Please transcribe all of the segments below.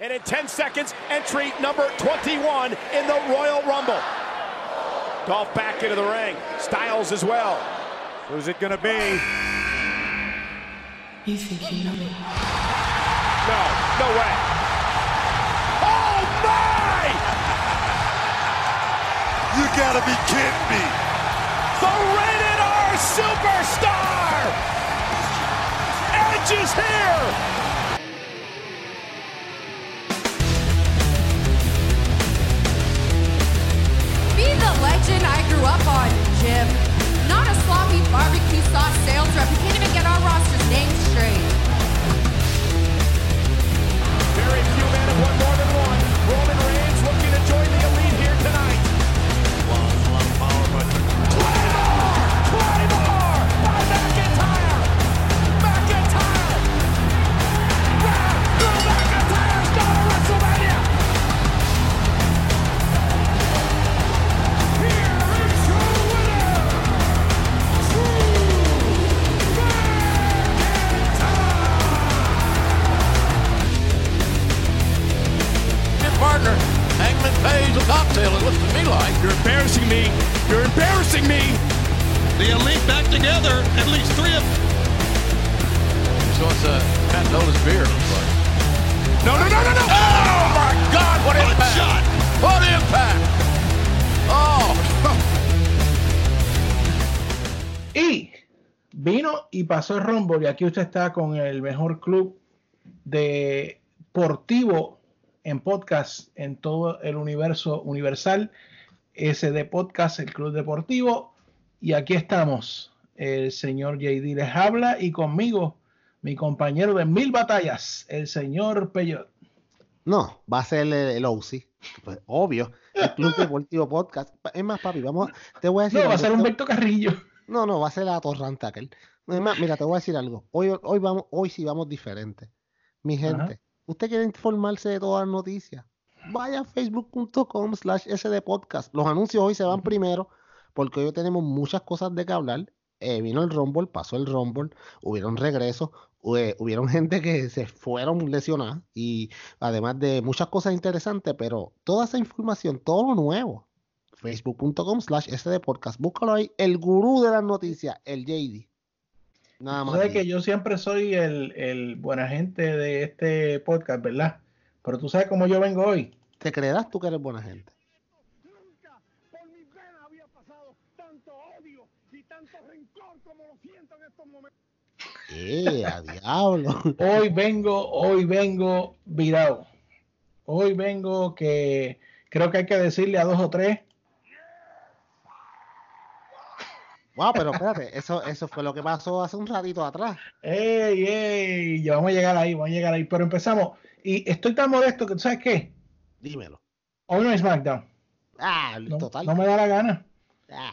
And in 10 seconds, entry number 21 in the Royal Rumble. Dolph back into the ring. Styles as well. Who's it going to be? You think you know me? No, no way. Oh my! You gotta be kidding me. The rated R superstar! Edge is here! Barbecue sauce sales rep who can't even get our roster's name straight. You're embarrassing me! The elite back together, at least three of So it's a Pat Dolan's beer, looks like. No, no, no, no, no! Oh my God, what impact! What impact! Oh, Y vino y pasó el Rumble y aquí usted está con el mejor club deportivo en podcast en todo el universo universal, SD Podcast, el club deportivo. Y aquí estamos, el señor JD les habla y conmigo mi compañero de mil batallas, el señor Peyot. No, va a ser el, el OC. Pues, obvio. El Club Deportivo Podcast. Es más, papi, vamos. Te voy a decir. No, va a ser Humberto Carrillo. No, no, va a ser la Torranta aquel. Es más, mira, te voy a decir algo. Hoy, hoy, vamos, hoy sí vamos diferente. Mi gente, Ajá. usted quiere informarse de todas las noticias. Vaya a facebook.com slash sdpodcast. Los anuncios hoy se van primero porque hoy tenemos muchas cosas de que hablar. Eh, vino el Rumble, pasó el Rumble, hubieron regresos, hubieron gente que se fueron lesionadas y además de muchas cosas interesantes, pero toda esa información, todo lo nuevo, facebook.com slash sdpodcast, búscalo ahí, el gurú de las noticias, el JD. Nada más. Sabes que digo. yo siempre soy el, el buena gente de este podcast, ¿verdad? Pero tú sabes cómo yo vengo hoy. ¿Te creerás tú que eres buena gente? Nunca por mi pena había pasado tanto odio y tanto rencor como lo siento en estos momentos. ¡Eh, a diablo! Hoy vengo, hoy vengo virado. Hoy vengo que creo que hay que decirle a dos o tres. Wow, pero espérate, eso, eso fue lo que pasó hace un ratito atrás. ¡Ey, ey! Ya vamos a llegar ahí, vamos a llegar ahí. Pero empezamos. Y estoy tan modesto que tú sabes qué. Dímelo. Hoy no es SmackDown. Ah, No, total. no me da la gana. Ah,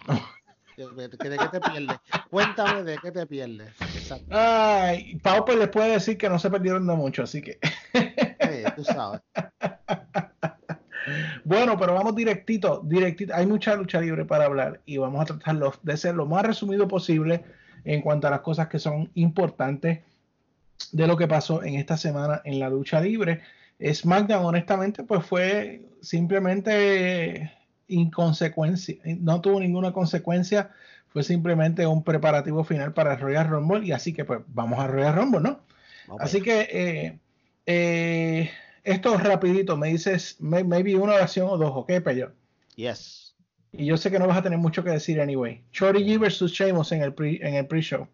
¿de, qué te pierdes? Cuéntame de qué te pierdes. Exacto. Ay, Pauper les puede decir que no se perdieron de mucho, así que. Eh, tú sabes. Bueno, pero vamos directito, directito. Hay mucha lucha libre para hablar y vamos a tratarlo de ser lo más resumido posible en cuanto a las cosas que son importantes de lo que pasó en esta semana en la lucha libre. SmackDown, honestamente, pues fue simplemente inconsecuencia, no tuvo ninguna consecuencia, fue simplemente un preparativo final para Royal Rumble y así que pues vamos a Royal Rumble, ¿no? Así que eh, eh, esto rapidito, me dices may- maybe una oración o dos, ¿ok, Pello? Yes. Y yo sé que no vas a tener mucho que decir anyway. Shorty G versus Sheamus en el pre, en el pre-show.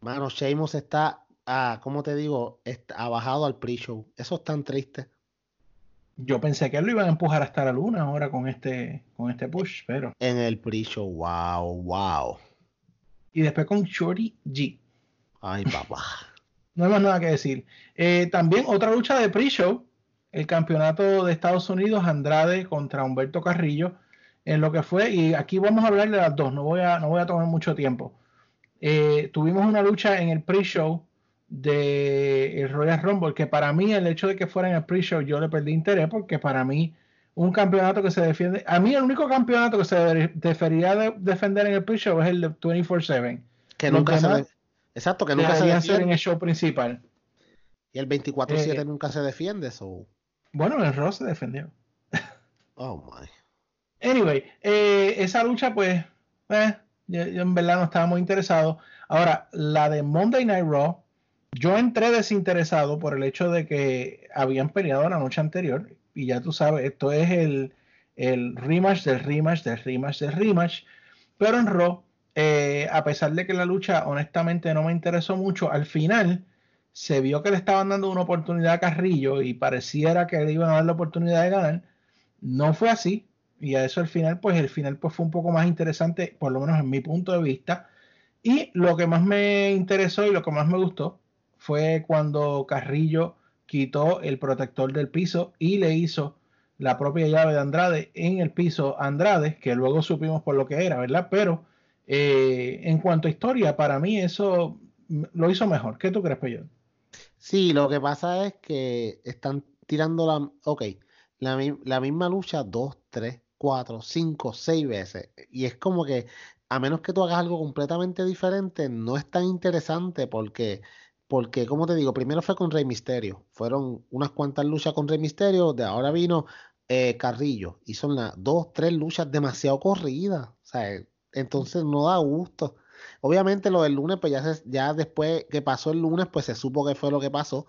Mano, Sheamus está, ah, ¿cómo te digo? Ha bajado al pre-show. Eso es tan triste. Yo pensé que lo iban a empujar hasta la luna ahora con este, con este push, pero. En el pre-show. Wow, wow. Y después con Shorty G. Ay, papá. No hay más nada que decir. Eh, también otra lucha de pre-show. El campeonato de Estados Unidos, Andrade contra Humberto Carrillo. En lo que fue, y aquí vamos a hablar de las dos, no voy a, no voy a tomar mucho tiempo. Eh, tuvimos una lucha en el pre-show de el Royal Rumble, que para mí el hecho de que fuera en el pre-show yo le perdí interés porque para mí un campeonato que se defiende, a mí el único campeonato que se debe- debería de- defender en el pre-show es el de 24/7. Que Los nunca se de- Exacto, que nunca se ser en defiende. el show principal. Y el 24-7 Eh, nunca se defiende. So. Bueno, en Raw se defendió. Oh my. Anyway, eh, esa lucha, pues, eh, yo, yo en verdad no estaba muy interesado. Ahora, la de Monday Night Raw, yo entré desinteresado por el hecho de que habían peleado la noche anterior. Y ya tú sabes, esto es el, rematch del rematch del rematch del rematch. Pero en Raw, eh, a pesar de que la lucha honestamente no me interesó mucho, al final se vio que le estaban dando una oportunidad a Carrillo y pareciera que le iban a dar la oportunidad de ganar. No fue así. Y a eso al final, pues el final pues fue un poco más interesante, por lo menos en mi punto de vista. Y lo que más me interesó y lo que más me gustó fue cuando Carrillo quitó el protector del piso y le hizo la propia llave de Andrade en el piso Andrade, que luego supimos por lo que era, ¿verdad? Pero eh, en cuanto a historia, para mí eso lo hizo mejor. ¿Qué tú crees, Peyot? Sí, lo que pasa es que están tirando la, ok, la, la misma lucha dos, tres, cuatro, cinco, seis veces. Y es como que, a menos que tú hagas algo completamente diferente, no es tan interesante porque, porque, como te digo, primero fue con Rey Misterio. Fueron unas cuantas luchas con Rey Misterio, de ahora vino eh, Carrillo. Y son las dos, tres luchas demasiado corridas. O sea, eh, entonces no da gusto. Obviamente lo del lunes, pues ya, se- ya después que pasó el lunes, pues se supo qué fue lo que pasó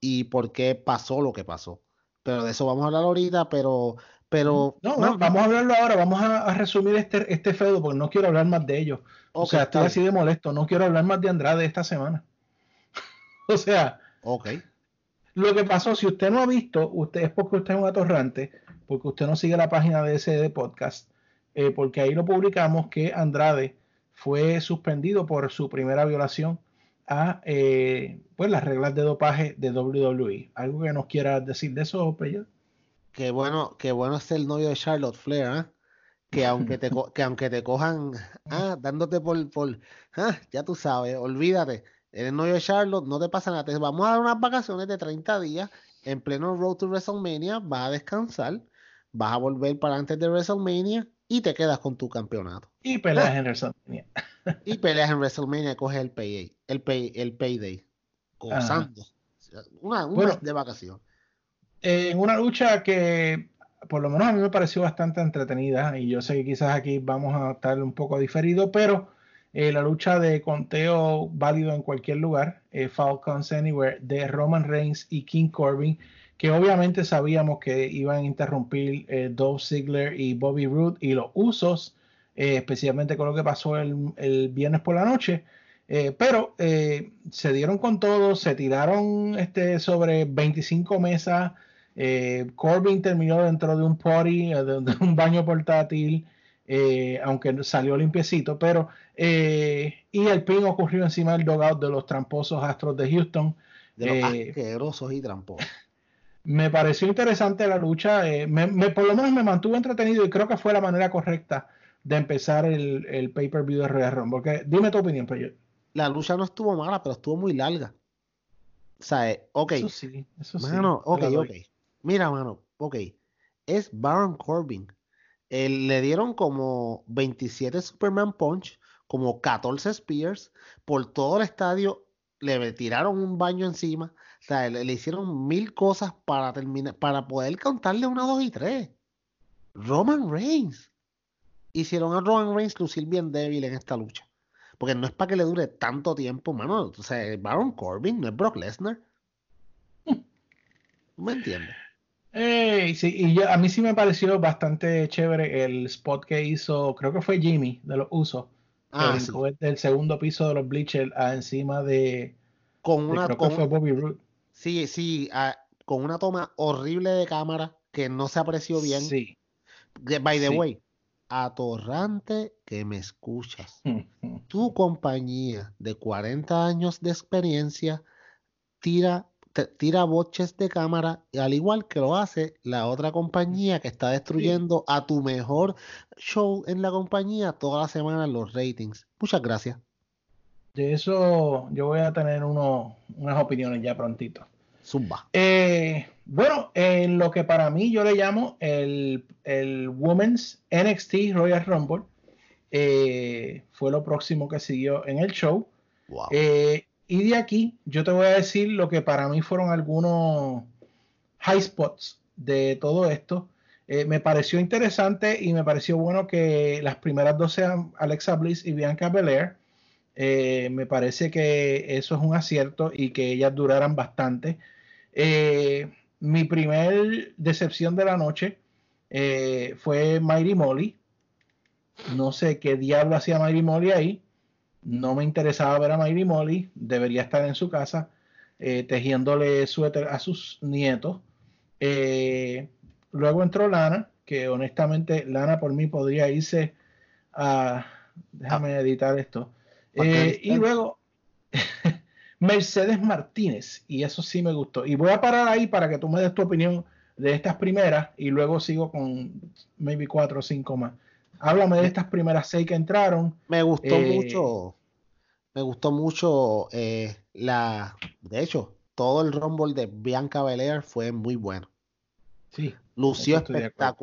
y por qué pasó lo que pasó. Pero de eso vamos a hablar ahorita, pero, pero, No, mano, no, vamos a hablarlo ahora, vamos a, a resumir este, este feudo porque no quiero hablar más de ellos. o sea, estoy así de molesto, no quiero hablar más de Andrade esta semana. o sea, ok. lo que pasó, si usted no ha visto, usted es porque usted es un atorrante, porque usted no sigue la página de ese de podcast, eh, porque ahí lo publicamos que Andrade fue suspendido por su primera violación a eh, pues las reglas de dopaje de WWE. ¿Algo que nos quiera decir de eso, Pello? Qué bueno, qué bueno es el novio de Charlotte Flair, ¿ah? Que aunque te, que aunque te cojan, ah, dándote por, por, ah, ya tú sabes, olvídate, eres novio de Charlotte, no te pasa nada, te vamos a dar unas vacaciones de 30 días en pleno Road to WrestleMania, vas a descansar, vas a volver para antes de WrestleMania y te quedas con tu campeonato. Y peleas en WrestleMania. Y peleas en WrestleMania, coges el pay, el pay, el payday, gozando. Una, un Bueno. mes de vacación. Eh, en una lucha que por lo menos a mí me pareció bastante entretenida y yo sé que quizás aquí vamos a estar un poco diferido, pero eh, la lucha de conteo válido en cualquier lugar, eh, Falcons Anywhere, de Roman Reigns y King Corbin, que obviamente sabíamos que iban a interrumpir eh, Dolph Ziggler y Bobby Roode y los usos, eh, especialmente con lo que pasó el, el viernes por la noche. Pero se dieron con todo, se tiraron este, sobre 25 mesas. Corbin terminó dentro de un eh, de, de un baño portátil, eh, aunque salió limpiecito, pero eh, y el pin ocurrió encima del dogout de los tramposos Astros de Houston. De los Eh, asquerosos y tramposos. me pareció interesante la lucha, eh, me, me- por lo menos me mantuvo entretenido y creo que fue la manera correcta de empezar el, el pay-per-view de Royal Rumble. Porque, dime tu opinión, pero La lucha no estuvo mala, pero estuvo muy larga. O sea, eh, ok, Eso sí, eso sí. mano, ok, ok. Mira, mano, ok. Es Baron Corbin. Eh, le dieron como 27 Superman Punch, como 14 Spears, por todo el estadio. Le tiraron un baño encima. O sea, le, le hicieron mil cosas para terminar, para poder contarle una, dos y tres. Roman Reigns. Hicieron a Roman Reigns lucir bien débil en esta lucha. Porque no es para que le dure tanto tiempo, mano. O sea, Baron Corbin no es Brock Lesnar. ¿Me entiendes? Sí, y yo- a mí sí me pareció bastante chévere el spot que hizo, creo que fue Jimmy de los Usos, Ah, brincó del segundo piso de los bleachers a encima de, Con de una, creo con, que fue Bobby Roode. sí, sí, con una toma horrible de cámara que no se apreció bien. Sí. By the Sí. way, atorrante que me escuchas. Tu compañía de 40 años de experiencia tira, tira boches de cámara, al igual que lo hace la otra compañía que está destruyendo a tu mejor show en la compañía toda la semana los ratings. Muchas gracias. De eso yo voy a tener uno- unas opiniones ya prontito. Zumba. Eh, bueno, en lo que para mí yo le llamo el, el Women's NXT Royal Rumble, eh, fue lo próximo que siguió en el show. Wow. Eh, y de aquí yo te voy a decir lo que para mí fueron algunos high spots de todo esto. Eh, me pareció interesante y me pareció bueno que las primeras dos sean Alexa Bliss y Bianca Belair. Eh, me parece que eso es un acierto y que ellas duraran bastante. Eh, mi primer decepción de la noche fue Mighty Molly. No sé qué diablo hacía Mighty Molly ahí. No me interesaba ver a Mighty Molly. Debería estar en su casa tejiéndole suéter a sus nietos. Luego entró Lana, que honestamente Lana por mí podría irse a... Déjame ah. editar esto. Eh, y luego Mercedes Martínez, y eso sí me gustó. Y voy a parar ahí para que tú me des tu opinión de estas primeras y luego sigo con maybe cuatro o cinco más. Háblame de estas primeras seis que entraron. Me gustó eh, mucho, me gustó mucho eh, la, de hecho, todo el rumble de Bianca Belair fue muy bueno. Sí. Lució,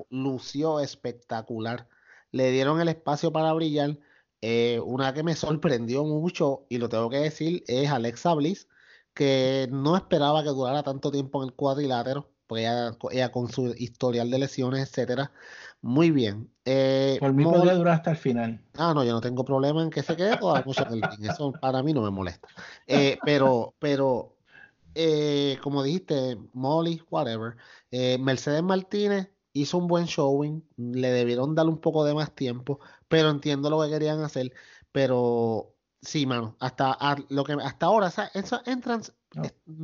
lució espectacular. Le dieron el espacio para brillar. Eh, una que me sorprendió mucho, y lo tengo que decir, es Alexa Bliss, que no esperaba que durara tanto tiempo en el cuadrilátero, porque ella, con su historial de lesiones, etcétera, muy bien. Eh, Por mí podría durar hasta el final. Ah, no, yo no tengo problema en que se quede toda la noche en el ring. Eso para mí no me molesta. Eh, pero, pero eh, como dijiste, Molly, whatever. Eh, Mercedes Martínez hizo un buen showing, le debieron dar un poco de más tiempo, pero entiendo lo que querían hacer. Pero sí, mano, hasta lo que hasta ahora, esa, esa entrance.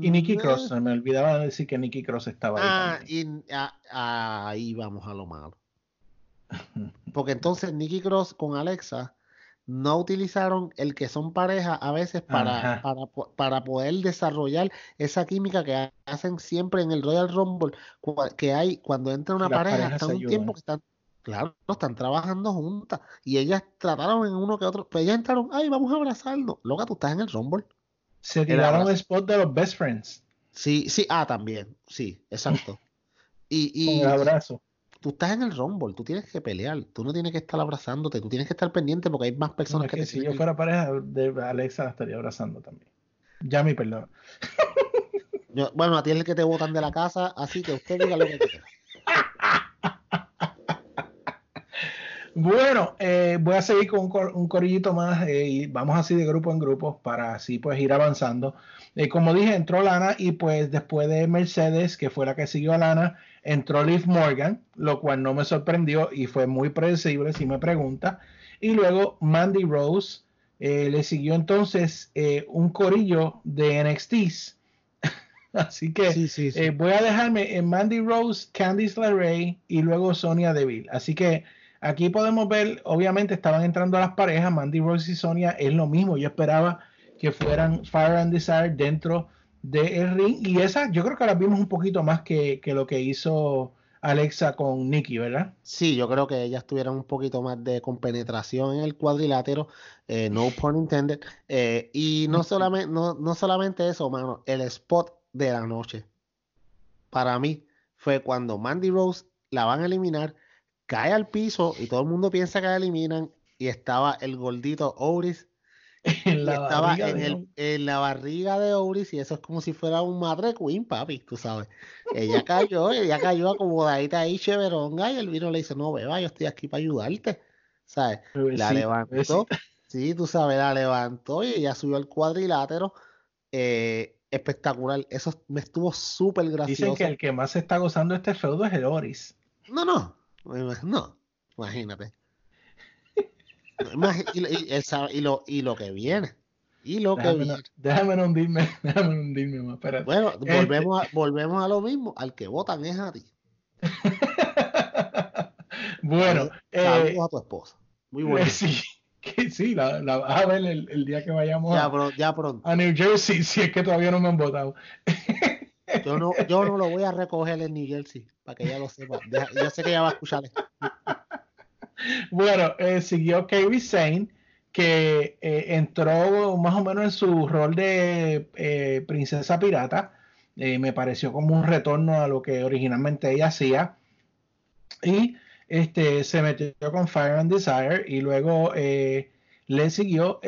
Y Nicky Cross, me olvidaba decir que Nicky Cross estaba ahí. Ah, ah, ahí vamos a lo malo. Porque entonces Nicky Cross con Alexa no utilizaron el que son pareja a veces para, para, poder desarrollar esa química que hacen siempre en el Royal Rumble, que hay cuando entra una pareja, están un tiempo que están, claro, están trabajando juntas y ellas trataron en uno que otro, pues ellas entraron, ay, vamos a abrazarnos, loca, tú estás en el Rumble. Se tiraron el spot de los best friends. Sí, sí, ah, también, sí, exacto. Y, y, un abrazo tú estás en el Rumble, tú tienes que pelear, tú no tienes que estar abrazándote, tú tienes que estar pendiente porque hay más personas que, Si yo fuera pareja de Alexa, la estaría abrazando también. Ya mi perdón. bueno, a ti es el que te botan de la casa, así que usted diga lo que quiera. Bueno, eh, voy a seguir con un, corillito más eh, y vamos así de grupo en grupo para así pues ir avanzando. Eh, como dije, entró Lana y pues después de Mercedes, que fue la que siguió a Lana, entró Liv Morgan, lo cual no me sorprendió y fue muy predecible si me pregunta. Y luego Mandy Rose, le siguió entonces un corillo de NXT. Así que voy a dejarme en Mandy Rose, Candice LeRae y luego Sonia Deville. Así que Aquí podemos ver, obviamente estaban entrando las parejas, Mandy Rose y Sonia, es lo mismo. Yo esperaba que fueran Fire and Desire dentro del ring. Y esa, yo creo que las vimos un poquito más que, lo que hizo Alexa con Nikki, ¿verdad? Sí, yo creo que ellas tuvieron un poquito más de compenetración en el cuadrilátero, eh, no pun intended. Eh, y no solamente, no, no solamente eso, mano, el spot de la noche. Para mí fue cuando Mandy Rose la van a eliminar cae al piso y todo el mundo piensa que la eliminan y estaba el gordito Ouris en la estaba en, en, la barriga de Ouris y eso es como si fuera un madre queen, papi, tú sabes. Ella cayó, ella cayó acomodadita ahí, cheveronga, y el vino le dice, no, beba, yo estoy aquí para ayudarte, ¿sabes? la levantó, sí, tú sabes, la levantó y ella subió al cuadrilátero. Eh, espectacular, eso me estuvo súper gracioso. Dicen que el que más se está gozando este feudo es el Oris. No, no, no, imagínate. y, lo, y lo que viene. Y lo déjame, que viene. Déjame no hundirme, déjame no hundirme más. Bueno, este volvemos, a, volvemos a lo mismo. Al que votan es a ti. bueno, saludos eh, a tu esposa. Muy bueno. Sí, sí la, vas a ver el, día que vayamos ya, a, ya pronto. a New Jersey, si es que todavía no me han votado. Yo no, yo no lo voy a recoger en New Jersey, para que ella lo sepa. yo sé que ella va a escuchar esto. Bueno, eh, siguió Kairi Sane, que eh, entró más o menos en su rol de eh, princesa pirata. me pareció como un retorno a lo que originalmente ella hacía. Y este, se metió con Fire and Desire y luego le siguió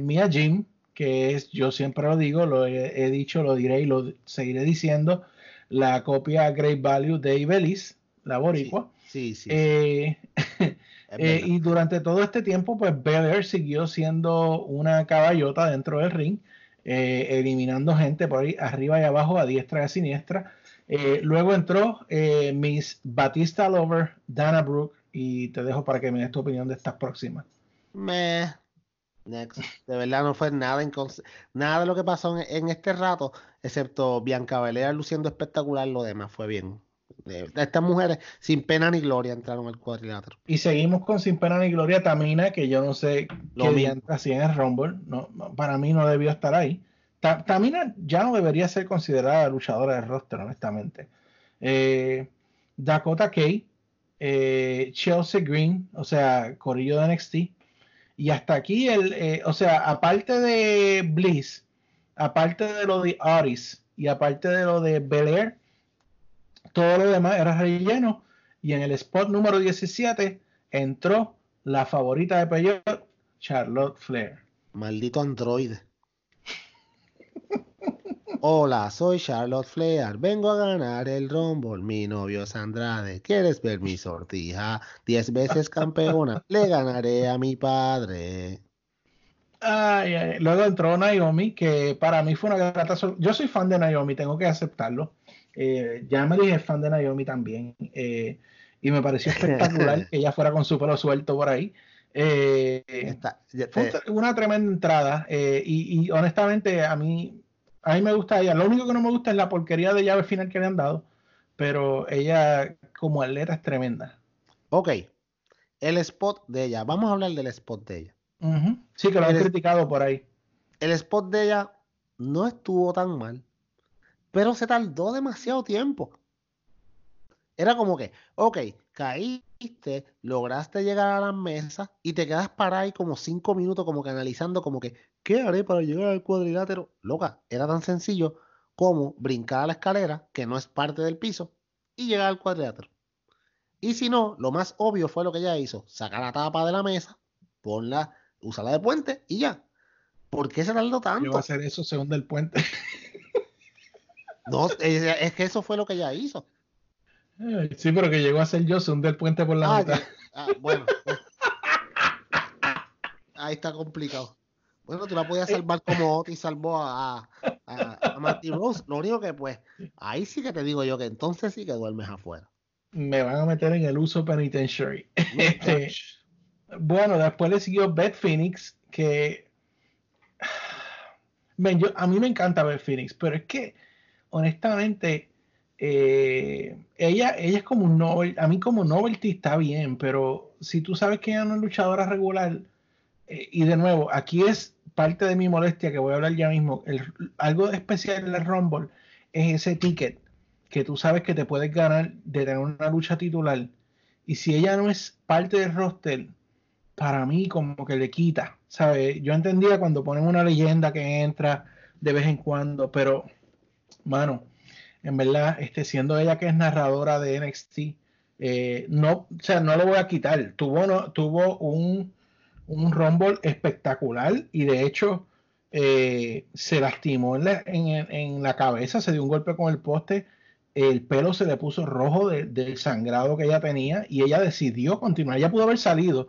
Mia Jim, que es, yo siempre lo digo, lo he, dicho, lo diré y lo seguiré diciendo, la copia Great Value de Ibelis, la boricua. Sí, sí. Eh, eh, y durante todo este tiempo, pues Belair siguió siendo una caballota dentro del ring, eh, eliminando gente por ahí arriba y abajo, a diestra y a siniestra. Eh, luego entró eh, Miss Batista Lover, Dana Brooke, y te dejo para que me des tu opinión de estas próximas. Meh. Next. De verdad no fue nada nada de lo que pasó en, en este rato, excepto Bianca Belair luciendo espectacular, lo demás fue bien. Estas mujeres sin pena ni gloria entraron al cuadrilátero. Y seguimos con Sin Pena ni Gloria Tamina, que yo no sé Lo qué diantre hacía en el Rumble. No, no, para mí no debió estar ahí. Ta- Tamina ya no debería ser considerada luchadora de roster, honestamente. Eh, Dakota Kay, eh, Chelsea Green, o sea, Corillo de NXT. Y hasta aquí, el, eh, o sea, aparte de Bliss, aparte de lo de Aris y aparte de lo de Belair, todo lo demás era relleno. Y en el spot número 17 entró la favorita de Peyot, Charlotte Flair. Maldito androide. Hola, soy Charlotte Flair. Vengo a ganar el Rumble. Mi novio es Andrade. ¿Quieres ver mi sortija? Diez veces campeona. Le ganaré a mi padre. Ay, ay, Luego entró Naomi, que para mí fue una grata sor- Yo soy fan de Naomi, tengo que aceptarlo. Eh, ya me dije fan de Naomi también. eh, y me pareció espectacular que ella fuera con su pelo suelto por ahí. Eh, Está- Fue una tremenda entrada eh, y, y honestamente a mí a mí me gusta ella. Lo único que no me gusta es la porquería de llave final que le han dado, pero ella como atleta es tremenda. Ok. El spot de ella. Vamos a hablar del spot de ella. Sí, que lo han criticado por ahí. El spot de ella no estuvo tan mal, pero se tardó demasiado tiempo. Era como que, ok, caíste, lograste llegar a la mesa y te quedas parado ahí como cinco minutos como que analizando como que, ¿qué haré para llegar al cuadrilátero? Loca, era tan sencillo como brincar a la escalera, que no es parte del piso, y llegar al cuadrilátero. Y si no, lo más obvio fue lo que ella hizo, sacar la tapa de la mesa, ponla, usarla de puente y ya. ¿Por qué se tardó Yo voy tanto? a hacer eso según del puente. No, es, es que eso fue lo que ella hizo. Sí, pero que llegó a ser yo según del puente por la Ah, mitad. Ah, bueno. Ahí está complicado. Bueno, tú la podías salvar como Otis salvó a, a, a, Marty Rose. Lo único que, pues, ahí sí que te digo yo que entonces sí que duermes afuera. Me van a meter en el uso penitentiary. Este, Bueno, después le siguió Beth Phoenix, que Ven, yo, a mí me encanta Beth Phoenix, pero es que honestamente eh, ella, ella es como un novel, a mí como novelty está bien, pero si tú sabes que ella no es luchadora regular, eh, y de nuevo, aquí es parte de mi molestia que voy a hablar ya mismo, el, algo especial en el Rumble es ese ticket que tú sabes que te puedes ganar de tener una lucha titular, y si ella no es parte del roster, para mí como que le quita, ¿sabes? Yo entendía cuando ponen una leyenda que entra de vez en cuando, pero, mano, en verdad, este, siendo ella que es narradora de NXT, eh, no, o sea, no lo voy a quitar. Tuvo, no, tuvo un, un Rumble espectacular y de hecho eh, se lastimó en la, cabeza, se dio un golpe con el poste, el pelo se le puso rojo de- del sangrado que ella tenía y ella decidió continuar. Ella pudo haber salido.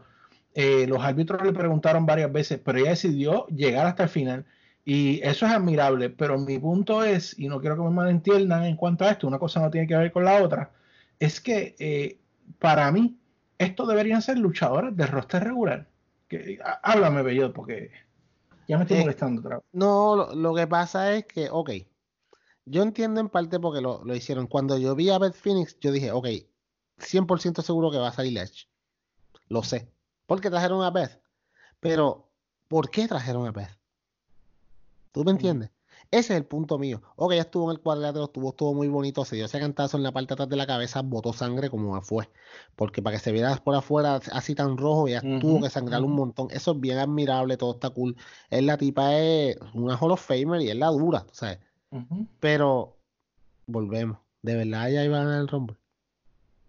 Eh, los árbitros le preguntaron varias veces, pero ella decidió llegar hasta el final. Y eso es admirable, pero mi punto es, y no quiero que me malentiendan en cuanto a esto, una cosa no tiene que ver con la otra, es que eh, para mí esto deberían ser luchadoras de roster regular. Que, há- háblame, Bellot, porque ya me estoy Eh, molestando otra vez. No, lo, lo que pasa es que, ok, yo entiendo en parte porque lo, lo hicieron. Cuando yo vi a Beth Phoenix, yo dije, ok, 100% seguro que va a salir Edge. Lo sé. Porque trajeron a Beth. Pero, ¿por qué trajeron a Beth? ¿Tú me entiendes? Ese es el punto mío. Ok, ella estuvo en el cuadrilátero, estuvo, estuvo muy bonito, se dio ese cantazo en la parte de atrás de la cabeza, botó sangre como fue. Porque para que se viera por afuera así tan rojo, ella Ujú, tuvo que sangrar un montón. Eso es bien admirable, todo está cool. Es la tipa es una Hall of Famer y es la dura, ¿sabes? Pero volvemos. De verdad ella iba a ganar el Rumble.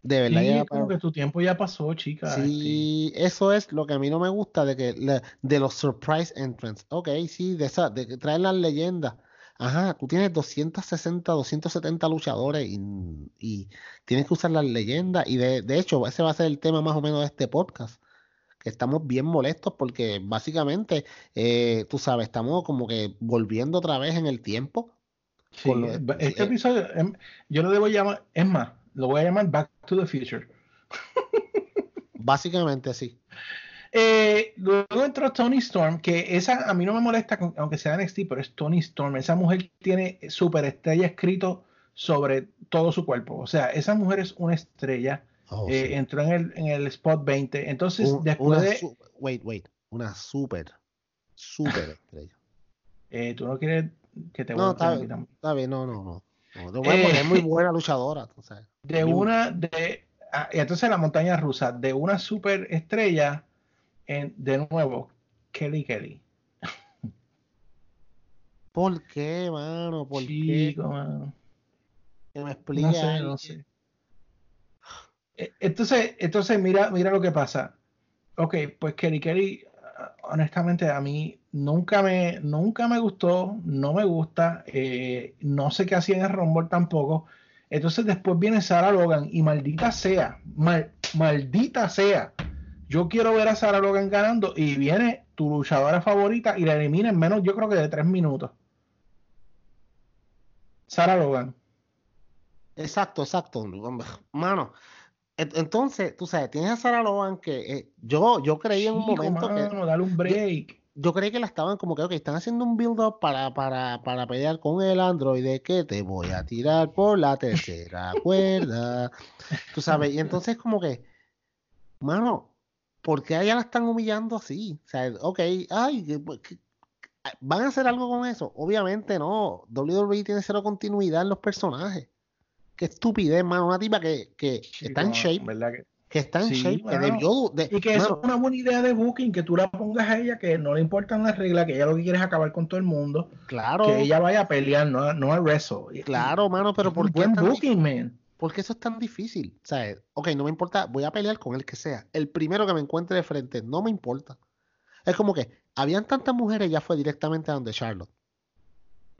De verdad Sí, como que tu tiempo ya pasó, chica. este. Sí, eso es lo que a mí no me gusta de que de los surprise entrants. Ok, sí, de esa, de que traen las leyendas. Ajá, tú tienes 260, 270 luchadores y, y tienes que usar las leyendas. Y de, de hecho, ese va a ser el tema más o menos de este podcast. Que estamos bien molestos porque básicamente, eh, tú sabes, estamos como que volviendo otra vez en el tiempo. Sí, lo- este eh, episodio, em, yo lo debo llamar, es más, lo voy a llamar Back to the Future. Básicamente sí. Eh, luego entró Tony Storm, que esa a mí no me molesta, aunque sea NXT, pero es Tony Storm. Esa mujer tiene superestrella escrito sobre todo su cuerpo. O sea, esa mujer es una estrella. Oh, Eh, sí. entró en el, en el spot 20. Entonces, Un- después de. wait, wait. Una súper, súper estrella. eh, tú no quieres que te No, vuelva está a bien, está bien, no, no, no. Eh. es muy buena luchadora. De una. de ah, y entonces la montaña rusa, de una superestrella, en, de nuevo, Kelly Kelly. ¿Por qué, mano? ¿Por qué? Chico, mano. Que me No sé, no sé. Eh, Entonces, entonces mira, mira lo que pasa. Ok, pues Kelly Kelly, ah, honestamente, a mí nunca me, nunca me gustó, no me gusta, eh, no sé qué hacía en el Rumble tampoco. Entonces después viene Sarah Logan y maldita sea, mal- maldita sea. Yo quiero ver a Sarah Logan ganando y viene tu luchadora favorita y la elimina en menos, yo creo que de tres minutos. Sarah Logan. Exacto, exacto. Mano, en- entonces, tú sabes, tienes a Sarah Logan que eh, yo, yo creí en un momento que mano, dale un break. yo creí que la estaban como que, ok, están haciendo un build-up para, para, para pelear con el androide que te voy a tirar por la tercera cuerda. Tú sabes, y entonces como que, mano, ¿por qué a ella la están humillando así? O sea, ok, ay, que- pues, que- ¿van a hacer algo con eso? Obviamente no. WWE tiene cero continuidad en los personajes. Qué estupidez, mano. Una tipa que, que está en shape, ¿verdad que- que está en Sí, shape, que debió de- Y que eso mano, es una buena idea de booking, que tú la pongas a ella, que no le importan las reglas, que ella lo que quiere es acabar con todo el mundo, claro, que ella vaya a pelear, no a, no a wrestle. Claro, mano, pero ¿por qué buen booking, man. ¿Por qué eso es tan difícil? O sea, ok, no me importa, voy a pelear con el que sea. El primero que me encuentre de frente, no me importa. Es como que habían tantas mujeres, ya fue directamente a donde Charlotte.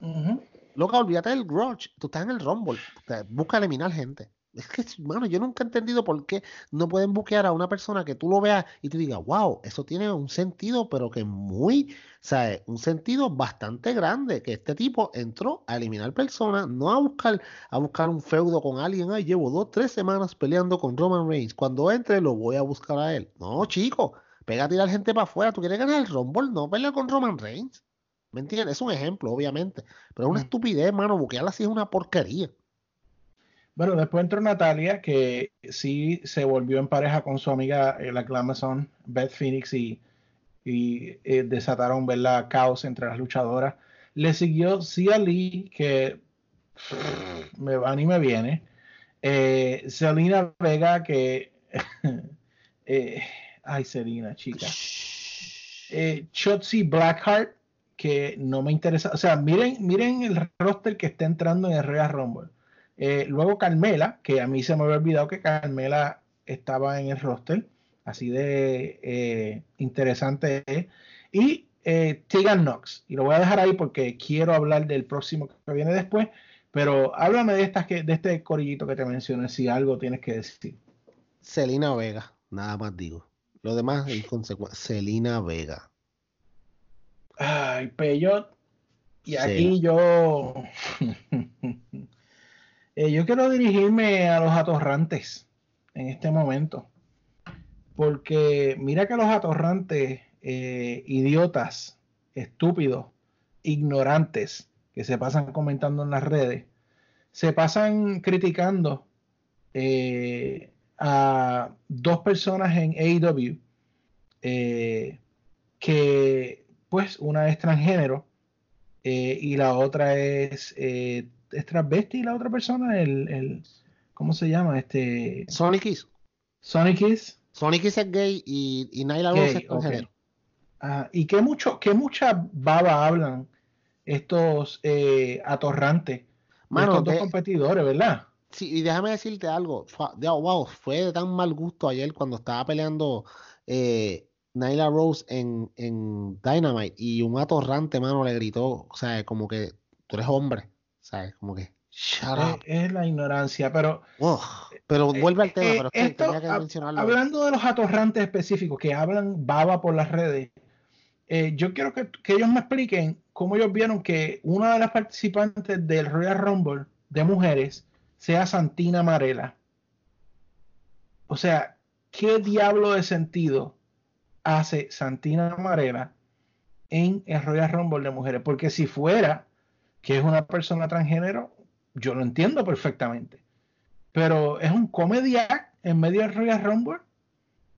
Ujú. Loca, olvídate del grudge. Tú estás en el Rumble. O sea, busca eliminar gente. Es que, mano, yo nunca he entendido por qué no pueden buquear a una persona que tú lo veas y te digas, wow, eso tiene un sentido, pero que muy, o sea, un sentido bastante grande, que este tipo entró a eliminar personas, no a buscar, a buscar un feudo con alguien. Ay, llevo dos, tres semanas peleando con Roman Reigns. Cuando entre, lo voy a buscar a él. No, chico, pega a tirar gente para afuera. Tú quieres ganar el Rumble, no pelear con Roman Reigns. ¿Me entiendes? Es un ejemplo, obviamente. Pero es una estupidez, mano. Buquearla así es una porquería. Bueno, después entró Natalia, que sí se volvió en pareja con su amiga, eh, la Glamazon, Beth Phoenix, y, y eh, desataron ¿verdad? caos entre las luchadoras. Le siguió Cia Lee, que me va ni me viene. Eh, Selena Vega, que. eh, ay, Selena, chica. Eh, Shotzi Blackheart, que no me interesa. O sea, miren, miren el roster que está entrando en el Royal Rumble. Eh, luego Carmela, que a mí se me había olvidado que Carmela estaba en el roster. Así de eh, interesante es. Y eh, Tegan Knox. Y lo voy a dejar ahí porque quiero hablar del próximo que viene después. Pero háblame de estas que, de este corillito que te mencioné, si algo tienes que decir. Celina Vega, nada más digo. Lo demás es inconsecuente. Celina Vega. Ay, Peyot. Y Sí. aquí yo. Eh, yo quiero dirigirme a los atorrantes en este momento. Porque mira que los atorrantes, eh, idiotas, estúpidos, ignorantes, que se pasan comentando en las redes, se pasan criticando eh, a dos personas en AEW que, pues, una es transgénero y la otra es, es transvesti y la otra persona, el, el ¿cómo se llama? Este, Sonic Kiss. Sonic is. Sonic Kiss es gay y, Gay, Rose es transgénero. ok. Ah, y que mucho, que mucha baba hablan estos eh, atorrantes Mano, estos dos de- competidores, ¿verdad? Sí, y déjame decirte algo. De- Wow, fue de tan mal gusto ayer cuando estaba peleando eh, Nyla Rose en, en Dynamite y un atorrante, mano, le gritó, o sea, como que tú eres hombre, ¿sabes? Como que, shut Es, up. es la ignorancia, pero pero vuelve al tema, eh, pero es que esto, tenía que mencionarlo. hablando de los atorrantes específicos que hablan baba por las redes, eh, yo quiero que, que ellos me expliquen cómo ellos vieron que una de las participantes del Royal Rumble de mujeres sea Santina Marela. O sea, ¿qué diablo de sentido hace Santina Marela en el Royal Rumble de mujeres? Porque si fuera que es una persona transgénero, yo lo entiendo perfectamente pero es un comedia en medio del Royal Rumble.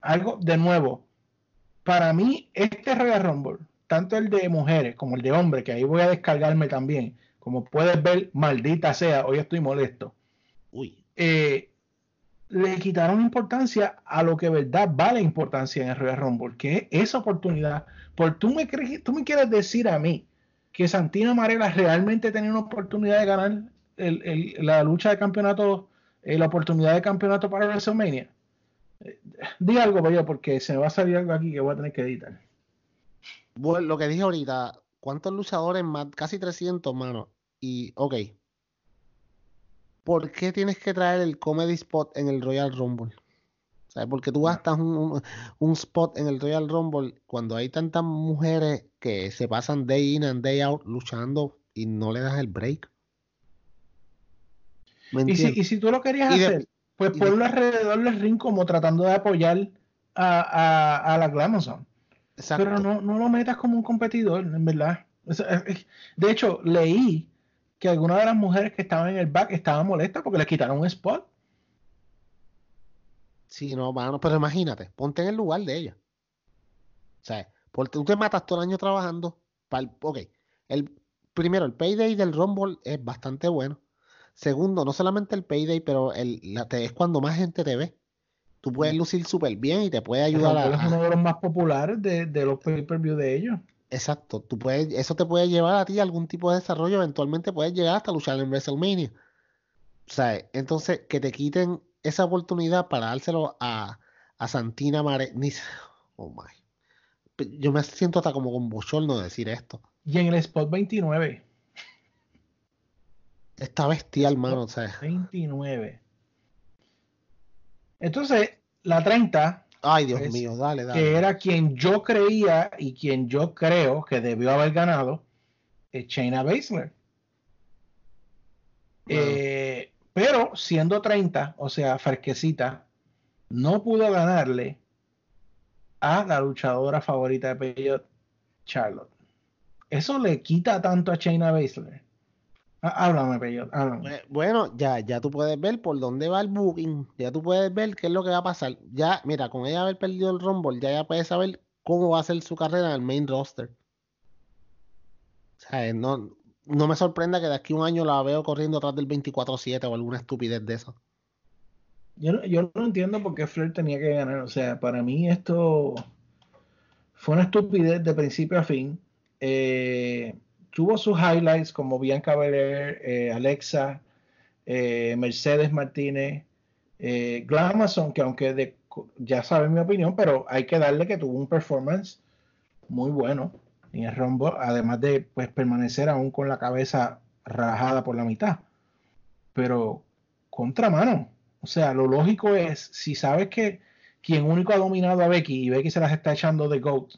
Algo de nuevo. Para mí, este Royal Rumble, tanto el de mujeres como el de hombres, que ahí voy a descargarme también, como puedes ver, maldita sea, hoy estoy molesto. Uy, eh, le quitaron importancia a lo que verdad vale importancia en el Royal Rumble, que es esa oportunidad. Por tú me, tú me quieres decir a mí que Santina Marela realmente tenía una oportunidad de ganar el- el- la lucha de campeonato, eh, la oportunidad de campeonato para WrestleMania. Eh, Di algo, yo, porque se me va a salir algo aquí que voy a tener que editar. bueno, lo que dije ahorita, ¿cuántos luchadores más? Casi 300, mano. Y, ok. ¿Por qué tienes que traer el comedy spot en el Royal Rumble? Sea, porque tú gastas un, un- un spot en el Royal Rumble cuando hay tantas mujeres que se pasan day in and day out luchando y no le das el break. ¿Me Y si, y si tú lo querías de- hacer, pues y de- ponlo alrededor del ring como tratando de apoyar a, a, a la Glamazon. Exacto. Pero no, no lo metas como un competidor, en verdad. De hecho, leí que algunas de las mujeres que estaban en el back estaban molestas porque les quitaron un spot. Sí, no, mano, pero imagínate, ponte en el lugar de ella. O sea, porque tú te matas todo el año trabajando. Para el, ok, el, primero, el payday del Rumble es bastante bueno. Segundo, no solamente el payday, pero el, la- te- es cuando más gente te ve. Tú puedes lucir súper bien y te puede ayudar a, es uno de los más populares de, de los pay-per-view de ellos. Exacto, tú puedes, eso te puede llevar a ti a algún tipo de desarrollo. Eventualmente puedes llegar hasta luchar en WrestleMania. O sea, entonces que te quiten esa oportunidad para dárselo a, a Santina Mare. Oh my. Yo me siento hasta como con bochorno de decir esto. Y en el spot 29. Está bestial, mano. O sea, 29. Entonces, la 30, ay, Dios Es mío, dale, dale. que era quien yo creía y quien yo creo que debió haber ganado, es Shayna Baszler. Eh, pero siendo 30, o sea, fresquecita, no pudo ganarle a la luchadora favorita de Peyot, Charlotte. Eso le quita tanto a Shayna Baszler. Há- Háblame, Peyot, háblame. Bue- Bueno, ya, ya tú puedes ver por dónde va el booking, ya tú puedes ver qué es lo que va a pasar. Ya, mira, con ella haber perdido el Rumble, ya ya puedes saber cómo va a ser su carrera en el main roster. O sea, no, no me sorprenda que de aquí a un año la veo corriendo atrás del 24-7 o alguna estupidez de eso. Yo yo no entiendo por qué Flair tenía que ganar. O sea, para mí esto fue una estupidez de principio a fin. Eh, tuvo sus highlights como Bianca Belair, eh, Alexa, eh, Mercedes Martínez, Glamazon, que aunque ya saben mi opinión, pero hay que darle que tuvo un performance muy bueno en el Rumble, además de pues permanecer aún con la cabeza rajada por la mitad. Pero contramano. O sea, lo lógico es, si sabes que quien único ha dominado a Becky y Becky se las está echando de GOAT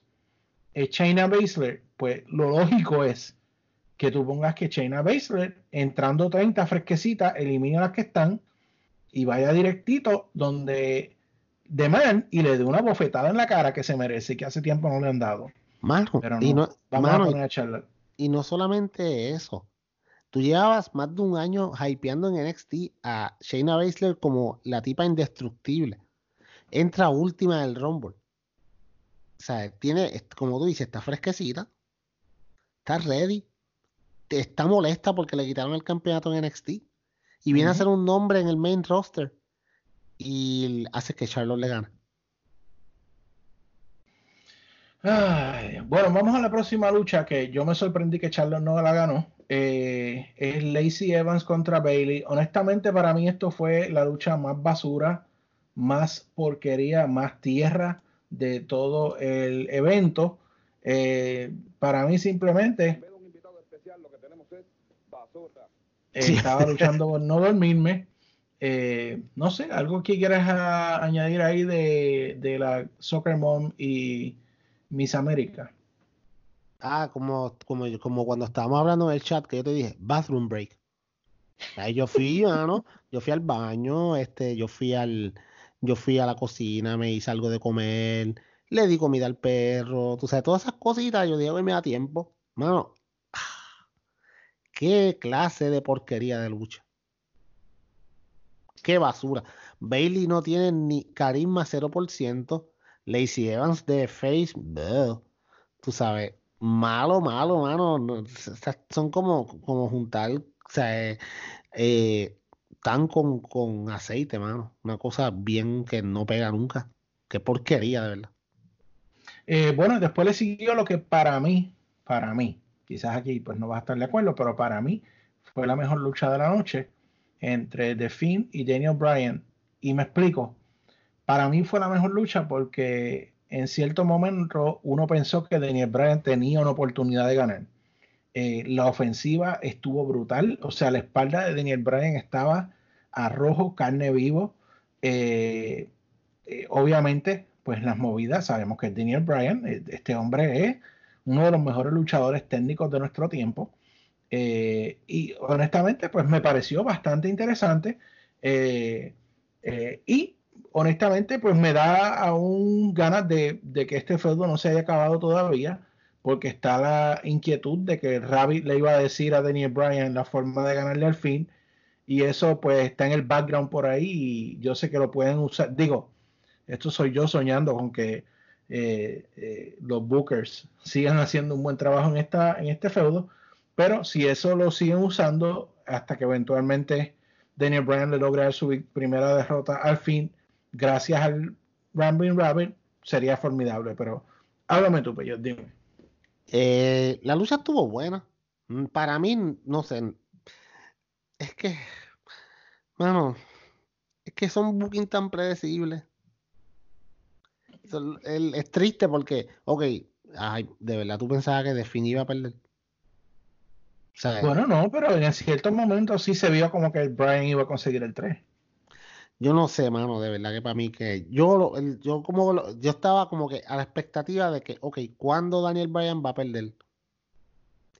es Shayna Baszler, pues lo lógico es que tú pongas que Shayna Baszler, entrando 30 fresquecita, elimina las que están y vaya directito donde The Man y le dé una bofetada en la cara que se merece, que hace tiempo no le han dado. Mano, Pero y no, vamos mano, a poner a y no solamente eso. Tú llevabas más de un año hypeando en NXT a Shayna Baszler como la tipa indestructible. Entra última del Rumble. O sea, tiene, como tú dices, está fresquecita. Está ready. Está molesta porque le quitaron el campeonato en NXT. Y viene a ser un nombre en el main roster. Y hace que Charlotte le gane. Ay, bueno, vamos a la próxima lucha que yo me sorprendí que Charlotte no la ganó. Eh, es Lacey Evans contra Bailey. Honestamente, para mí esto fue la lucha más basura, más porquería, más tierra de todo el evento. Eh, para mí simplemente. Estaba luchando por no dormirme. Eh, no sé, algo que quieras añadir ahí de, de la Soccer Mom y Miss América. Ah, como, como, como cuando estábamos hablando en el chat que yo te dije, bathroom break. Ahí yo fui, mano, yo fui al baño, este, yo fui al, yo fui a la cocina, me hice algo de comer, le di comida al perro, tú sabes, todas esas cositas, yo dije, "Hoy me da tiempo. Mano, ah, qué clase de porquería de lucha. Qué basura. Bailey no tiene ni carisma 0%. Lacey Evans de Face, bleh. tú sabes, malo, malo, mano. no, son como, como juntar, o sea, eh, eh, tan con, con aceite, mano. Una cosa bien que no pega nunca. Qué porquería, de verdad. Eh, bueno, después le siguió lo que para mí, para mí, quizás aquí pues no vas a estar de acuerdo, pero para mí fue la mejor lucha de la noche entre The Fiend y Daniel Bryan. Y me explico, para mí fue la mejor lucha porque en cierto momento uno pensó que Daniel Bryan tenía una oportunidad de ganar. Eh, la ofensiva estuvo brutal, o sea, la espalda de Daniel Bryan estaba a rojo, carne vivo. Eh, eh, obviamente, pues las movidas, sabemos que Daniel Bryan, este hombre es uno de los mejores luchadores técnicos de nuestro tiempo. Y honestamente, pues me pareció bastante interesante. y honestamente, pues me da aún ganas de, que este feudo no se haya acabado todavía, porque está la inquietud de que Rabbit le iba a decir a Daniel Bryan la forma de ganarle al fin. Y eso pues está en el background por ahí y yo sé que lo pueden usar. Digo, esto soy yo soñando con que eh, eh, los Bookers sigan haciendo un buen trabajo en, esta, en este feudo, pero si eso lo siguen usando hasta que eventualmente Daniel Bryan le logre dar su primera derrota al fin, gracias al Rambling Rabbit, sería formidable. Pero háblame tú, Peyo, dime. Eh, la lucha estuvo buena. Para mí, no sé. Es que, mano, es que son bookings tan predecibles. Es triste porque, ok, ay, de verdad tú pensabas que Defin iba a perder. O sea, Bueno, no, pero en ciertos momentos sí se vio como que el Bryan iba a conseguir el 3. Yo no sé, mano, de verdad que para mí que yo, yo como yo estaba como que a la expectativa de que, ok, ¿cuándo Daniel Bryan va a perder?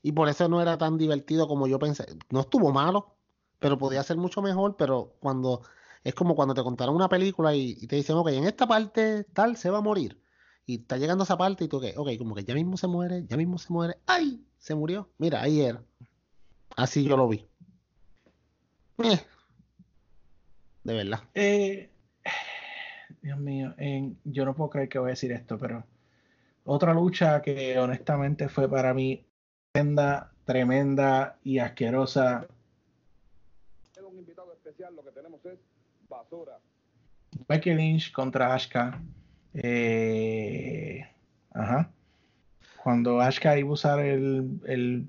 Y por eso no era tan divertido como yo pensé. No estuvo malo, pero podía ser mucho mejor, pero cuando es como cuando te contaron una película y, te dicen, ok, en esta parte tal se va a morir. Y está llegando esa parte y tú, ok, ok, como que ya mismo se muere, ya mismo se muere. ¡Ay! Se murió. Mira, ahí era. Así yo lo vi. Eh. De verdad. Eh, Dios mío, en- yo no puedo creer que voy a decir esto, pero otra lucha que honestamente fue para mí tremenda, tremenda y asquerosa. un invitado especial, lo que tenemos es basura. Becky Lynch contra Asuka. Eh, ajá. Cuando Asuka iba a usar el, el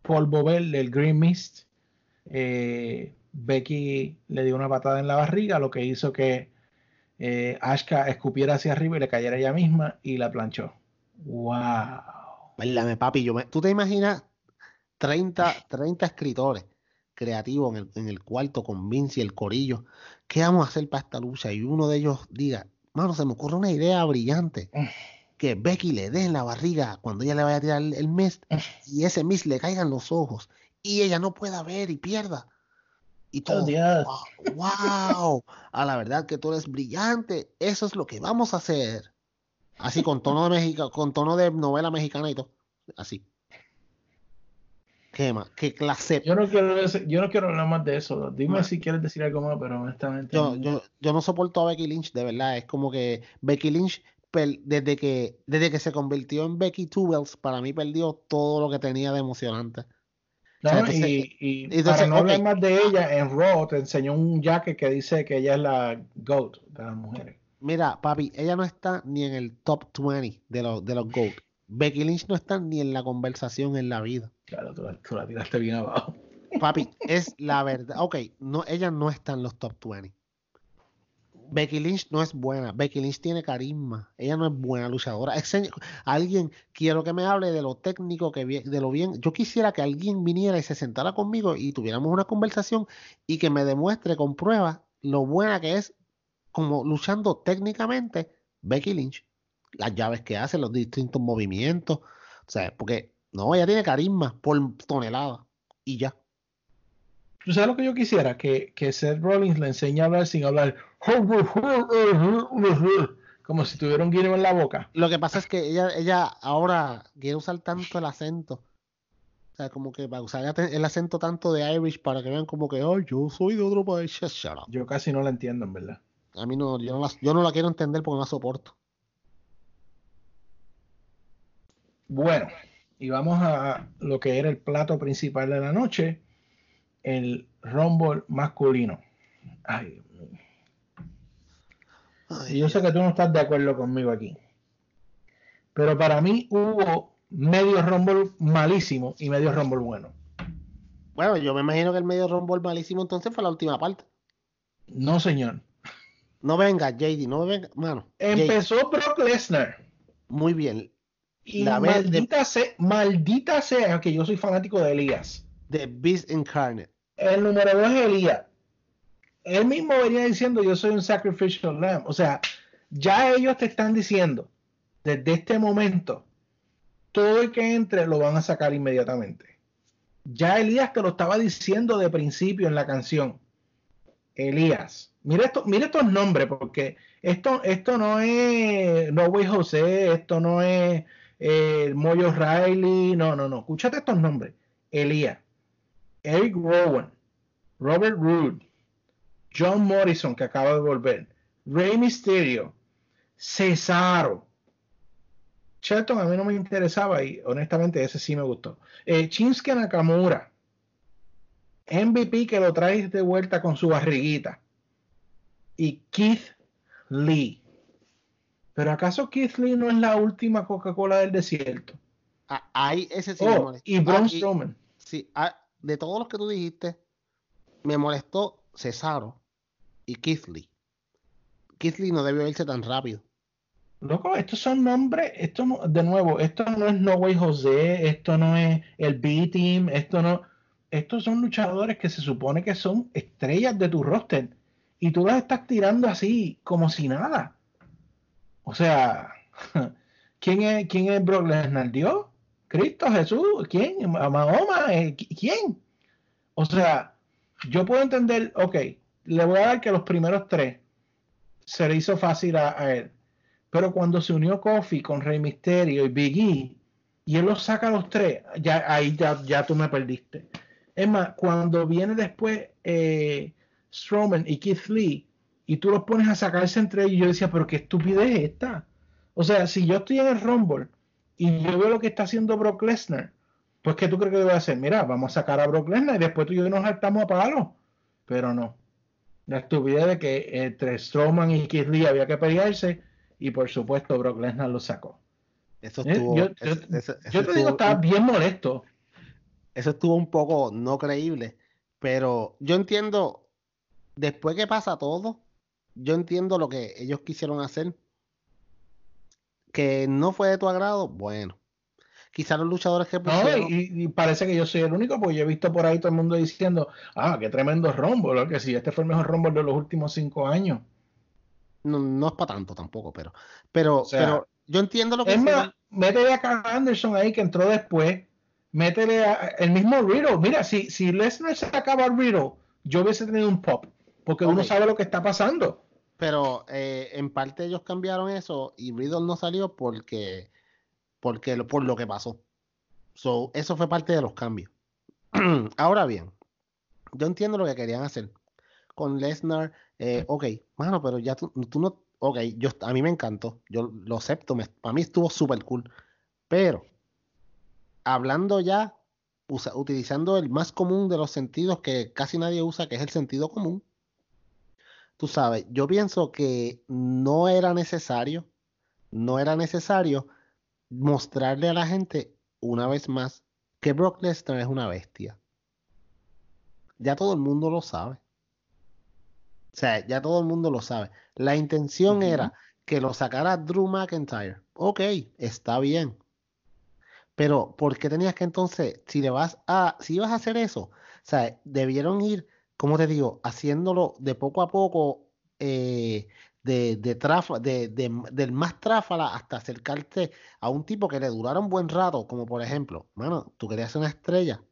polvo verde, el Green Mist, eh, Becky le dio una patada en la barriga, lo que hizo que eh, Asuka escupiera hacia arriba y le cayera ella misma y la planchó. ¡Wow! Válgame, papi, ¿tú te imaginas 30, 30 escritores creativos en el, en el cuarto con Vince y el corillo? ¿Qué vamos a hacer para esta lucha? Y uno de ellos diga, mano, se me ocurre una idea brillante. Que Becky le dé en la barriga cuando ella le vaya a tirar el, el mist y ese mist le caiga en los ojos y ella no pueda ver y pierda. Y ¡Oh, todo, Dios! wow, a la verdad que tú eres brillante. Eso es lo que vamos a hacer. Así con tono de Mexica, con tono de novela mexicana y todo. Así. ¿Qué más? ¿Qué clase? Yo no quiero, yo no quiero hablar más de eso. Dime si quieres decir algo más, pero honestamente. Yo, no. yo, yo no soporto a Becky Lynch, de verdad. Es como que Becky Lynch, desde que, desde que se convirtió en Becky Two para mí perdió todo lo que tenía de emocionante. No, entonces, y, y entonces, para no hablar más de ella, en Raw te enseñó un jacket que dice que ella es la GOAT de las mujeres. Mira, papi, ella no está ni en el top 20 de los, de los GOAT. Becky Lynch no está ni en la conversación en la vida. Claro, tú la, tú la tiraste bien abajo. Papi, es la verdad. Ok, no, ella no está en los top 20. Becky Lynch no es buena. Becky Lynch tiene carisma. Ella no es buena luchadora. Alguien, quiero que me hable de lo técnico, que de lo bien. Yo quisiera que alguien viniera y se sentara conmigo y tuviéramos una conversación y que me demuestre con pruebas lo buena que es como luchando técnicamente Becky Lynch. Las llaves que hace, los distintos movimientos. O sea, porque no, ella tiene carisma por tonelada. Y ya. ¿Tú sabes lo que yo quisiera? Que, que Seth Rollins le enseñe a hablar sin hablar. Como si tuviera un guineo en la boca. Lo que pasa es que ella, ella ahora quiere usar tanto el acento. O sea, como que para usar el acento tanto de Irish para que vean como que, oh, yo soy de otro país. Yo casi no la entiendo, en verdad. A mí no, yo no la, yo no la quiero entender porque no la soporto. Bueno, y vamos a lo que era el plato principal de la noche, el Rumble masculino. Ay, Yo sé que tú no estás de acuerdo conmigo aquí. Pero para mí hubo medio Rumble malísimo y medio Rumble bueno. Bueno, yo me imagino que el medio rumble malísimo entonces fue la última parte. No, señor. No venga, JD, no venga, mano. JD, Empezó Brock Lesnar. muy bien. Y La de- maldita, sea, maldita sea que yo soy fanático de Elías. The Beast Incarnate. El número dos es Elías. Él mismo venía diciendo yo soy un sacrificial lamb. O sea, ya ellos te están diciendo desde este momento todo el que entre lo van a sacar inmediatamente. Ya Elías te lo estaba diciendo de principio en la canción. Elías. Mira, esto, mira estos nombres, porque esto, esto no es No Way José, esto no es eh, Moyo Riley, no, no, no. Escúchate estos nombres. Elías, Eric Rowan, Robert Roode, John Morrison, que acaba de volver, Rey Mysterio, Cesaro. Shelton a mí no me interesaba y honestamente ese sí me gustó. Eh, Shinsuke Nakamura, MVP que lo trae de vuelta con su barriguita. Y Keith Lee. Pero ¿acaso Keith Lee no es la última Coca-Cola del desierto? Ah, ahí ese sí me Oh, molesta. y Braun Ah, Strowman. Sí, ah, de todos los que tú dijiste, me molestó Cesaro y. Keith Lee no debió irse tan rápido. Loco, estos son nombres, esto no- de nuevo, esto no es No Way José, esto no es el B-Team, esto no, estos son luchadores que se supone que son estrellas de tu roster y tú las estás tirando así como si nada. O sea, ¿quién es, quién es Brock Lesnar? ¿Dios? ¿Cristo? ¿Jesús? ¿Quién? ¿Mahoma? Eh, qui- ¿Quién? O sea, yo puedo entender, ok, le voy a dar que los primeros tres se le hizo fácil a, él. Pero cuando se unió Kofi con Rey Misterio y Big E, y él los saca a los tres, ya ahí ya, ya tú me perdiste. Es más, cuando viene después eh, Strowman y Keith Lee, y tú los pones a sacarse entre ellos, yo decía, pero qué estupidez es esta. O sea, si yo estoy en el Rumble y yo veo lo que está haciendo Brock Lesnar, pues ¿qué tú crees que voy a hacer? Mira, vamos a sacar a Brock Lesnar y después tú y yo nos saltamos a palo. Pero no. La estupidez de que entre Strowman y Keith Lee había que pelearse y por supuesto Brock Lesnar lo sacó. Eso Eh, estuvo, yo, eso- yo- eso- eso yo te digo, estuvo estaba un- bien molesto. eso estuvo un poco no creíble, pero yo entiendo, después que pasa todo, yo entiendo lo que ellos quisieron hacer, que no fue de tu agrado, bueno, quizás los luchadores que No, pusieron, y, y parece que yo soy el único, porque yo he visto por ahí todo el mundo diciendo, ah, qué tremendo Rumble, lo que sí, este fue el mejor Rumble de los últimos cinco años. no, no es para tanto tampoco, pero, pero, O sea, pero yo entiendo lo que Es más, métele a Carl Anderson ahí que entró después, métele a el mismo Riddle. Mira, si, si Lesnar se acaba a Riddle, yo hubiese tenido un pop, porque uno sabe lo que está pasando. Pero eh, en parte ellos cambiaron eso y Riddle no salió porque, porque por lo que pasó. So, eso fue parte de los cambios. Ahora bien, yo entiendo lo que querían hacer con Lesnar. eh, ok, mano, pero ya tú, tú no. Ok, yo, a mí me encantó. Yo lo acepto. me- para mí estuvo súper cool. Pero, hablando ya, usa- utilizando el más común de los sentidos que casi nadie usa, que es el sentido común tú sabes, yo pienso que no era necesario, no era necesario mostrarle a la gente una vez más que Brock Lesnar es una bestia. Ya todo el mundo lo sabe. O sea, ya todo el mundo lo sabe. La intención era que lo sacara Drew McIntyre. Ok, está bien. Pero, ¿por qué tenías que entonces, si le vas a, si ibas a hacer eso, o sea, debieron ir, como te digo, haciéndolo de poco a poco, eh, de, de, trafa, de, de, del más tráfala hasta acercarte a un tipo que le durara un buen rato, como por ejemplo, mano, tú querías ser una estrella,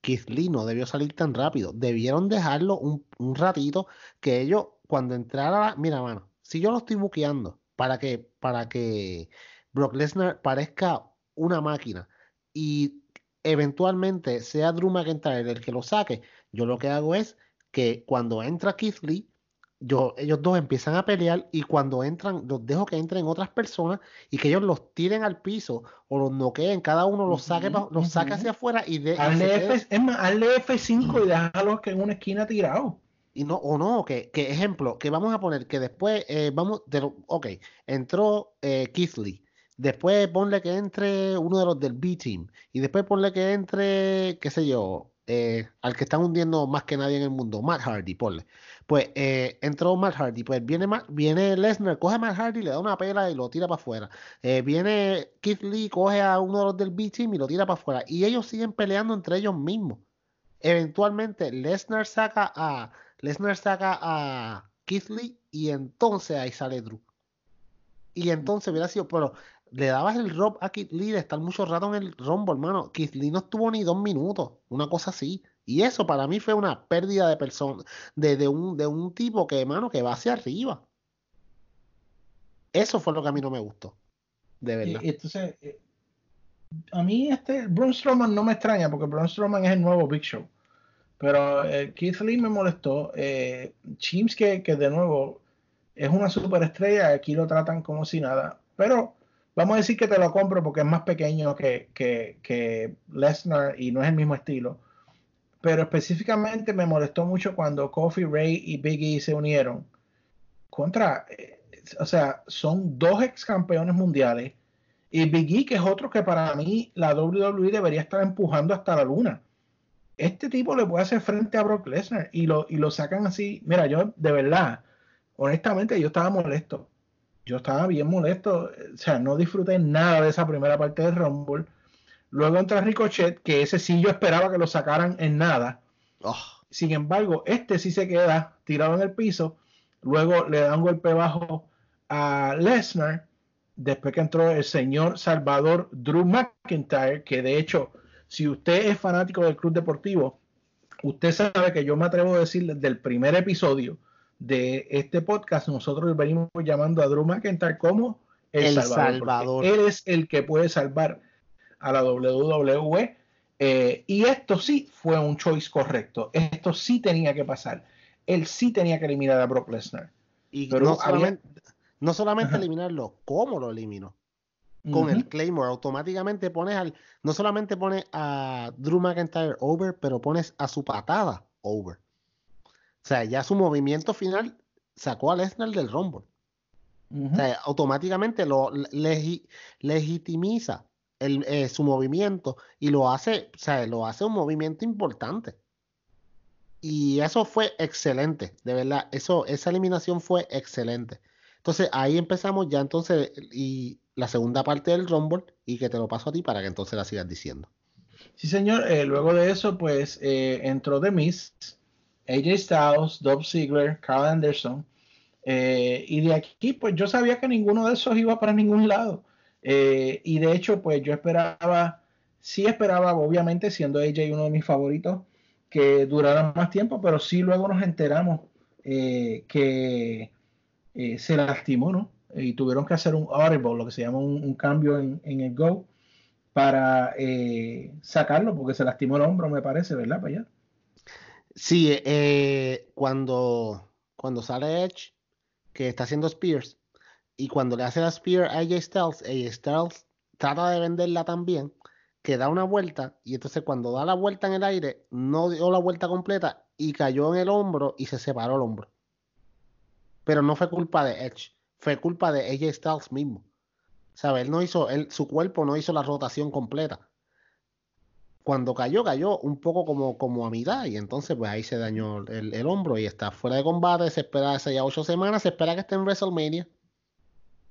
Keith Lee no debió salir tan rápido, debieron dejarlo un, un ratito, que ellos, cuando entrara, mira, mano, si yo lo estoy buqueando para que, para que Brock Lesnar parezca una máquina y eventualmente sea Drew McIntyre el que lo saque, yo lo que hago es que cuando entra Keith yo, ellos dos empiezan a pelear y cuando entran, los dejo que entren otras personas y que ellos los tiren al piso o los noqueen, cada uno los saque, Ujú, los saque hacia afuera y de Hazle F, es más, hazle F5 y déjalo que en una esquina tirado. Y no, o no, que, que ejemplo, que vamos a poner que después, eh, vamos, de lo- ok, entró eh, después ponle que entre uno de los del B-Team, y después ponle que entre, qué sé yo, eh, al que están hundiendo más que nadie en el mundo, Matt Hardy, ponle. Pues eh, entró Matt Hardy, pues viene, viene Lesnar, coge a Matt Hardy, le da una pela y lo tira para afuera. Eh, viene Keith Lee, coge a uno de los del B-Team y lo tira para afuera. Y ellos siguen peleando entre ellos mismos. Eventualmente Lesnar saca a Lesnar saca a Keith Lee y entonces ahí sale Drew. Y entonces hubiera sido, pero le dabas el rob a Keith Lee de estar mucho rato en el rombo, hermano. Keith Lee no estuvo ni dos minutos, una cosa así. Y eso para mí fue una pérdida de persona, de, de un, de un tipo que, hermano, que va hacia arriba. Eso fue lo que a mí no me gustó. De verdad. Y- entonces, eh, a mí este Braun Strowman no me extraña porque Braun Strowman es el nuevo Big Show. Pero eh, Keith Lee me molestó. Eh, Chims que, que de nuevo es una superestrella, aquí lo tratan como si nada. Pero vamos a decir que te lo compro porque es más pequeño que, que, que Lesnar y no es el mismo estilo. Pero específicamente me molestó mucho cuando Kofi, Ray y Big E se unieron. Contra, eh, o sea, son dos ex campeones mundiales. Y Big E, que es otro que para mí la WWE debería estar empujando hasta la luna. Este tipo le puede hacer frente a Brock Lesnar y lo, y lo sacan así. Mira, yo de verdad, honestamente, yo estaba molesto. Yo estaba bien molesto. O sea, no disfruté nada de esa primera parte del Rumble. Luego entra Ricochet, que ese sí yo esperaba que lo sacaran en nada. Oh, Sin embargo, este sí se queda tirado en el piso. Luego le da un golpe bajo a Lesnar. Después que entró el señor Salvador Drew McIntyre, que de hecho, si usted es fanático del Club Deportivo, usted sabe que yo me atrevo a decir desde el primer episodio de este podcast, nosotros venimos llamando a Drew McIntyre como el, El Salvador. Él es el que puede salvar a la WWE. eh, y esto sí fue un choice correcto. Esto sí tenía que pasar. Él sí tenía que eliminar a Brock Lesnar. y Pero no había- solamente, no solamente eliminarlo, ¿cómo lo eliminó? con el Claymore automáticamente pones al no solamente pones a Drew McIntyre over, pero pones a su patada over. O sea, ya su movimiento final sacó a Lesnar del Rumble. O sea, automáticamente lo legi- legitimiza el, eh, su movimiento y lo hace, o sea, lo hace un movimiento importante. Y eso fue excelente, de verdad. Eso, esa eliminación fue excelente. Entonces ahí empezamos ya entonces y la segunda parte del Rumble y que te lo paso a ti para que entonces la sigas diciendo. Sí, señor. Eh, luego de eso, pues eh, entró The Miz, AJ Styles, Dolph Ziggler, Carl Anderson. eh, y de aquí, pues yo sabía que ninguno de esos iba para ningún lado. Eh, y de hecho, pues yo esperaba, sí esperaba, obviamente, siendo AJ uno de mis favoritos, que durara más tiempo, pero sí luego nos enteramos eh, que se lastimó, ¿no? Y tuvieron que hacer un audible, lo que se llama un, cambio en, en el Go para sacarlo porque se lastimó el hombro, me parece, ¿verdad? Para allá. Sí, eh, cuando, cuando sale Edge, que está haciendo Spears, y cuando le hace la Spear a AJ Styles, AJ Styles trata de venderla también, que da una vuelta, y entonces cuando da la vuelta en el aire, no dio la vuelta completa y cayó en el hombro y se separó el hombro. Pero no fue culpa de Edge, fue culpa de AJ Styles mismo. Él no hizo, él, su cuerpo no hizo la rotación completa. Cuando cayó, cayó un poco como, como a mitad y entonces pues ahí se dañó el, el hombro y está fuera de combate, se espera hace ya ocho semanas, se espera que esté en WrestleMania.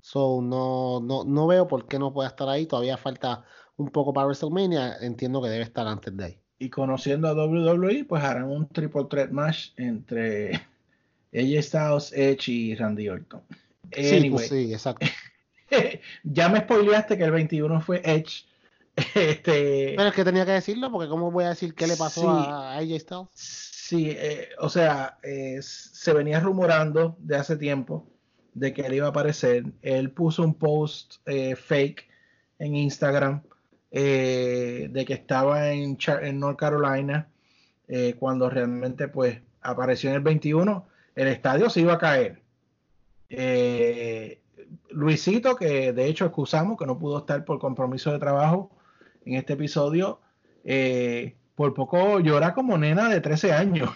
So, no, no, no veo por qué no pueda estar ahí, todavía falta un poco para WrestleMania, entiendo que debe estar antes de ahí. Y conociendo a WWE, pues harán un triple threat match entre AJ Styles, Edge y Randy Orton. Sí, Anyway, pues sí, exacto. ya me spoileaste que el 21 fue Edge. Este, Pero es que tenía que decirlo porque cómo voy a decir qué le pasó Sí. a AJ Styles. Sí, eh, o sea, eh, se venía rumorando de hace tiempo de que él iba a aparecer. Él puso un post eh, fake en Instagram eh, de que estaba en, North Carolina cuando realmente pues apareció en el 21. El estadio se iba a caer. Eh, Luisito, que de hecho excusamos que no pudo estar por compromiso de trabajo en este episodio, eh, por poco llora como nena de 13 años.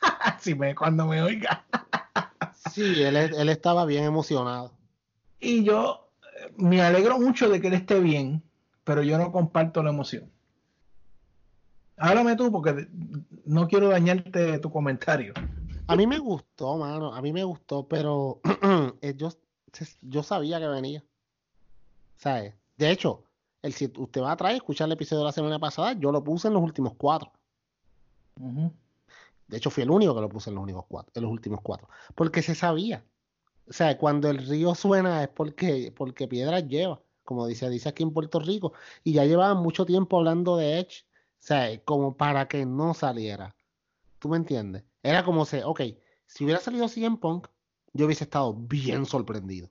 si me, cuando me oiga. Sí, él, él estaba bien emocionado. Y yo eh, me alegro mucho de que él esté bien, pero yo no comparto la emoción. Háblame tú porque no quiero dañarte tu comentario. A mí me gustó, mano, a mí me gustó, pero eh, yo, yo sabía que venía. ¿Sabes? De hecho, el, si usted va a traer, escuchar el episodio de la semana pasada, yo lo puse en los últimos cuatro. De hecho, fui el único que lo puse en los únicos cuatro, en los últimos cuatro. Porque se sabía. O sea, cuando el río suena es porque, porque piedras lleva, como dice, dice aquí en Puerto Rico. Y ya llevaban mucho tiempo hablando de Edge. O sea, como para que no saliera. ¿Tú me entiendes? Era como se, ok, si hubiera salido CM Punk, yo hubiese estado bien sorprendido.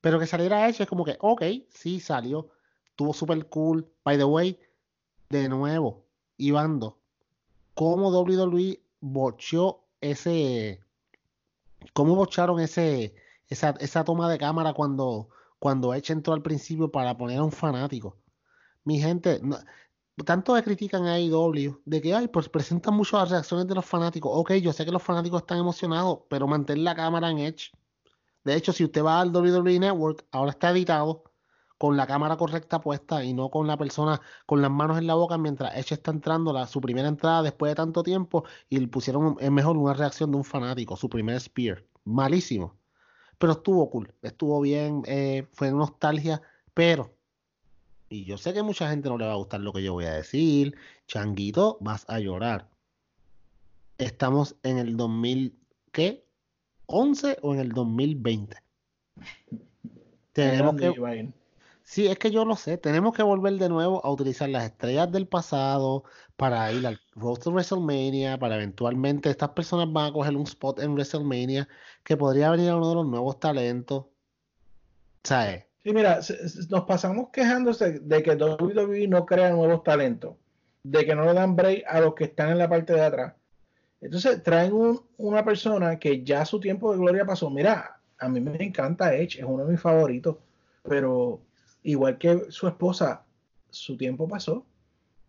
Pero que saliera Edge es como que, ok, sí salió. Estuvo súper cool. By the way, de nuevo, Ivando, cómo WWE bocheó ese. ¿Cómo bocharon ese, esa, esa toma de cámara cuando, cuando Edge entró al principio para poner a un fanático? Mi gente, no- tanto critican a AEW de que, ay, pues presentan mucho las reacciones de los fanáticos. Ok, yo sé que los fanáticos están emocionados, pero mantén la cámara en Edge. De hecho, si usted va al WWE Network, ahora está editado con la cámara correcta puesta y no con la persona con las manos en la boca mientras Edge está entrando la, su primera entrada después de tanto tiempo y le pusieron es mejor una reacción de un fanático, su primer spear. Malísimo. Pero estuvo cool, estuvo bien, eh, fue nostalgia, pero, y yo sé que mucha gente no le va a gustar lo que yo voy a decir, Changuito, vas a llorar. Estamos en el 2000, ¿qué? ¿11 o en el 2020? Tenemos que. Sí, es que yo lo sé. Tenemos que volver de nuevo a utilizar las estrellas del pasado para ir al Road to WrestleMania, para eventualmente estas personas van a coger un spot en WrestleMania que podría venir a uno de los nuevos talentos. ¿Sabes? Sí, mira, nos pasamos quejándose de que WWE no crea nuevos talentos, de que no le dan break a los que están en la parte de atrás. Entonces traen un- una persona que ya su tiempo de gloria pasó. Mira, a mí me encanta Edge, es uno de mis favoritos, pero igual que su esposa, su tiempo pasó.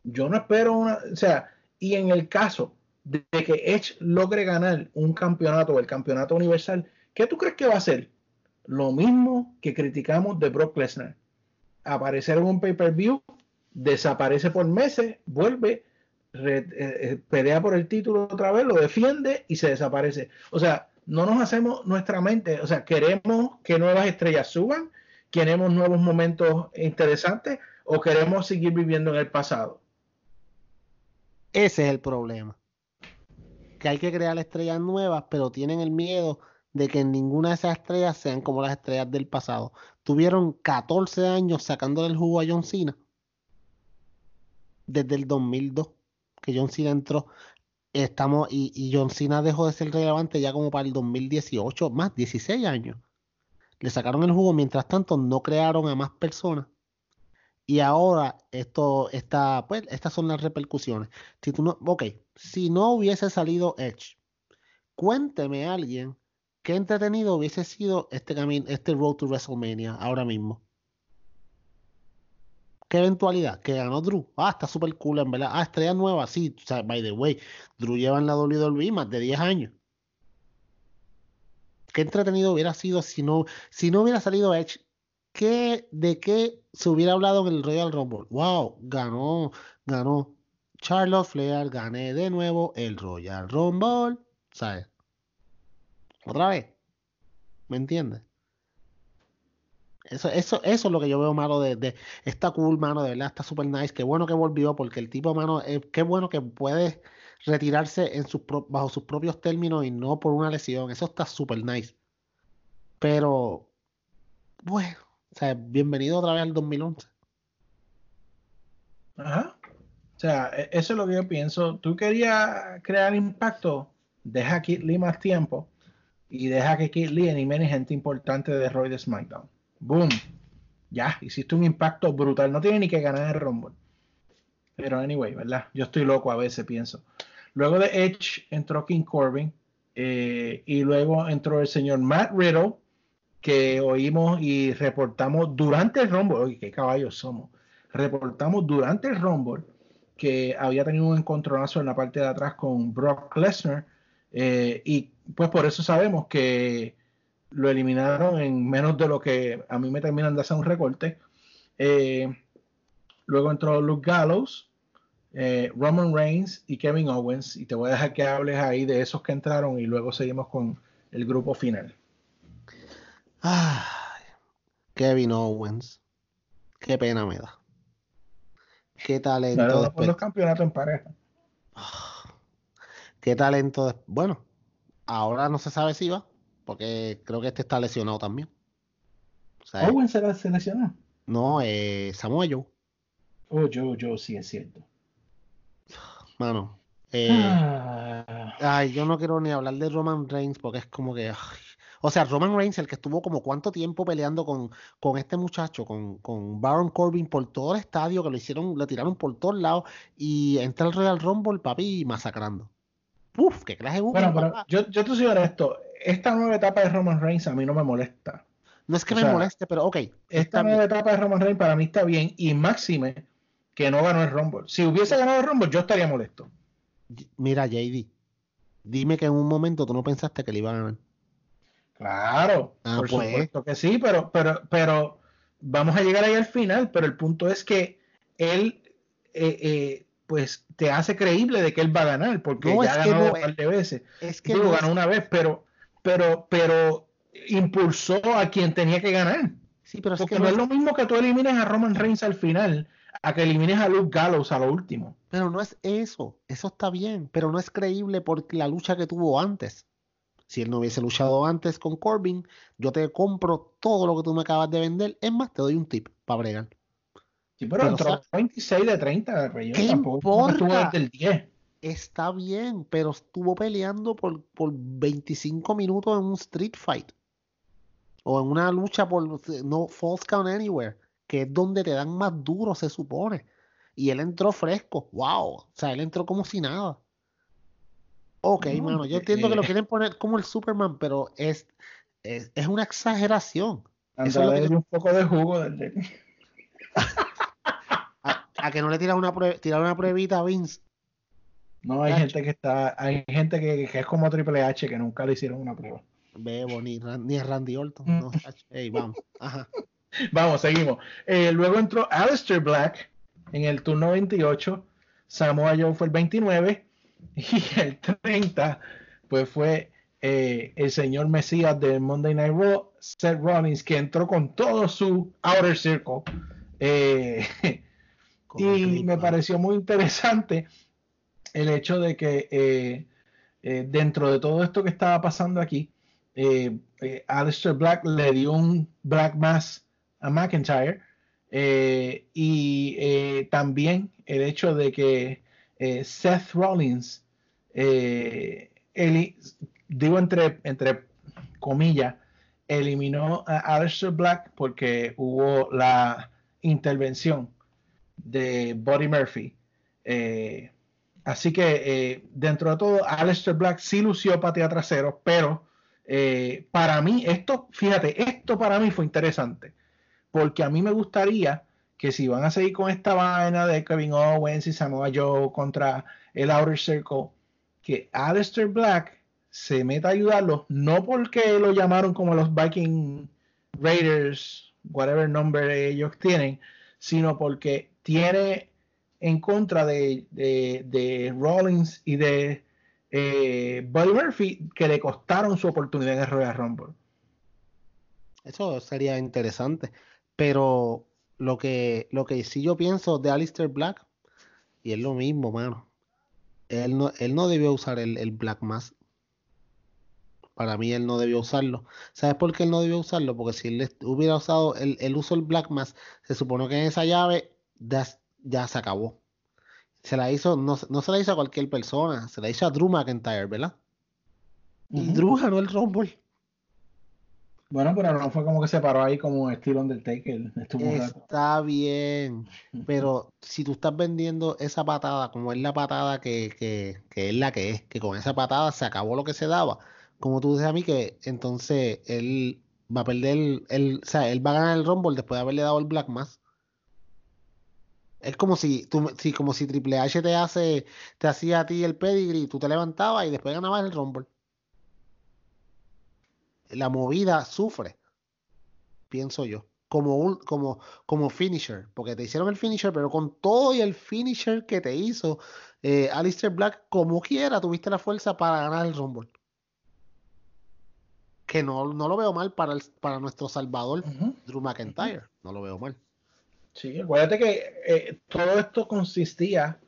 Yo no espero una, o sea, y en el caso de, que Edge logre ganar un campeonato, el campeonato universal, ¿qué tú crees que va a hacer? Lo mismo que criticamos de Brock Lesnar. Aparecer en un pay-per-view, desaparece por meses, vuelve, eh, eh, pelea por el título otra vez, lo defiende y se desaparece. O sea, no nos hacemos nuestra mente, o sea, queremos que nuevas estrellas suban, queremos nuevos momentos interesantes o queremos seguir viviendo en el pasado. Ese es el problema. Que hay que crear estrellas nuevas, pero tienen el miedo de que ninguna de esas estrellas sean como las estrellas del pasado. Tuvieron 14 años sacándole el jugo a John Cena. Desde el 2002, que John Cena entró. Estamos, y, y John Cena dejó de ser relevante ya como para el 2018, más 16 años. Le sacaron el jugo, mientras tanto no crearon a más personas. Y ahora esto está, pues, estas son las repercusiones. Si tú no, ok, si no hubiese salido Edge, cuénteme a alguien qué entretenido hubiese sido este camino, este Road to WrestleMania ahora mismo. ¿Qué eventualidad? Que ganó Drew. Ah, está súper cool, en verdad. Ah, estrella nueva, sí. O sea, by the way, Drew lleva en la WWE más de 10 años. Qué entretenido hubiera sido si no, si no hubiera salido Edge. ¿qué, ¿de qué se hubiera hablado en el Royal Rumble? Wow, ganó, ganó Charlotte Flair, gané de nuevo el Royal Rumble, ¿sabes? Otra vez, ¿me entiendes? Eso, eso, eso es lo que yo veo, mano, de, de está cool, mano, de verdad, está super nice. Qué bueno que volvió, porque el tipo, mano, eh, qué bueno que puede retirarse en sus bajo sus propios términos y no por una lesión. Eso está super nice. Pero, bueno, o sea, bienvenido otra vez al 2011. Ajá. O sea, e- eso es lo que yo pienso. Tú querías crear impacto, deja a Kid Lee más tiempo y deja que Kid Lee anime gente importante de Roy de SmackDown. Boom. Ya, hiciste un impacto brutal. No tiene ni que ganar el Rumble. Pero anyway, ¿verdad? Yo estoy loco a veces, pienso. Luego de Edge entró King Corbin eh, y luego entró el señor Matt Riddle que oímos y reportamos durante el Rumble. Oye, qué caballos somos. Reportamos durante el Rumble que había tenido un encontronazo en la parte de atrás con Brock Lesnar eh, y pues por eso sabemos que lo eliminaron en menos de lo que a mí me terminan de hacer un recorte. Eh, luego entró Luke Gallows, eh, Roman Reigns y Kevin Owens y te voy a dejar que hables ahí de esos que entraron y luego seguimos con el grupo final. Ay, Kevin Owens. Qué pena me da. Qué talento. Claro, por después- los campeonatos en pareja. Qué talento. Bueno, ahora no se sabe si va, porque creo que este está lesionado también. O sea, Owens se seleccionó. no, eh, Samoa Joe, Oh, yo, yo, sí es cierto. Mano. eh, Ah, Ay, yo no quiero ni hablar de Roman Reigns porque es como que. ay. O sea, Roman Reigns, el que estuvo como cuánto tiempo peleando con, con este muchacho, con, con Baron Corbin por todo el estadio, que lo hicieron, lo tiraron por todos lados, y entra el Royal Rumble, papi, masacrando. Uf, qué clase de bueno, pero yo, yo te soy honesto. Esta nueva etapa de Roman Reigns a mí no me molesta. No es que o me sea, moleste, pero ok. Esta bien. nueva etapa de Roman Reigns para mí está bien y máxime que no ganó el Rumble. Si hubiese ganado el Rumble, yo estaría molesto. Mira, JD, dime que en un momento tú no pensaste que le iban a ganar. Claro, Ah, por pues. supuesto que sí, pero, pero, pero vamos a llegar ahí al final. Pero el punto es que él, eh, eh, pues, te hace creíble de que él va a ganar, porque No, ya es que no, un par de veces. Es que Digo, no es- ganó una vez, pero, pero, pero impulsó a quien tenía que ganar. sí, pero es Porque que no es- lo mismo que tú elimines a Roman Reigns al final, a que elimines a Luke Gallows a lo último. Pero no es eso, eso está bien, pero no es creíble por la lucha que tuvo antes. Si él no hubiese luchado antes con Corbin, yo te compro todo lo que tú me acabas de vender. Es más, te doy un tip para bregar. Sí, pero, Pero, entró o sea, 26 de 30, Rey. ¿qué Tampoco estuvo importa? desde el 10. Está bien, pero estuvo peleando por, por 25 minutos en un street fight. O en una lucha por no false count anywhere, que es donde te dan más duro, se supone. Y él entró fresco. Wow. O sea, él entró como si nada. Ok, No, mano, yo eh, entiendo que lo eh. quieren poner como el Superman, pero es, es, es una exageración. Eso es lo que un poco de jugo desde A, a que no le tiras una, prue- tirar una pruebita a Vince. No, hay gente que está, hay gente que, que es como Triple H, que nunca le hicieron una prueba. Bebo, ni, ni Randy Orton. Mm. No, ach- ey, vamos. Ajá. Vamos, seguimos. Eh, luego entró Aleister Black en el turno 28. Samoa Joe fue el 29. Y el 30, pues fue eh, el señor Mesías de Monday Night Raw, Seth Rollins, que entró con todo su Outer Circle. Eh, y me pareció muy interesante el hecho de que dentro de todo esto que estaba pasando aquí, eh, Aleister Black le dio un Black Mass McIntyre eh, y eh, también el hecho de que eh, Seth Rollins, eli- digo entre, entre comillas, eliminó a Aleister Black porque hubo la intervención de Buddy Murphy. Así que dentro de todo, Aleister Black sí lució patea trasero, pero para mí, esto, fíjate, esto para mí fue interesante, porque a mí me gustaría que si van a seguir con esta vaina de Kevin Owens y Samoa Joe contra el Outer Circle, que Aleister Black se meta a ayudarlos, no porque lo llamaron como los Viking Raiders whatever number ellos tienen, sino porque tiene en contra de, de, de Rollins y de eh, Buddy Murphy que le costaron su oportunidad en el Royal Rumble. Eso sería interesante. Pero lo que, lo que sí yo pienso de Alistair Black, y es lo mismo, mano. Él no, él no debió usar el, el Black Mask. Para mí él no debió usarlo. ¿Sabes por qué él no debió usarlo? Porque si él hubiera usado el, el uso del Black Mask, se supone que en esa llave ya, ya se acabó. Se la hizo, no, no, se la hizo a cualquier persona, se la hizo a Drew McIntyre, ¿verdad? Uh -huh. Y Drew ganó el Rumble. Bueno, pero no fue como que se paró ahí como estilo Undertaker. Está bien, pero si tú estás vendiendo esa patada como es la patada que, que, que, es la que es, que con esa patada se acabó lo que se daba, como tú dices a mí que entonces él va a perder, el, o sea, él va a ganar el Rumble después de haberle dado el Black Mass. Es como si, tú, si, como si Triple H te hace, te hacía a ti el pedigree, tú te levantabas y después ganabas el Rumble la movida sufre, pienso yo, como un, como, como finisher, porque te hicieron el finisher, pero con todo y el finisher que te hizo eh, Alistair Black, como quiera, tuviste la fuerza para ganar el Rumble. Que no, no lo veo mal para, el, para nuestro salvador, uh -huh. Drew McIntyre, no lo veo mal. Sí, acuérdate que eh, todo esto consistía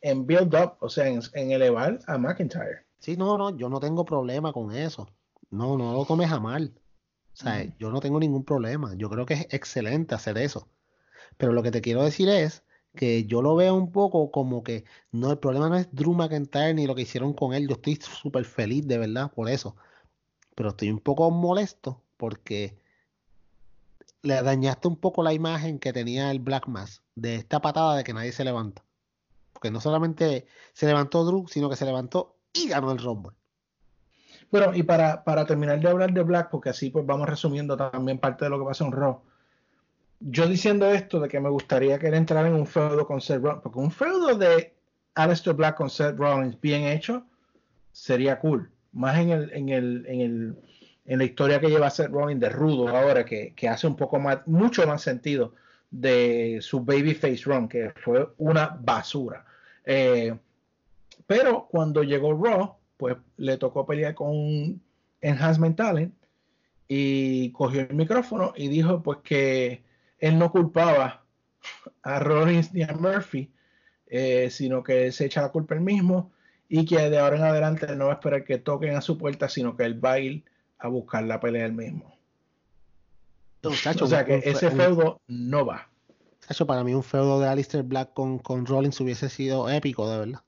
en build up, o sea, en, en elevar a McIntyre. Sí, no, no, yo no tengo problema con eso. No, no lo tomes a mal. O sea, yo no tengo ningún problema. Yo creo que es excelente hacer eso. Pero lo que te quiero decir es que yo lo veo un poco como que no, el problema no es Drew McIntyre ni lo que hicieron con él. Yo estoy súper feliz de verdad por eso. Pero estoy un poco molesto porque le dañaste un poco la imagen que tenía el Black Mass de esta patada de que nadie se levanta. Porque no solamente se levantó Drew, sino que se levantó y ganó el Rumble. Bueno, y para, para, terminar de hablar de Black, porque así pues vamos resumiendo también parte de lo que pasa en Raw. Yo diciendo esto de que me gustaría que él entrara en un feudo con Seth Rollins, porque un feudo de Aleister Black con Seth Rollins bien hecho sería cool. Más en el, en el, en el, en la historia que lleva Seth Rollins de rudo ahora, que, que hace un poco más, mucho más sentido de su babyface run, que fue una basura. Eh, pero cuando llegó Raw, pues le tocó pelear con un Enhancement Talent y cogió el micrófono y dijo pues que él no culpaba a Rollins ni a Murphy, eh, sino que se echa la culpa él mismo y que de ahora en adelante no va a esperar que toquen a su puerta, sino que él va a ir a buscar la pelea él mismo. Muchacho, o sea que ese feudo no va. Muchacho, para mí un feudo de Alistair Black con, con Rollins hubiese sido épico, de verdad.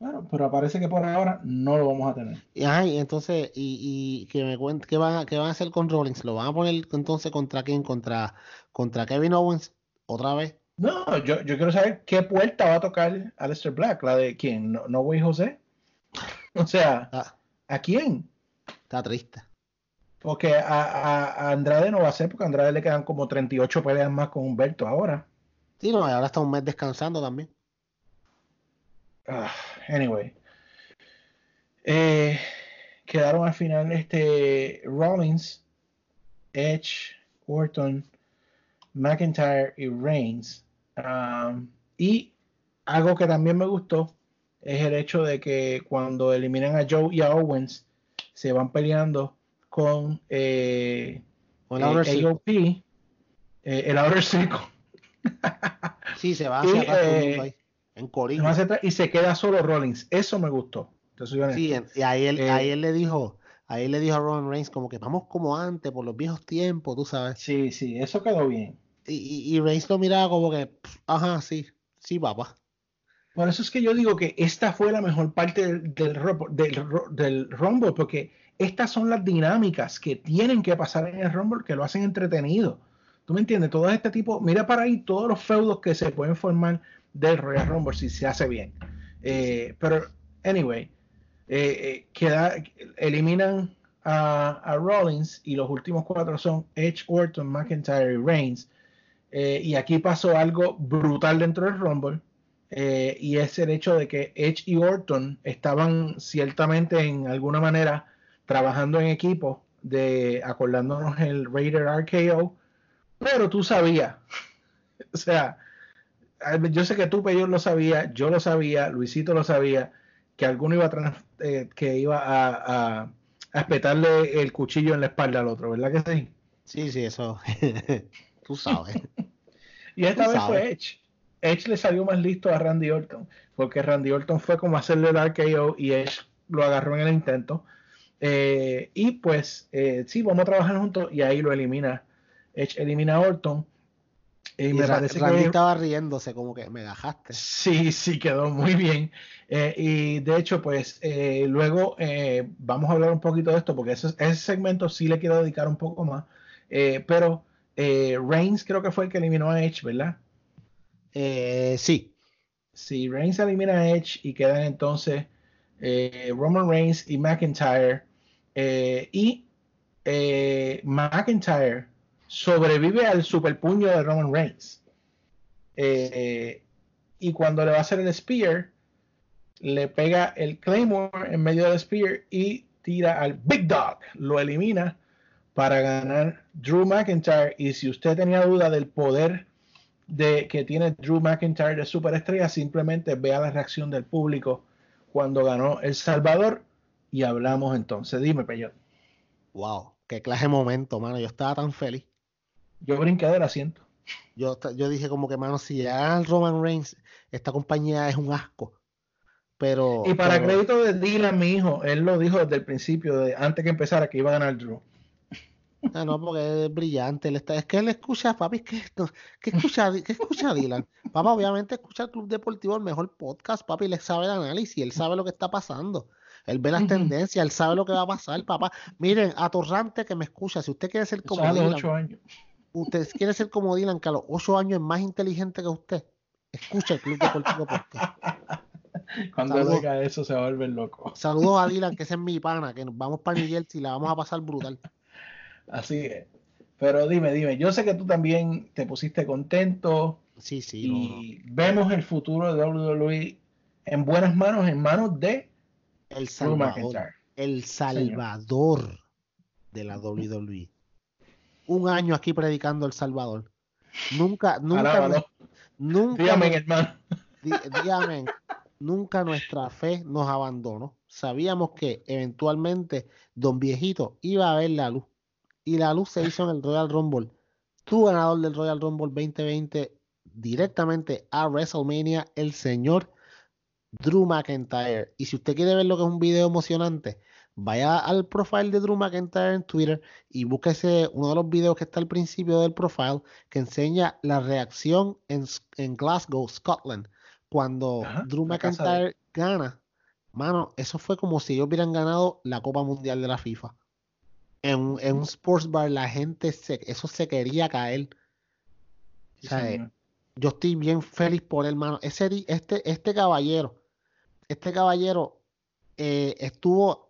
Bueno, pero parece que por ahora no lo vamos a tener. Ay, entonces, y, y que me cuente, ¿qué van, a, ¿qué van a hacer con Rollins? ¿Lo van a poner entonces contra quién? ¿Contra, contra Kevin Owens otra vez? No, yo, yo quiero saber qué puerta va a tocar Aleister Black. ¿La de quién? ¿No, no güey José? O sea, ah, ¿a quién? Está triste. Porque a, a, a, Andrade no va a ser, porque a Andrade le quedan como 38 peleas más con Humberto ahora. Sí, no, ahora está un mes descansando también. Uh, anyway. Eh, quedaron al final este Rollins, Edge, Orton, McIntyre y Reigns. Um, y algo que también me gustó es el hecho de que cuando eliminan a Joe y a Owens se van peleando con eh, el eh, AOP, eh, el Outer Circle. sí, se va hacia y, en Corillo. Y se queda solo Rollins. Eso me gustó. Sí, y ahí él, eh, ahí él le dijo, ahí le dijo a Roman Reigns como que vamos como antes, por los viejos tiempos, tú sabes. Sí, sí, eso quedó bien. Y, y, y Reigns lo miraba como que, ajá, sí, sí, papá. Por eso es que yo digo que esta fue la mejor parte del, del, del, del Rumble, porque estas son las dinámicas que tienen que pasar en el Rumble que lo hacen entretenido. ¿Tú me entiendes? Todo este tipo, mira para ahí todos los feudos que se pueden formar del Royal Rumble si se hace bien. Eh, pero, anyway, eh, eh, queda, eliminan a, a, Rollins y los últimos cuatro son Edge, Orton, McIntyre y Reigns. Eh, y aquí pasó algo brutal dentro del Rumble. y es el hecho de que Edge y Orton estaban ciertamente en alguna manera trabajando en equipo de acordándonos el Raider RKO Pero tú sabías, o sea, yo sé que tú, yo lo sabía, yo lo sabía, Luisito lo sabía, que alguno iba a, eh, que iba a, a, espetarle el cuchillo en la espalda al otro, ¿verdad que sí? Sí, sí, eso. tú sabes. y esta vez fue Edge. Edge le salió más listo a Randy Orton, porque Randy Orton fue como hacerle el RKO y Edge lo agarró en el intento. Eh, y pues, eh, sí, vamos a trabajar juntos y ahí lo elimina. Edge elimina a Orton. Y, me parece que estaba riéndose, como que me dejaste. Sí, sí, quedó muy bien. Eh, y de hecho, pues luego vamos a hablar un poquito de esto, porque ese, ese, segmento sí le quiero dedicar un poco más. pero Reigns creo que fue el que eliminó a Edge, ¿verdad? sí. Sí, Reigns elimina a Edge y quedan entonces Roman Reigns y McIntyre eh, y eh, McIntyre sobrevive al super puño de Roman Reigns. Eh, y cuando le va a hacer el spear, le pega el Claymore en medio del spear y tira al Big Dog. Lo elimina para ganar Drew McIntyre. Y si usted tenía duda del poder de que tiene Drew McIntyre de superestrella, simplemente vea la reacción del público cuando ganó El Salvador y hablamos entonces. Dime, Peyot. Wow, qué clase de momento, mano. Yo estaba tan feliz. Yo brinqué del asiento. Yo, yo dije como que, mano, si ya Roman Reigns, esta compañía es un asco. Pero, y para crédito de Dylan, mi hijo, él lo dijo desde el principio, de, antes que empezara, que iba a ganar Drew. Ah, no, porque es brillante. Él está, es que él escucha, papi, ¿qué, qué escucha, ¿qué escucha Dylan? Papá, obviamente escucha el Club Deportivo, el mejor podcast, papi, le sabe el análisis, él sabe lo que está pasando. Él ve las tendencias, él sabe lo que va a pasar, papá. Miren, atorrante que me escucha, si usted quiere ser como Dylan, usted quiere ser como Dylan, que a los ocho años es más inteligente que usted, escucha el Club Deportivo Podcast. Cuando Saludos. diga eso se va a volver loco. Saludos a Dylan, que ese es mi pana, que nos vamos para New Jersey y la vamos a pasar brutal. Así es. Pero dime, dime, yo sé que tú también te pusiste contento. Sí, sí. Y vemos el futuro de WWE en buenas manos, en manos de el Salvador. El Salvador de la WWE. Un año aquí predicando El Salvador. Nunca, nunca, nunca, hermano. nunca nuestra fe nos abandonó. Sabíamos que eventualmente Don Viejito iba a ver la luz. Y la luz se hizo en el Royal Rumble. Tu ganador del Royal Rumble 2020 directamente a WrestleMania, el señor Drew McIntyre. Y si usted quiere ver lo que es un video emocionante, vaya al profile de Drew McIntyre en Twitter y búsquese uno de los videos que está al principio del profile que enseña la reacción en, Glasgow, Scotland, cuando Drew McIntyre gana. Mano, eso fue como si ellos hubieran ganado la Copa Mundial de la FIFA. En, un sports bar la gente, se, eso se quería caer. yo estoy bien feliz por él, mano. Ese, este, este caballero este caballero eh, estuvo,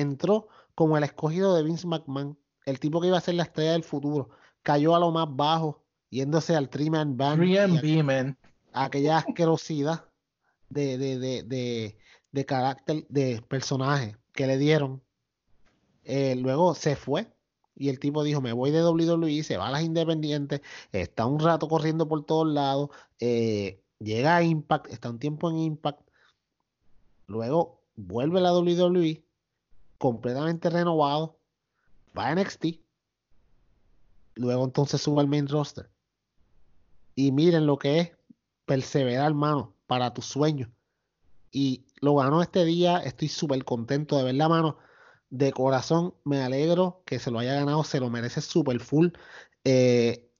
entró como el escogido de Vince McMahon, el tipo que iba a ser la estrella del futuro, cayó a lo más bajo, yéndose al Three-Man Band. aquella asquerosidad de, de, de, carácter, de personaje que le dieron. Eh, luego se fue y el tipo dijo, me voy de WWE, se va a las independientes, está un rato corriendo por todos lados, eh, llega a Impact, está un tiempo en Impact, Luego vuelve la WWE completamente renovado. Va a NXT. Luego entonces sube al main roster. Y miren lo que es perseverar, hermano, para tus sueños. Y lo ganó este día. Estoy súper contento de ver la mano. De corazón, me alegro que se lo haya ganado. Se lo merece súper full. Eh,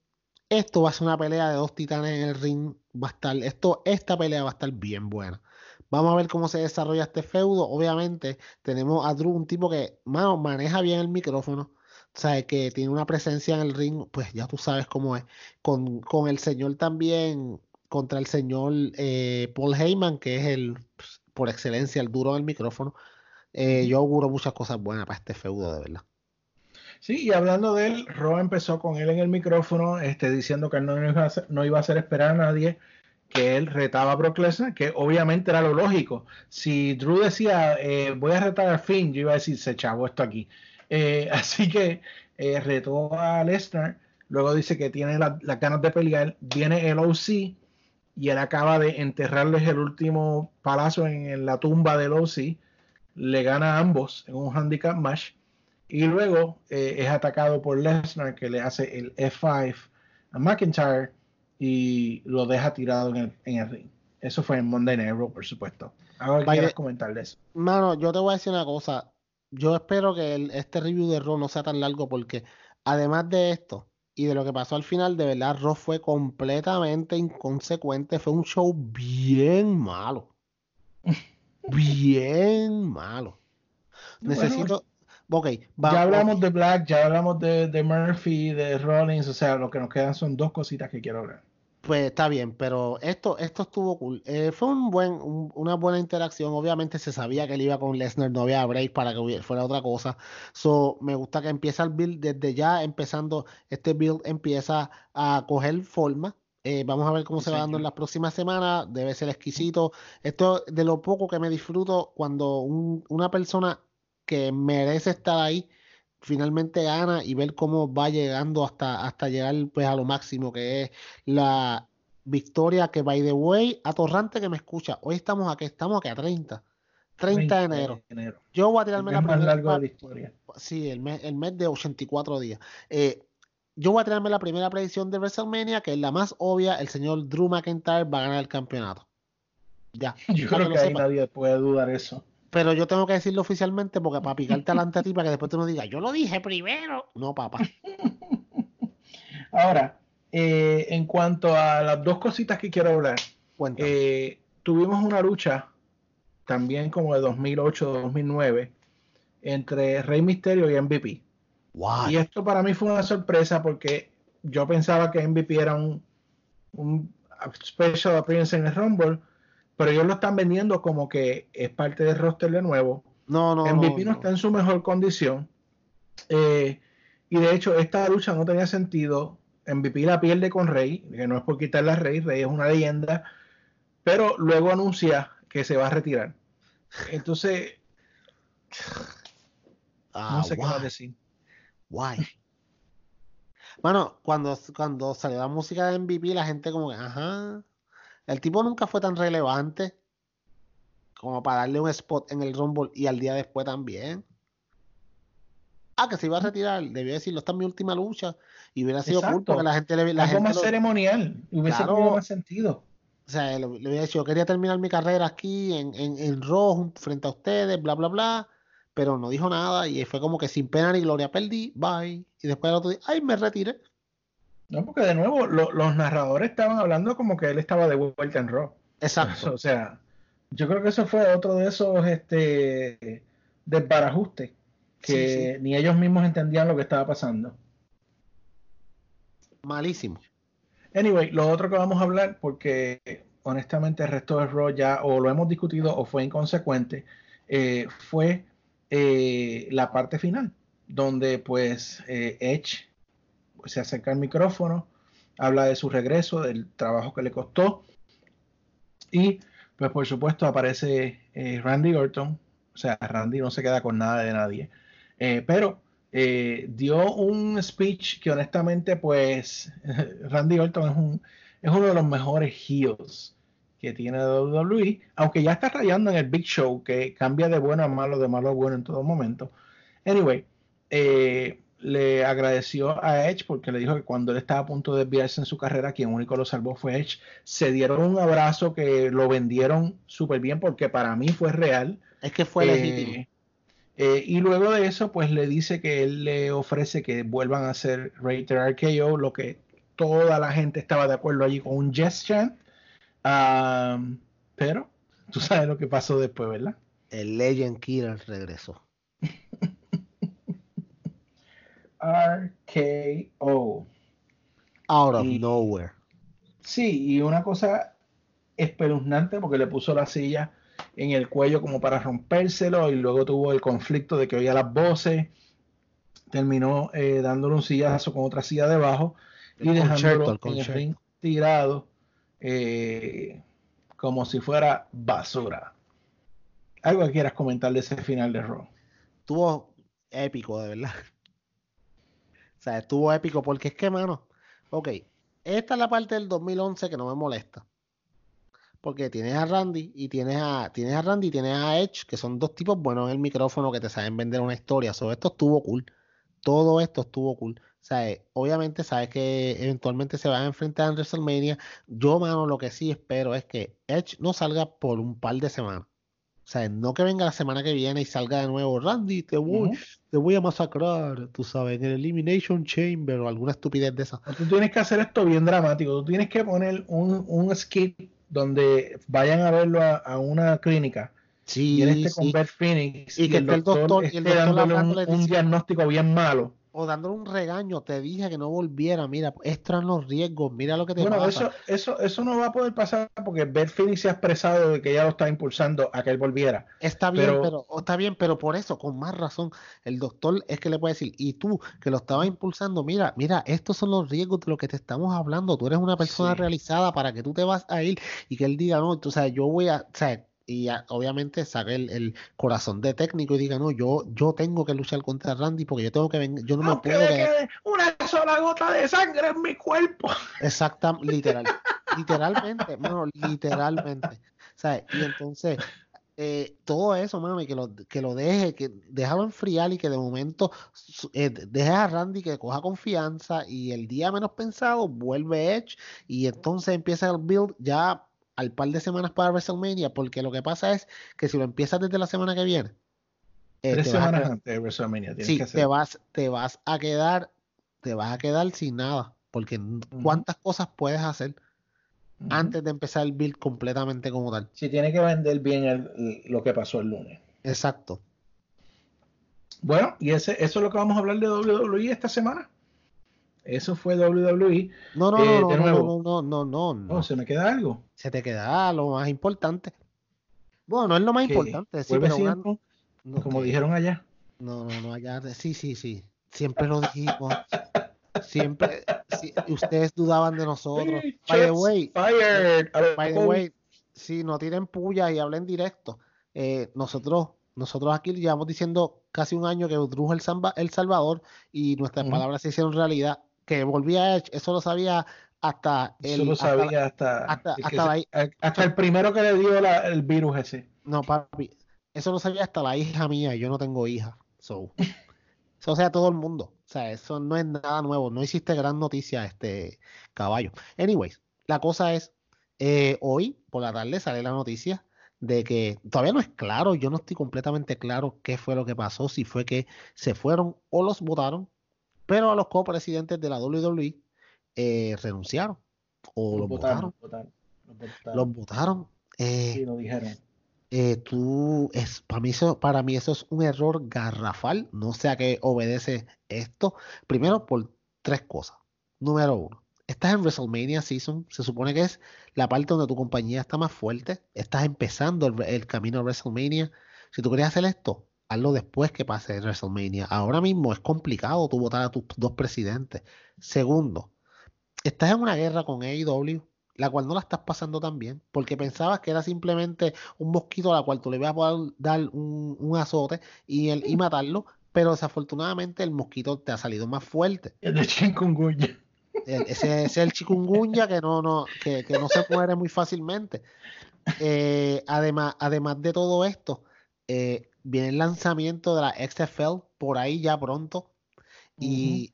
esto va a ser una pelea de dos titanes en el ring. Va a estar, esto, esta pelea va a estar bien buena. Vamos a ver cómo se desarrolla este feudo. Obviamente, tenemos a Drew, un tipo que maneja bien el micrófono. O sea, que tiene una presencia en el ring, pues ya tú sabes cómo es. Con, con el señor también, contra el señor eh, Paul Heyman, que es el, pues, por excelencia, el duro del micrófono. Eh, yo auguro muchas cosas buenas para este feudo, de verdad. Sí, y hablando de él, Ro empezó con él en el micrófono, este, diciendo que no no iba a hacer esperar a nadie que él retaba a Brock Lesnar, que obviamente era lo lógico. Si Drew decía, eh, voy a retar al fin, yo iba a decir, se chavo esto aquí. Eh, así que eh, retó a Lesnar, luego dice que tiene la- las ganas de pelear, viene el OC y él acaba de enterrarles el último palazo en, en la tumba del OC, le gana a ambos en un handicap match y luego es atacado por Lesnar que le hace el F5 a McIntyre y lo deja tirado en el, en el ring. Eso fue en Monday Night Raw, por supuesto. Algo que By quieras the- comentar de eso. Mano, yo te voy a decir una cosa. Yo espero que el- este review de Raw no sea tan largo porque además de esto y de lo que pasó al final, de verdad Raw fue completamente inconsecuente. Fue un show bien malo. Bien malo. Bueno, Necesito... Ok, va- ya hablamos de Black, ya hablamos de, de Murphy, de Rollins, o sea, lo que nos quedan son dos cositas que quiero hablar. Pues está bien, pero esto, esto estuvo cool. Eh, fue un buen, un- una buena interacción. Obviamente se sabía que él iba con Lesnar, no había break para que hubiera- fuera otra cosa. So, me gusta que empieza el build desde ya, empezando, este build empieza a coger forma. Eh, vamos a ver cómo Sí, se va dando en las próximas semanas. Debe ser exquisito. Esto de lo poco que me disfruto cuando un- una persona que merece estar ahí finalmente gana y ver cómo va llegando hasta, hasta llegar pues a lo máximo que es la victoria que by the way, atorrante que me escucha, hoy estamos aquí, estamos aquí a 30, 30 de enero. Yo voy a tirarme la más primera largo de la pa- historia. sí, el mes, el mes de 84 días. Eh, yo voy a tirarme la primera predicción de WrestleMania, que es la más obvia, el señor Drew McIntyre va a ganar el campeonato. Ya, Yo creo que ahí nadie puede dudar eso. Pero yo tengo que decirlo oficialmente porque para picarte delante a ti, para que después tú no digas, yo lo dije primero. No, papá. Ahora, eh, en cuanto a las dos cositas que quiero hablar, eh, tuvimos una lucha también como de 2008-2009 entre Rey Misterio y MVP. Guay. Y esto para mí fue una sorpresa porque yo pensaba que MVP era un, un special appearance en el Rumble, pero ellos lo están vendiendo como que es parte del roster de nuevo. No, no, MVP no, no, está en su mejor condición. Eh, y de hecho, esta lucha no tenía sentido. MVP la pierde con Rey, que no es por quitarle a Rey, Rey es una leyenda, pero luego anuncia que se va a retirar. Entonces, Ah, no sé qué decir. guay. Bueno, cuando, cuando salió la música de MVP, la gente como que, ajá. El tipo nunca fue tan relevante como para darle un spot en el Rumble y al día después también. Ah, que se iba a retirar, debió decirlo, esta es mi última lucha. Y hubiera sido Exacto. porque la gente le la Algo gente más lo- ceremonial, hubiese Claro. tenido más sentido. O sea, le, le hubiera dicho, yo quería terminar mi carrera aquí en, en, en jun- frente a ustedes, bla, bla, bla, pero no dijo nada y fue como que sin pena ni gloria perdí, bye. Y después el otro día, ay, me retiré. No, porque de nuevo lo- los narradores estaban hablando como que él estaba de vuelta en Raw. Exacto. O sea, yo creo que eso fue otro de esos este, desbarajustes que Sí, ni ellos mismos entendían lo que estaba pasando. Malísimo. Anyway, lo otro que vamos a hablar, porque honestamente el resto del Raw ya o lo hemos discutido o fue inconsecuente, eh, fue eh, la parte final, donde pues eh, Edge se acerca al micrófono, habla de su regreso, del trabajo que le costó. Y pues por supuesto aparece eh, Randy Orton, o sea, Randy no se queda con nada de nadie, eh, pero eh, dio un speech que honestamente pues Randy Orton es, un, es uno de los mejores heels que tiene WWE, aunque ya está rayando en el Big Show, que cambia de bueno a malo, de malo a bueno en todo momento. Anyway, eh, le agradeció a Edge porque le dijo que cuando él estaba a punto de desviarse en su carrera, quien único lo salvó fue Edge. Se dieron un abrazo que lo vendieron súper bien porque para mí fue real. Es que fue Eh, legítimo. eh, y luego de eso, pues le dice que él le ofrece que vuelvan a hacer Rated RKO, lo que toda la gente estaba de acuerdo allí con un Yes Chant. Pero tú sabes lo que pasó después, ¿verdad? El Legend Killer regresó. RKO. Out of Y- nowhere. Sí, y una cosa espeluznante porque le puso la silla en el cuello como para rompérselo y luego tuvo el conflicto de que oía las voces, terminó eh, dándole un sillazo con otra silla debajo y El dejándolo el en el ring tirado eh, como si fuera basura. Algo que quieras comentar de ese final de Raw. Estuvo épico, de verdad. O sea, estuvo épico porque es que, mano, Ok, esta es la parte del 2011 que no me molesta. Porque tienes a Randy y tienes a, tienes a Randy y tienes a Edge, que son dos tipos buenos en el micrófono que te saben vender una historia. Sobre esto estuvo cool. Todo esto estuvo cool. O sea, eh, obviamente sabes que eventualmente se van a enfrentar en WrestleMania. Yo, mano, lo que sí espero es que Edge no salga por un par de semanas. O sea, no que venga la semana que viene y salga de nuevo, Randy, te voy, te voy a masacrar, tú sabes, en el Elimination Chamber o alguna estupidez de esa. Tú tienes que hacer esto bien dramático. Tú tienes que poner un, un skit donde vayan a verlo a, a una clínica. Sí, y en este con sí. Beth Phoenix. Y que esté el doctor- el esté doctor dándole un, diagnóstico bien malo. O dándole un regaño, te dije que no volviera, mira, estos eran los riesgos, mira lo que te Bueno, pasa. eso, eso, eso no va a poder pasar porque Beth Phoenix se ha expresado de que ella lo está impulsando a que él volviera. Está bien, Pero- pero, está bien, pero por eso, con más razón, el doctor es que le puede decir, y tú que lo estabas impulsando, mira, mira, estos son los riesgos de lo que te estamos hablando, tú eres una persona Sí. realizada para que tú te vas a ir y que él diga, no, tú sabes, yo voy a, o sea, y obviamente saque el, el corazón de técnico y diga, no, yo, yo tengo que luchar contra Randy porque yo tengo que venir, yo no me puedo me quedar. quede una sola gota de sangre en mi cuerpo. Exacta, literal, literalmente, mano, literalmente. ¿Sabes? Y entonces, eh, todo eso, mano, y que lo, que lo deje, que déjalo enfriar y que de momento eh, deje a Randy que coja confianza y el día menos pensado vuelve Edge y entonces empieza el build ya al par de semanas para WrestleMania, porque lo que pasa es que si lo empiezas desde la semana que viene, eh, Tres a semanas antes de WrestleMania tienes Sí, que te vas, te vas a quedar, te vas a quedar sin nada, porque cuántas cosas puedes hacer antes de empezar el build completamente como tal. Si tiene que vender bien el- lo que pasó el lunes. Exacto. Bueno, y ese, eso es lo que vamos a hablar de WWE esta semana. Eso fue WWE. No, no, Eh, no, no, nuevo. no, no, no, no, no. Se me queda algo. Se te queda lo más importante. Bueno, no es lo más importante, sí, vuelve pero una- siempre, no, como que- dijeron allá. No, no, no, allá, sí, sí, sí. Siempre lo dijimos. Siempre, sí, ustedes dudaban de nosotros. Sí, By the way, fired. By the way, si no tiren puya y hablen directo, eh, nosotros, nosotros aquí llevamos diciendo casi un año que Drew es el, Samba- el Salvador y nuestras palabras se hicieron realidad. Que volvía Edge, eso lo sabía hasta el, Eso lo sabía hasta, hasta- el que hasta se- la- a- hasta el primero que le dio la- el virus ese. no, papi, eso lo sabía hasta la hija mía, yo no tengo hija. So, eso sea todo el mundo. O sea, eso no es nada nuevo. No hiciste gran noticia, este caballo. Anyways, la cosa es, eh, hoy por la tarde sale la noticia de que todavía no es claro, yo no estoy completamente claro qué fue lo que pasó, si fue que se fueron o los votaron, pero a los copresidentes de la WWE eh, renunciaron o los votaron, votaron, los votaron. eh, Sí, lo dijeron. eh, tú, es, para mí eso, para mí eso es un error garrafal. No sé a qué obedece esto. Primero, por tres cosas. Número uno, estás en WrestleMania Season. Se supone que es la parte donde tu compañía está más fuerte. Estás empezando el, el camino a WrestleMania. Si tú querías hacer esto, hazlo después que pase WrestleMania. Ahora mismo es complicado tú votar a tus dos presidentes. Segundo, estás en una guerra con AEW, la cual no la estás pasando tan bien, porque pensabas que era simplemente un mosquito a la cual tú le ibas a poder dar un, un azote y, el, y matarlo, pero desafortunadamente el mosquito te ha salido más fuerte. El de chikungunya. El- ese, ese es el chikungunya que no, no, que, que no se muere muy fácilmente. Eh, además, además de todo esto, eh, viene el lanzamiento de la XFL por ahí ya pronto. Y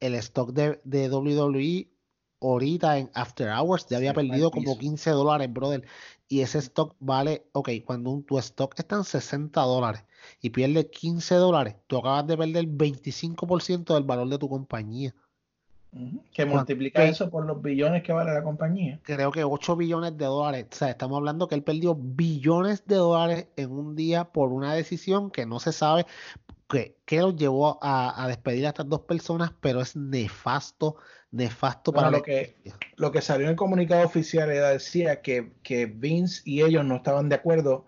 el stock de, de WWE ahorita en After Hours ya había perdido como piso. 15 dólares, brother. Y ese stock vale, ok, cuando un- tu stock está en 60 dólares y pierdes 15 dólares, tú acabas de perder 25% del valor de tu compañía. Que multiplica eso por los billones que vale la compañía. Creo que 8 billones de dólares. O sea, estamos hablando que él perdió billones de dólares en un día por una decisión que no se sabe que, que los llevó a, a despedir a estas dos personas, pero es nefasto, nefasto Bueno, para lo que, lo que salió en el comunicado oficial era decía que, que Vince y ellos no estaban de acuerdo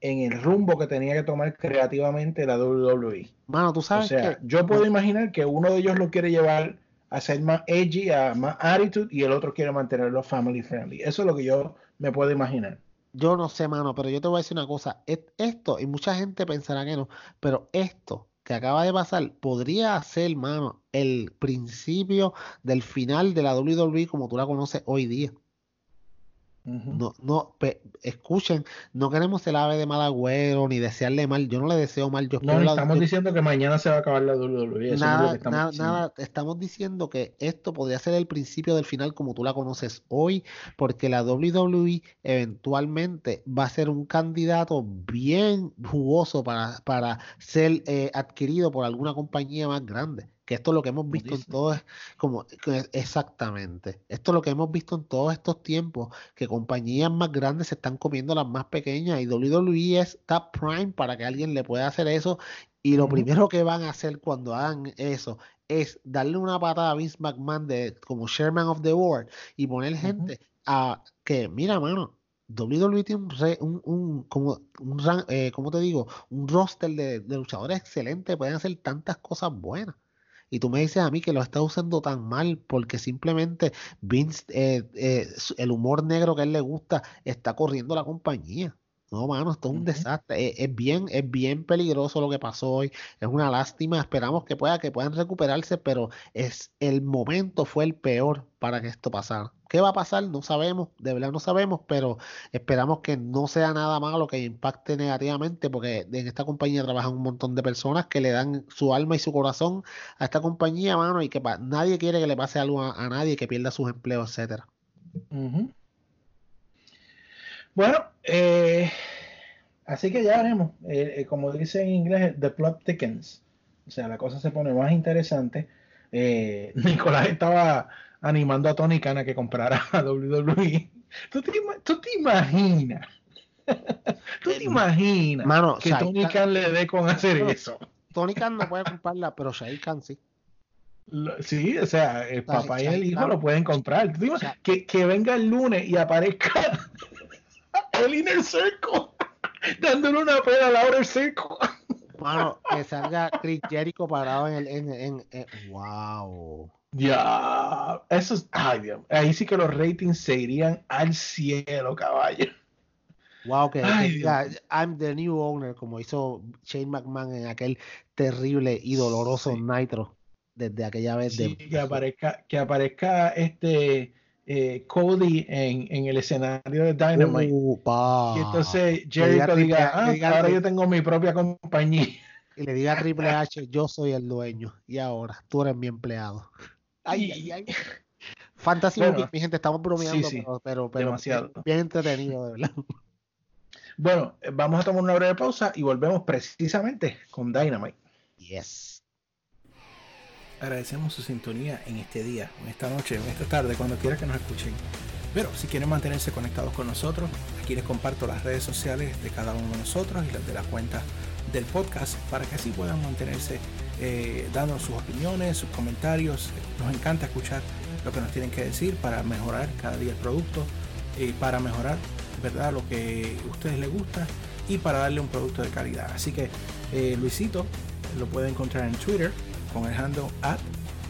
en el rumbo que tenía que tomar creativamente la WWE. Mano, tú O sabes sea, que yo puedo imaginar que uno de ellos lo quiere llevar a ser más edgy, más attitude, y el otro quiere mantenerlo family friendly. Eso es lo que yo me puedo imaginar. yo no sé, mano, pero yo te voy a decir una cosa. Es- Esto, y mucha gente pensará que no, pero esto que acaba de pasar podría ser, mano, el principio del final de la WWE como tú la conoces hoy día. No, no, escuchen, no queremos el ave de mal agüero ni desearle mal. Yo no le deseo mal. Yo no, estamos diciendo que mañana se va a acabar la WWE. Nada, estamos nada, estamos diciendo que esto podría ser el principio del final como tú la conoces hoy, porque la WWE eventualmente va a ser un candidato bien jugoso para, para ser eh, adquirido por alguna compañía más grande que esto es lo que hemos visto en todos, como exactamente, esto es lo que hemos visto en todos estos tiempos, que compañías más grandes se están comiendo las más pequeñas y WWE está prime para que alguien le pueda hacer eso y lo primero que van a hacer cuando hagan eso es darle una patada a Vince McMahon de, como Chairman of the Board y poner gente a que, mira, mano, WWE tiene un, un, como, un eh, te digo? Un roster de, de luchadores excelente, pueden hacer tantas cosas buenas y tú me dices a mí que lo está usando tan mal porque simplemente Vince, eh, eh, el humor negro que a él le gusta, está corriendo la compañía. No, mano, esto es un desastre. Es, es, bien, es bien peligroso lo que pasó hoy. Es una lástima. Esperamos que pueda, que puedan recuperarse, pero es el momento fue el peor para que esto pasara. ¿Qué va a pasar? No sabemos, de verdad no sabemos, pero esperamos que no sea nada malo que impacte negativamente, porque en esta compañía trabajan un montón de personas que le dan su alma y su corazón a esta compañía, mano, y que nadie quiere que le pase algo a, nadie, que pierda sus empleos, etcétera. Bueno, eh, así que ya veremos. Eh, eh, como dice en inglés, the plot thickens. O sea, la cosa se pone más interesante. Nicolás estaba animando a Tony Khan a que comprara a WWE. ¿Tú te, imaginas? ¿Tú te imaginas que Tony Khan le dé con hacer eso? Tony Khan no puede comprarla, pero Shahid Khan sí. Sí, o sea, el papá y el hijo lo pueden comprar. que, que venga el lunes y aparezca el Inner Circle, dándole una pena al Outer Circle. Mano, que salga Chris Jericho parado en el. En, en, wow. Ya, eso es. Ay, Dios. Ahí sí que los ratings se irían al cielo, caballo. Wow, que, I'm the new owner, como hizo Shane McMahon en aquel terrible y doloroso Nitro desde aquella vez. de... que aparezca, que aparezca este eh, Cody en, en, el escenario de Dynamite. y entonces Jericho diga, ah, ahora yo tengo mi propia compañía. Y le diga a Triple H, yo soy el dueño. Y ahora, tú eres mi empleado. Ay, ay, ay. Fantasy mi gente, estamos bromeando, pero, pero, bien entretenido, de verdad. Bueno, vamos a tomar una breve pausa y volvemos precisamente con Dynamite. Yes. Agradecemos su sintonía en este día, en esta noche, en esta tarde, cuando quiera que nos escuchen. Pero si quieren mantenerse conectados con nosotros, aquí les comparto las redes sociales de cada uno de nosotros y las de la cuenta del podcast para que así puedan mantenerse eh, dando sus opiniones, sus comentarios. Nos encanta escuchar lo que nos tienen que decir para mejorar cada día el producto y para mejorar verdad lo que a ustedes les gusta y para darle un producto de calidad. Así que eh, Luisito lo puede encontrar en Twitter con el handle at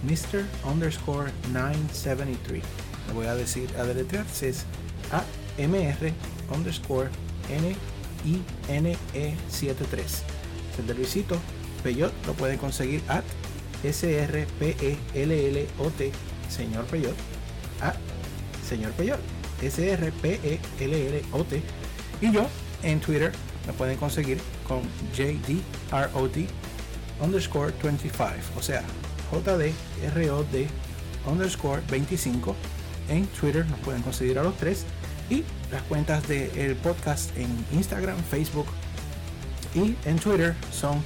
Mr. underscore 973. Le voy a decir a deletrear, es a mr underscore n i n e 73. El de Luisito Peyot lo pueden conseguir at s r p e l l o t señor Peyot a señor Peyot s r p e l l o t y yo en Twitter me pueden conseguir con j d r o d underscore 25, o sea, JDROD underscore 25. En Twitter nos pueden conseguir a los tres. Y las cuentas del podcast en Instagram, Facebook y en Twitter son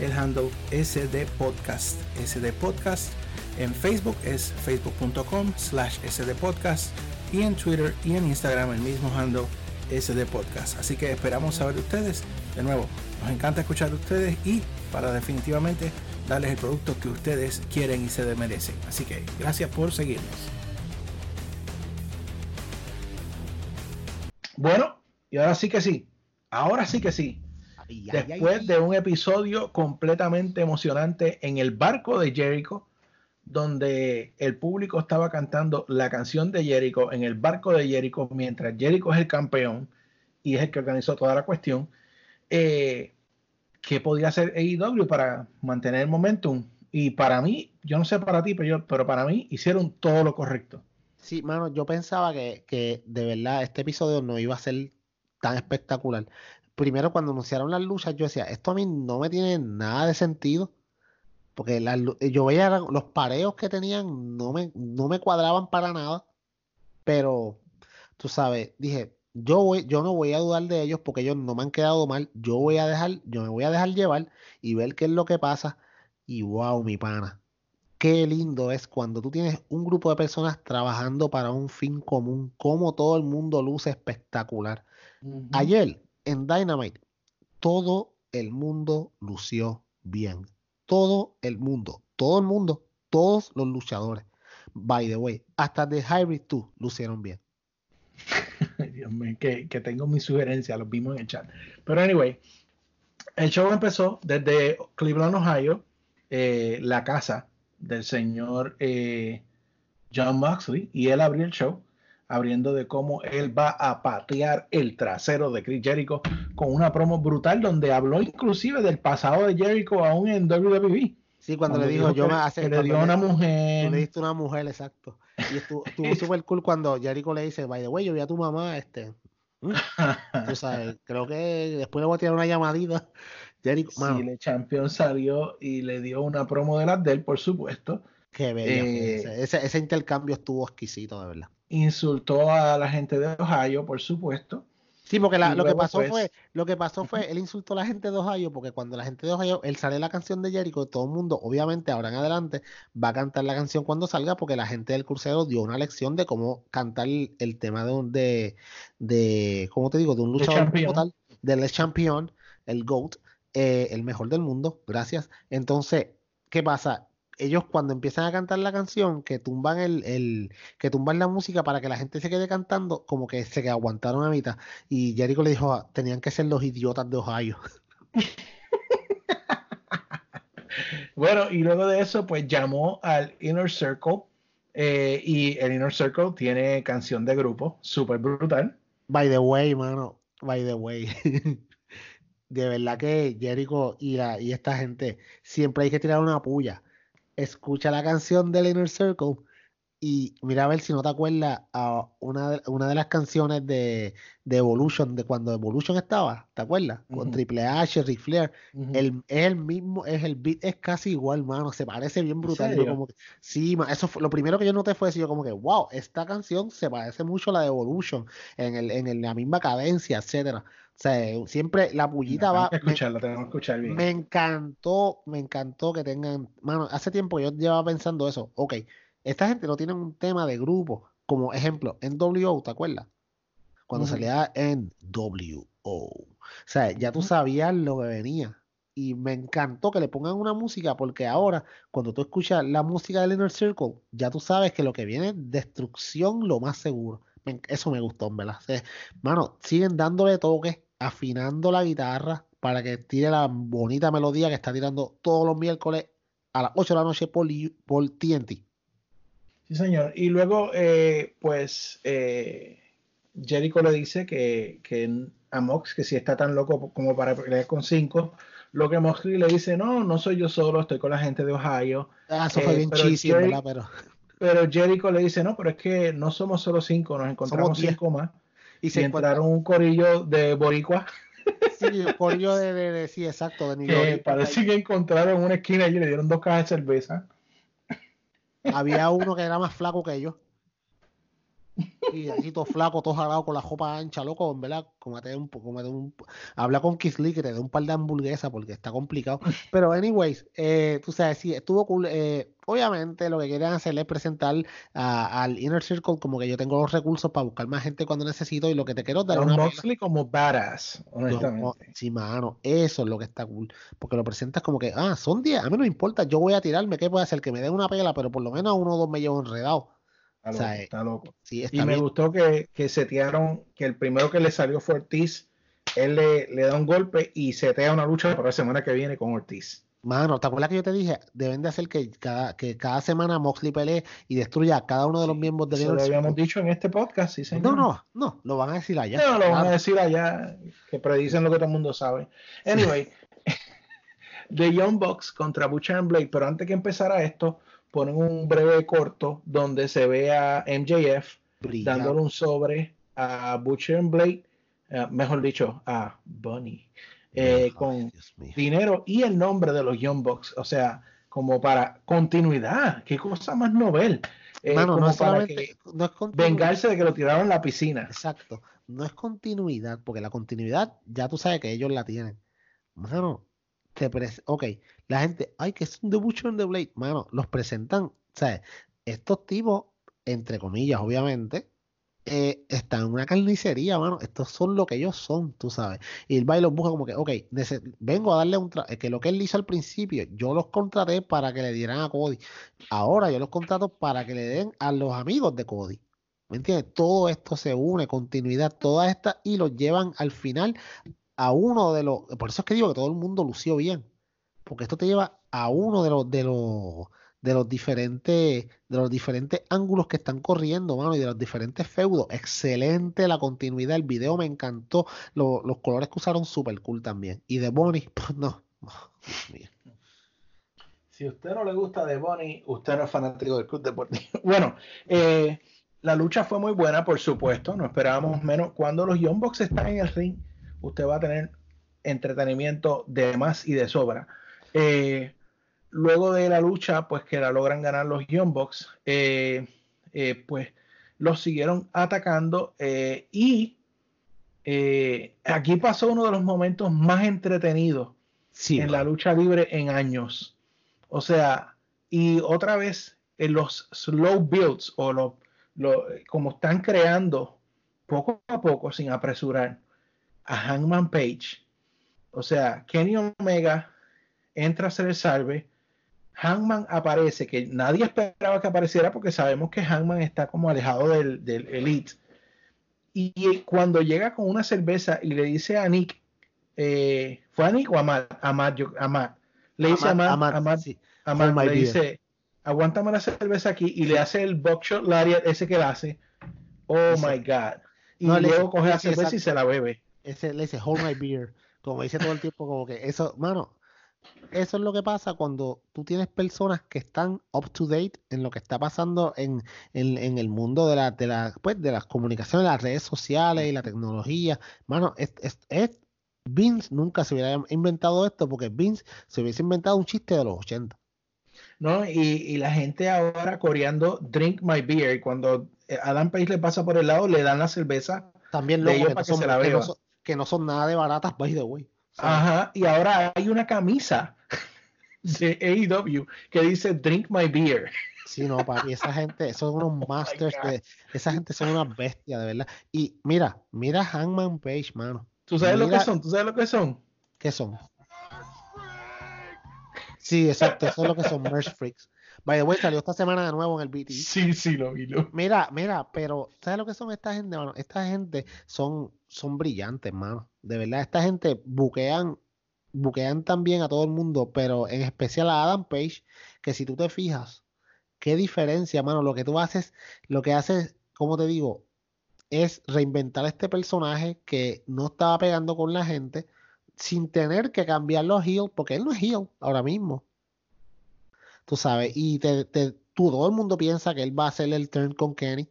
el handle SD Podcast. SD Podcast en Facebook es facebook.com slash SD Podcast y en Twitter y en Instagram el mismo handle SD Podcast. Así que esperamos saber de ustedes. De nuevo, nos encanta escuchar de ustedes y para definitivamente darles el producto que ustedes quieren y se merecen. Así que gracias por seguirnos. Bueno, y ahora sí que sí. Ahora sí que sí. Después de un episodio completamente emocionante en el barco de Jericho, donde el público estaba cantando la canción de Jericho en el barco de Jericho, mientras Jericho es el campeón y es el que organizó toda la cuestión. Eh, qué podía hacer AEW para mantener el momentum. Y para mí, yo no sé para ti, pero, yo, pero para mí hicieron todo lo correcto. Sí, mano, yo pensaba que, que de verdad este episodio no iba a ser tan espectacular. Primero, cuando anunciaron las luchas, yo decía, esto a mí no me tiene nada de sentido. Porque las lu- yo veía los pareos que tenían, no me, no me cuadraban para nada. Pero, tú sabes, dije, yo voy, yo no voy a dudar de ellos porque ellos no me han quedado mal. Yo voy a dejar, yo me voy a dejar llevar y ver qué es lo que pasa. Y wow, mi pana. Qué lindo es cuando tú tienes un grupo de personas trabajando para un fin común, como todo el mundo luce espectacular. Ayer en Dynamite, todo el mundo lució bien. Todo el mundo, todo el mundo, todos los luchadores. By the way, hasta The Hybrid 2 lucieron bien. Dios mío, que, tengo mi sugerencia, los vimos en el chat. Pero anyway, el show empezó desde Cleveland, Ohio, eh, la casa del señor eh, John Moxley, y él abrió el show abriendo de cómo él va a patear el trasero de Chris Jericho con una promo brutal donde habló inclusive del pasado de Jericho aún en WWE. Sí, cuando, le dijo, yo me hace que le dio a una mujer. le diste una mujer, exacto. Y estuvo, súper cool cuando Jericho le dice, by the way, yo vi a tu mamá, este. mm, Tú sabes, creo que después le voy a tirar una llamadita. Jericho, Sí, el champion salió y le dio una promo de las de él, por supuesto. qué bella fue eh, ese, ese, ese intercambio estuvo exquisito, de verdad. Insultó a la gente de Ohio, por supuesto. Sí, porque la- lo que pasó pues, fue, lo que pasó fue, él insultó a la gente de Ohio, porque cuando la gente de Ohio, él sale la canción de Jericho, todo el mundo, obviamente, ahora en adelante, va a cantar la canción cuando salga, porque la gente del crucero dio una lección de cómo cantar el, el tema de un, de, de, ¿cómo te digo? De un luchador como Champion. tal, del champion, el GOAT, eh, el mejor del mundo, gracias. Entonces, ¿qué pasa? Ellos cuando empiezan a cantar la canción, que tumban el, el, que tumban la música para que la gente se quede cantando, como que se que aguantaron a mitad. Y Jericho le dijo, "Ah, tenían que ser los idiotas de Ohio. Bueno, y luego de eso, pues llamó al Inner Circle. eh, y el Inner Circle tiene canción de grupo, súper brutal. By the way, mano, by the way. De verdad que Jericho y, la, y esta gente siempre hay que tirar una puya. Escucha la canción del Inner Circle y mira a ver si no te acuerdas a una de, una de las canciones de, de Evolution, de cuando Evolution estaba, ¿te acuerdas? Con. Triple H, Ric Flair. El, es el mismo, es el beat, es casi igual, mano. Se parece bien brutal. Yo serio? como que- sí, eso fue lo primero que yo noté fue eso. Yo como que, wow, esta canción se parece mucho a la de Evolution, en el, en el- la misma cadencia, etcétera. O sea, siempre la pullita Tenemos va. que me- escucharla, tenemos que escuchar bien. me encantó, me encantó que tengan, mano, hace tiempo yo llevaba pensando eso, ok, esta gente no tiene un tema de grupo, como ejemplo, en WO, ¿te acuerdas? Cuando Ujú. salía en WO, o sea, ya tú sabías lo que venía, y me encantó que le pongan una música, porque ahora, cuando tú escuchas la música del Inner Circle, ya tú sabes que lo que viene es destrucción lo más seguro. Eso me gustó, ¿verdad? O sea, mano, siguen dándole toques, afinando la guitarra para que tire la bonita melodía que está tirando todos los miércoles a las 8 de la noche por, por TNT. Sí, señor. Y luego, eh, pues, eh, Jericho le dice que, que a Mox, que si está tan loco como para pelear con cinco, lo que Moxley le dice, no, no soy yo solo, estoy con la gente de Ohio. Ah, eso fue Eh, bien pero cheesy, ¿verdad? Pero, Pero Jericho le dice, no, pero es que no somos solo cinco, nos encontramos cinco más. Y se encuentra, entraron un corillo de boricua sí, corillo de, de, de- sí, exacto, de New que parece que encontraron en una esquina y le dieron dos cajas de cerveza. Había uno que era más flaco que yo. Y así todo flaco, todo jalado con la ropa ancha, loco, en verdad, cómete un, cómete un, habla con Kiss Lee que te dé un par de hamburguesas porque está complicado. Pero anyways, eh, tú sabes, sí, estuvo cool. eh, obviamente lo que quieren hacer es presentar a- al Inner Circle como que yo tengo los recursos para buscar más gente cuando necesito y lo que te quiero dar una. Moxley como badass, honestamente. sí, mano, eso es lo que está cool. Porque lo presentas como que, ah, son 10, a mí no me importa, yo voy a tirarme, ¿qué puede hacer? Que me den una pela, pero por lo menos uno o dos me llevo enredado. Está o sea, loco, está loco. Sí, Y me gustó que, que setearon, que el primero que le salió fue Ortiz. Él le, le da un golpe y setea una lucha para la semana que viene con Ortiz. Mano, ¿te acuerdas que yo te dije? Deben de hacer que cada, que cada semana Moxley pelee y destruya a cada uno de los miembros del Eso lo habíamos dicho en este podcast, sí, señor. No, no, no, lo van a decir allá. No, lo van a decir allá, que predicen lo que todo el mundo sabe. Anyway, The Young Bucks contra Butcher and Blade, pero antes que empezara esto, ponen un breve corto donde se ve a MJF dándole un sobre a Butcher and Blade, eh, mejor dicho, a Bunny, eh, con dinero y el nombre de los Young Bucks, o sea, como para continuidad, qué cosa más novel, eh, Mano, como no es para solamente, que no es continuidad. vengarse de que lo tiraron en la piscina. Exacto. No es continuidad, porque la continuidad ya tú sabes que ellos la tienen. Mano, te ok, la gente, ay, que es un Butcher and the Blade. Mano, los presentan, ¿sabes? Estos tipos, entre comillas, obviamente, eh, están en una carnicería, mano. Estos son lo que ellos son, tú sabes. Y el baile los busca como que, ok, vengo a darle un tra- que lo que él hizo al principio, yo los contraté para que le dieran a Cody. Ahora yo los contrato para que le den a los amigos de Cody. ¿Me entiendes? Todo esto se une, continuidad, todas estas, y los llevan al final a uno de los. Por eso es que digo que todo el mundo lució bien. Porque esto te lleva a uno de los, de los, de los diferentes, de los diferentes ángulos que están corriendo, mano, y de los diferentes feudos. Excelente la continuidad. El video me encantó. Lo- los colores que usaron super cool también. Y de Bonnie, pues no. Si usted no le gusta de Bonnie, usted no es fanático del Club Deportivo. Bueno, eh, la lucha fue muy buena, por supuesto. No esperábamos menos. Cuando los Young Bucks están en el ring, usted va a tener entretenimiento de más y de sobra. Eh, luego de la lucha, pues que la logran ganar los Young Bucks, eh, eh, pues los siguieron atacando y aquí pasó uno de los momentos más entretenidos Sí, en la lucha libre en años. O sea, y otra vez en los slow builds o lo, lo- como están creando poco a poco sin apresurar a Hangman Page. O sea, Kenny Omega entra a hacer el salve. Hangman aparece, que nadie esperaba que apareciera porque sabemos que Hangman está como alejado del, del Elite. Y, y cuando llega con una cerveza y le dice a Nick, eh, ¿fue a Nick o a Matt? A Matt, yo- a Matt. Le dice a Matt, a Matt- sí. a Matt, my le dice, aguántame la cerveza aquí y le hace el buckshot lariat ese que él hace. Oh my God. Y No, le luego coge la cerveza y se la bebe. Ese le dice hold my beer, como dice todo el tiempo, como que eso, mano, eso es lo que pasa cuando tú tienes personas que están up to date en lo que está pasando en, en, en el mundo de la, de la, pues, de las comunicaciones, las redes sociales y la tecnología. Mano, es, es- es- Vince nunca se hubiera inventado esto porque Vince se hubiese inventado un chiste de los 80. ¿no? Y, y la gente ahora coreando Drink My Beer. Y cuando eh, Adam Page le pasa por el lado, le dan la cerveza. También ellos que, no que son, se la que no son- que no son nada de baratas, by the way. ¿sabes? Ajá. Y ahora hay una camisa de AEW que dice Drink My Beer. Sí, no, papi, esa gente, son unos my masters de, esa gente son unas bestias, de verdad. Y mira, mira Hangman Page, mano. ¿Tú sabes lo que son? ¿Tú sabes lo que son? ¿Qué son? Sí, exacto, eso es lo que son Merch Freaks. By the way, salió esta semana de nuevo en el BT. Sí, sí, lo vi. Lo... Mira, mira, pero ¿sabes lo que son esta gente, mano? Esta gente son, son brillantes, mano. De verdad, esta gente buquean, buquean también a todo el mundo, pero en especial a Adam Page, que si tú te fijas, qué diferencia, mano. Lo que tú haces, lo que haces, como te digo, es reinventar este personaje que no estaba pegando con la gente sin tener que cambiarlo a heel, porque él no es heel ahora mismo. Tú sabes, y te, te- tú, todo el mundo piensa que él va a hacer el turn con Kenny.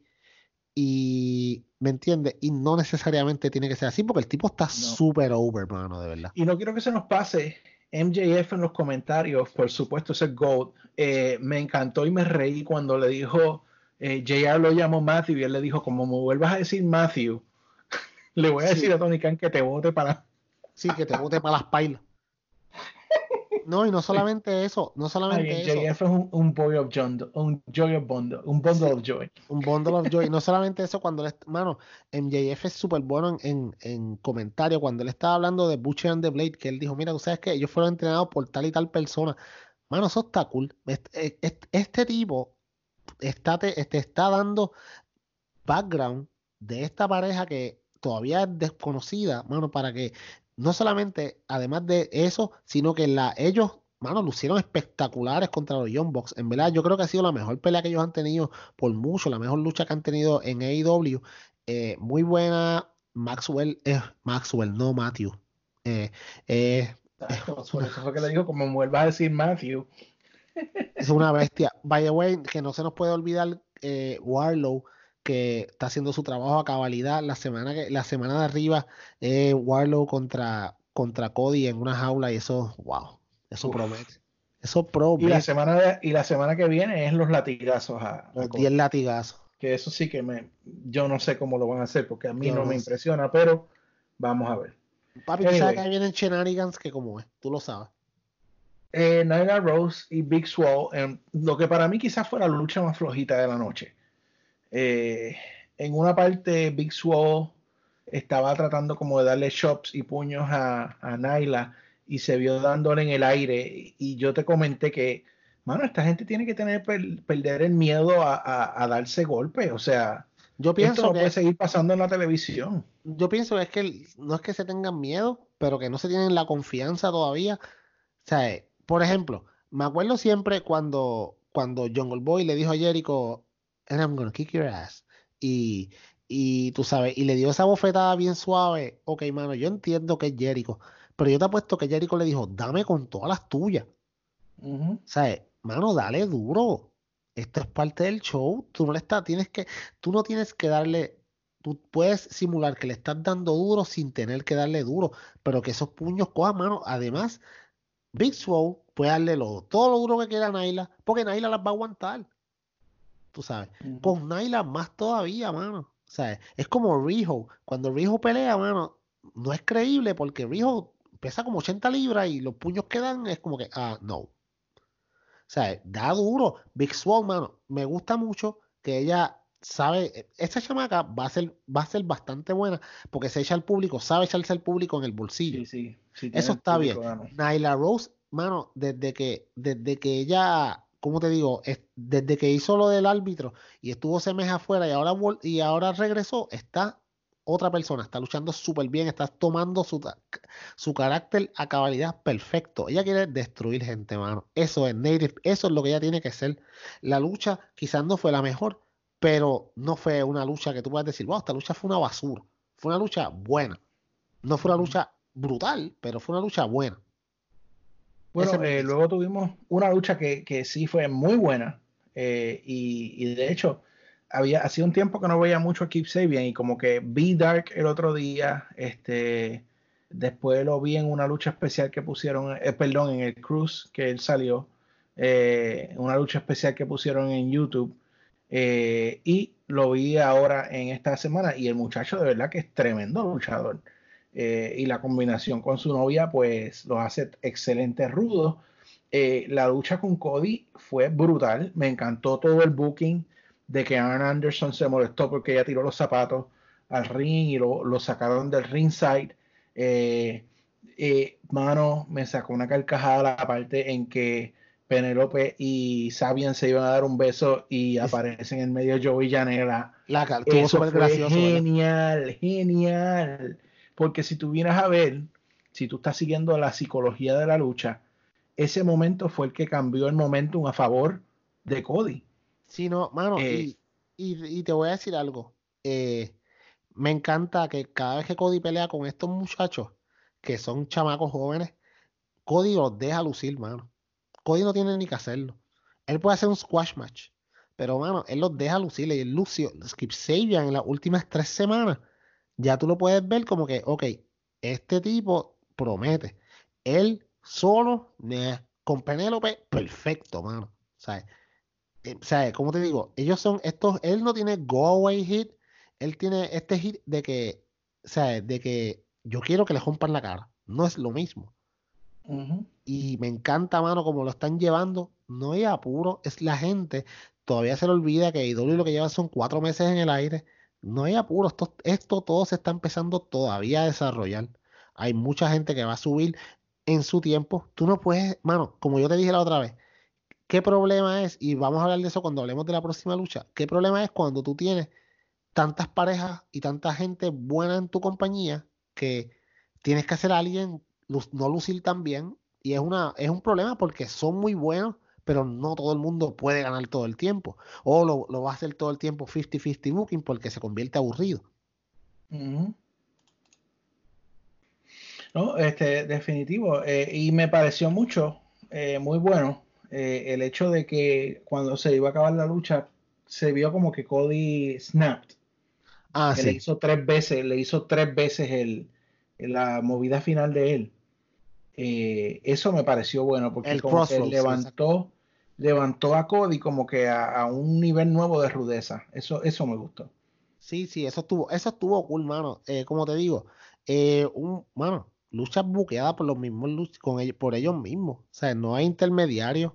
Y, ¿me entiendes? Y no necesariamente tiene que ser así, porque el tipo está súper over, mano, de verdad. Y no quiero que se nos pase MJF en los comentarios, por supuesto, ese GOAT. Eh, me encantó y me reí cuando le dijo, eh, JR lo llamó Matthew y él le dijo, como me vuelvas a decir Matthew, le voy a Sí. decir a Tony Khan que te vote para... Sí, que te bote para las pailas. No, y no solamente eso, no Ay, solamente eso. JF es un, un boy of joy, un joy of bundle, un bundle of joy. Un bundle of joy. No solamente eso, cuando est- mano, MJF es súper bueno en, en, en comentario. Cuando él estaba hablando de Butcher and the Blade, que él dijo, mira, tú sabes que ellos fueron entrenados por tal y tal persona. Mano, eso está cool. Este, este, este tipo está, te, te está dando background de esta pareja que todavía es desconocida, mano, para que no solamente, además de eso, sino que la, ellos, mano, lucieron espectaculares contra los Young Bucks. En verdad, yo creo que ha sido la mejor pelea que ellos han tenido por mucho, la mejor lucha que han tenido en AEW. Eh, muy buena. Maxwell, eh, Maxwell, no Matthew. Eh, eh, Por eso fue que le digo, como vuelvas a decir Matthew. Es una bestia. By the way, que no se nos puede olvidar Warlow, que está haciendo su trabajo a cabalidad. La semana, que, la semana de arriba, eh, Warlow contra, contra Cody en una jaula y eso, wow, eso Uf. promete. Eso Y promete. la semana de- y la semana que viene es los latigazos a, Los Cody. 10 latigazos. que eso sí que me yo no sé cómo lo van a hacer porque a mí Yo no no me impresiona, pero vamos a ver. Papi, tú sabes Anyway. que ahí vienen shenanigans que como es, tú lo sabes. Eh, Nyla Rose y Big Swall, en lo que para mí quizás fue la lucha más flojita de la noche. Eh, en una parte, Big Swall estaba tratando como de darle chops y puños a, a Nyla y se vio dándole en el aire. Y yo te comenté que, mano, esta gente tiene que tener per- perder el miedo a, a- a darse golpes. O sea, Yo esto pienso no que puede seguir pasando en la televisión. yo pienso que es que no es que se tengan miedo, pero que no se tienen la confianza todavía. O sea, eh, por ejemplo, me acuerdo siempre cuando, cuando Jungle Boy le dijo a Jericho, and I'm gonna kick your ass. Y, y tú sabes, y le dio esa bofetada bien suave. Ok, mano, yo entiendo que es Jericho, pero yo te apuesto que Jericho le dijo, dame con todas las tuyas. Ujú. O sea, mano, dale duro. Esto es parte del show. Tú no le estás, tienes que, tú no tienes que darle, tú puedes simular que le estás dando duro sin tener que darle duro, pero que esos puños cojan mano. Además, Big Swole puede darle lo- todo lo duro que quiera a Naila, porque Naila las va a aguantar. Tú sabes. Ujú. Con Naila más todavía, mano. O sea, es como Riho. Cuando Riho pelea, mano, no es creíble porque Riho pesa como 80 libras y los puños que dan es como que, ah, no. O sea, da duro. Big Swole, mano, me gusta mucho que ella sabe, esta chamaca va a ser, va a ser bastante buena porque se echa al público, sabe echarse al público en el bolsillo. Sí, sí, sí, Eso está bien. público. Nyla Rose, mano, desde que, desde que ella, ¿cómo te digo? Es- desde que hizo lo del árbitro y estuvo ese mes afuera y ahora, y ahora regresó, está otra persona, está luchando súper bien, está tomando su, su carácter a cabalidad perfecto. Ella quiere destruir gente, mano. Eso es native, eso es lo que ella tiene que ser. La lucha quizás no fue la mejor, pero no fue una lucha que tú puedas decir, wow, esta lucha fue una basura. Fue una lucha buena. No fue una lucha brutal, pero fue una lucha buena. Bueno, eh, luego tuvimos una lucha que, que sí fue muy buena. eh, y, y de hecho, había hacía un tiempo que no veía mucho a Keep Sabian y como que vi Dark el otro día. Este, después lo vi en una lucha especial que pusieron, eh, perdón, en el cruise que él salió. eh, una lucha especial que pusieron en YouTube. eh, y lo vi ahora en esta semana. Y el muchacho de verdad que es tremendo luchador. Eh, y la combinación con su novia, pues los hace excelentes rudos. Eh, la lucha con Cody fue brutal. Me encantó todo el booking de que Arn Anderson se molestó porque ella tiró los zapatos al ring y lo, lo sacaron del ringside. Eh, eh, mano, me sacó una carcajada la parte en que Penelope y Sabian se iban a dar un beso y aparecen en medio Joey y Janela. La Eso fue gracioso. ¿verdad? genial, genial. Porque si tú vienes a ver, si tú estás siguiendo la psicología de la lucha, ese momento fue el que cambió el momentum a favor de Cody. Sí, no, mano, Eh, y, y- y te voy a decir algo. eh, me encanta que cada vez que Cody pelea con estos muchachos, que son chamacos jóvenes, Cody los deja lucir, mano. Cody no tiene ni que hacerlo. Él puede hacer un squash match, pero, mano, él los deja lucir. Y el Lucio, Skip Sabian en las últimas tres semanas, ya tú lo puedes ver como que, ok, este tipo promete. Él solo, con Penélope, perfecto, mano. ¿Sabes? eh, o sea, como te digo, ellos son estos, él no tiene go away hit, él tiene este hit de que, sea, de que yo quiero que le rompan la cara, no es lo mismo. Y me encanta, mano, como lo están llevando, no hay apuro, es la gente, todavía se le olvida que IW lo que lleva son cuatro meses en el aire, no hay apuro, esto, esto todo se está empezando todavía a desarrollar. Hay mucha gente que va a subir en su tiempo, tú no puedes, mano, como yo te dije la otra vez, ¿Qué problema es? Y vamos a hablar de eso cuando hablemos de la próxima lucha. ¿Qué problema es cuando tú tienes tantas parejas y tanta gente buena en tu compañía que tienes que hacer a alguien no lucir tan bien? Y es una, es un problema porque son muy buenos, pero no todo el mundo puede ganar todo el tiempo. O lo, lo va a hacer todo el tiempo 50-50 booking porque se convierte aburrido. No, este, definitivo. eh, y me pareció mucho, eh, muy bueno, eh, el hecho de que cuando se iba a acabar la lucha, se vio como que Cody snapped. Ah, que le sí. hizo tres veces, le hizo tres veces el, la movida final de él. Eh, eso me pareció bueno, porque El como que levantó, levantó a Cody como que a, a un nivel nuevo de rudeza. Eso, eso me gustó. Sí, sí, eso estuvo, eso estuvo cool, mano. Eh, como te digo, eh, un, mano, luchas buqueadas por los mismos con ellos, por ellos mismos. O sea, no hay intermediarios.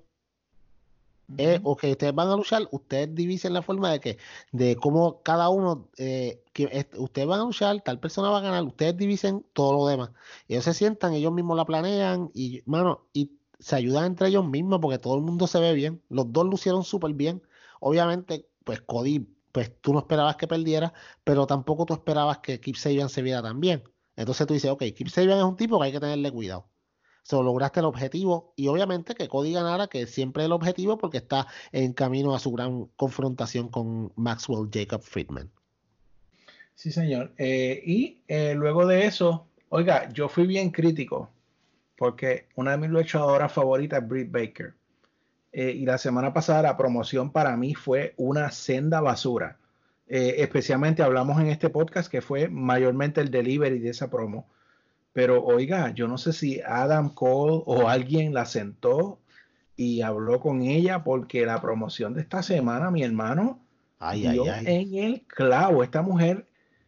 Eh, o que ustedes van a luchar, ustedes divisen la forma de que, de cómo cada uno, eh, que ustedes van a luchar, tal persona va a ganar, ustedes divisen todo lo demás. Ellos se sientan, ellos mismos la planean y, mano, y se ayudan entre ellos mismos porque todo el mundo se ve bien. Los dos lucieron súper bien. Obviamente, pues Cody, pues tú no esperabas que perdiera, pero tampoco tú esperabas que Kip Sabian se viera tan bien. Entonces tú dices, ok, Kip Sabian es un tipo que hay que tenerle cuidado. So, lograste el objetivo y obviamente que Cody ganara, que siempre es el objetivo porque está en camino a su gran confrontación con Maxwell Jacob Friedman. Sí, señor. Eh, y eh, luego de eso, oiga, yo fui bien crítico porque una de mis luchadoras favoritas es Britt Baker. Eh, y la semana pasada la promoción para mí fue una senda basura. Eh, especialmente hablamos en este podcast que fue mayormente el delivery de esa promo. Pero oiga, yo no sé si Adam Cole o alguien la sentó y habló con ella porque la promoción de esta semana, mi hermano, Ay, ay, dio ay. en el clavo. Esta mujer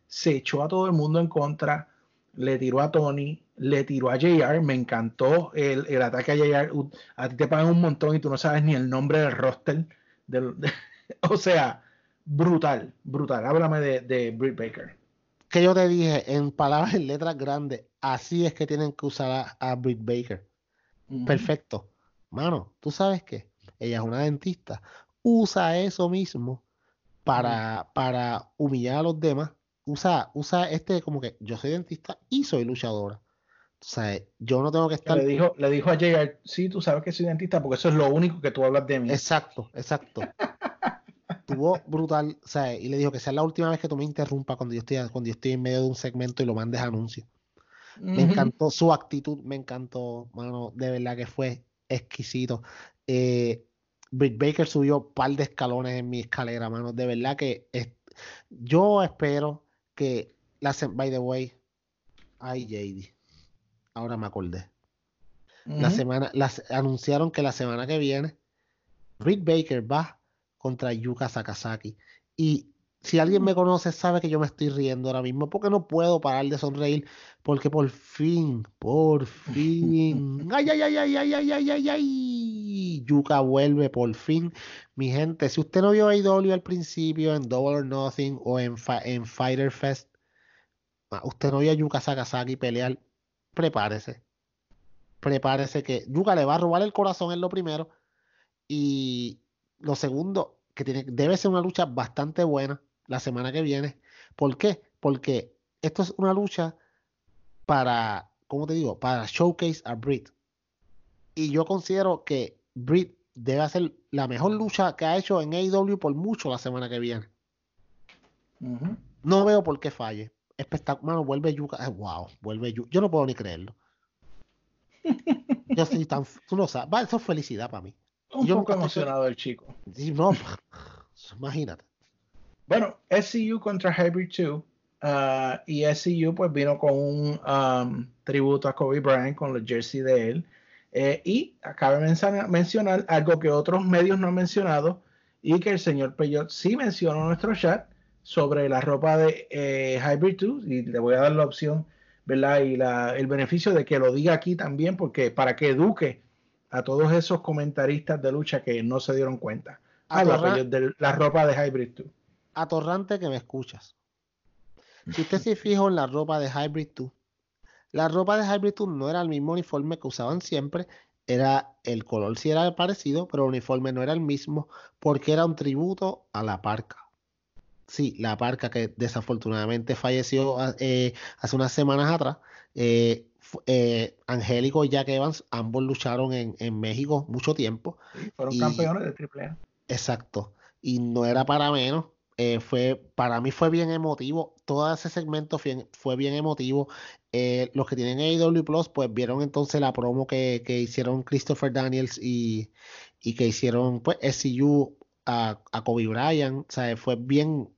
se echó a todo el mundo en contra, le tiró a Tony, le tiró a JR. Me encantó el, el ataque a JR. A ti te pagan un montón y tú no sabes ni el nombre del roster. del- de- o sea, brutal, brutal. Háblame de, de Britt Baker. Que yo te dije en palabras en letras grandes, así es que tienen que usar a, a Britt Baker. Perfecto. Mano, ¿tú sabes qué? Ella es una dentista. Usa eso mismo para, para humillar a los demás. Usa, usa este como que yo soy dentista y soy luchadora. O sea, yo no tengo que estar. Le dijo, le dijo a JR, sí, tú sabes que soy dentista porque eso es lo único que tú hablas de mí. Exacto, exacto. Tuvo brutal, o sea, y le dijo que sea la última vez que tú me interrumpas cuando yo estoy, cuando yo estoy en medio de un segmento y lo mandes a anuncio. Me encantó su actitud, me encantó, mano, de verdad que fue exquisito. Eh, Britt Baker subió un par de escalones en mi escalera, mano. De verdad que es- yo espero que la by the way, ay JD, ahora me acordé. La semana, las, anunciaron que la semana que viene Britt Baker va contra Yuka Sakazaki. Y si alguien me conoce, sabe que yo me estoy riendo ahora mismo porque no puedo parar de sonreír. Porque por fin, por fin. Ay, ay, ay, ay, ay, ay, ay, ay, ay. Yuka vuelve por fin. Mi gente, si usted no vio AEW al principio en Double or Nothing o en, en Fighter Fest, ah, usted no vio a Yuka Sakazaki pelear, prepárese prepárese que Yuka le va a robar el corazón en lo primero. Y lo segundo, que tiene, debe ser una lucha bastante buena la semana que viene. ¿Por qué? Porque esto es una lucha para, ¿cómo te digo? Para showcase a Britt. Y yo considero que Britt debe hacer la mejor lucha que ha hecho en AEW por mucho la semana que viene. No veo por qué falle. Espectacular, mano, vuelve Yuka. ah, wow, vuelve Yuka. Yo no puedo ni creerlo. Yo estoy tan. Tú no sabes. Va, eso es felicidad para mí. Un Yo poco nunca estoy- emocionado el chico. No, imagínate. Bueno, SCU contra Hybrid 2. ah, y SCU pues vino con un um, tributo a Kobe Bryant con los jersey de él. Eh, y acaba de mencionar, mencionar algo que otros medios no han mencionado y que el señor Peyot sí mencionó en nuestro chat sobre la ropa de eh, Hybrid 2 y le voy a dar la opción, ¿verdad? Y la- el beneficio de que lo diga aquí también porque para que eduque a todos esos comentaristas de lucha que no se dieron cuenta. Atorra- Peyot, de la ropa de Hybrid 2. Atorrante que me escuchas. Si usted se fijó en la ropa de Hybrid 2, la ropa de Hybrid 2 no era el mismo uniforme que usaban siempre, era el color sí era parecido, pero el uniforme no era el mismo porque era un tributo a la parca. Sí, la parca que desafortunadamente falleció eh, hace unas semanas atrás. Eh, eh, Angélico y Jack Evans, ambos lucharon en, en México mucho tiempo. Sí, fueron Y- campeones de AAA. Exacto. Y no era para menos. eh, fue, para mí fue bien emotivo. Todo ese segmento fue, fue bien emotivo. Eh, los que tienen AEW Plus, pues vieron entonces la promo que, que hicieron Christopher Daniels y, y que hicieron pues SCU a, a Kobe Bryant. O sea, fue bien,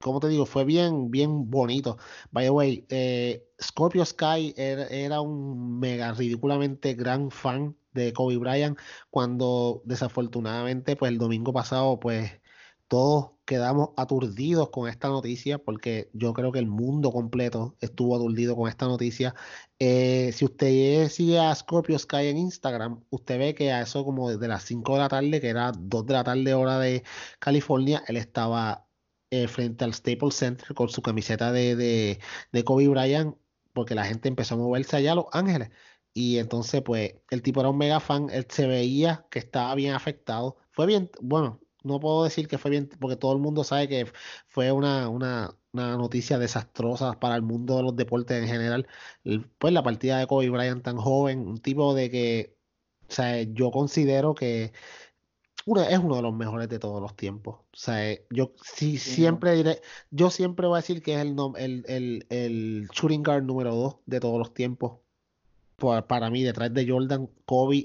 como te digo, fue bien, bien bonito. By the way, eh, Scorpio Sky era, un mega ridículamente gran fan de Kobe Bryant cuando desafortunadamente pues el domingo pasado pues todos quedamos aturdidos con esta noticia porque yo creo que el mundo completo estuvo aturdido con esta noticia. Eh, si usted sigue a Scorpio Sky en Instagram, usted ve que a eso como desde las 5 de la tarde, que era 2 de la tarde hora de California, él estaba eh, frente al Staples Center con su camiseta de, de, de Kobe Bryant porque la gente empezó a moverse allá a Los Ángeles. Y entonces, pues, el tipo era un mega fan, él se veía que estaba bien afectado. Fue bien, bueno, no puedo decir que fue bien, porque todo el mundo sabe que fue una, una, una noticia desastrosa para el mundo de los deportes en general. Pues la partida de Kobe Bryant tan joven, un tipo de que, o sea, yo considero que es uno de los mejores de todos los tiempos. O sea, yo sí, siempre diré, yo siempre voy a decir que es el, el, el, el shooting guard número 2 de todos los tiempos. para mí, detrás de Jordan, Kobe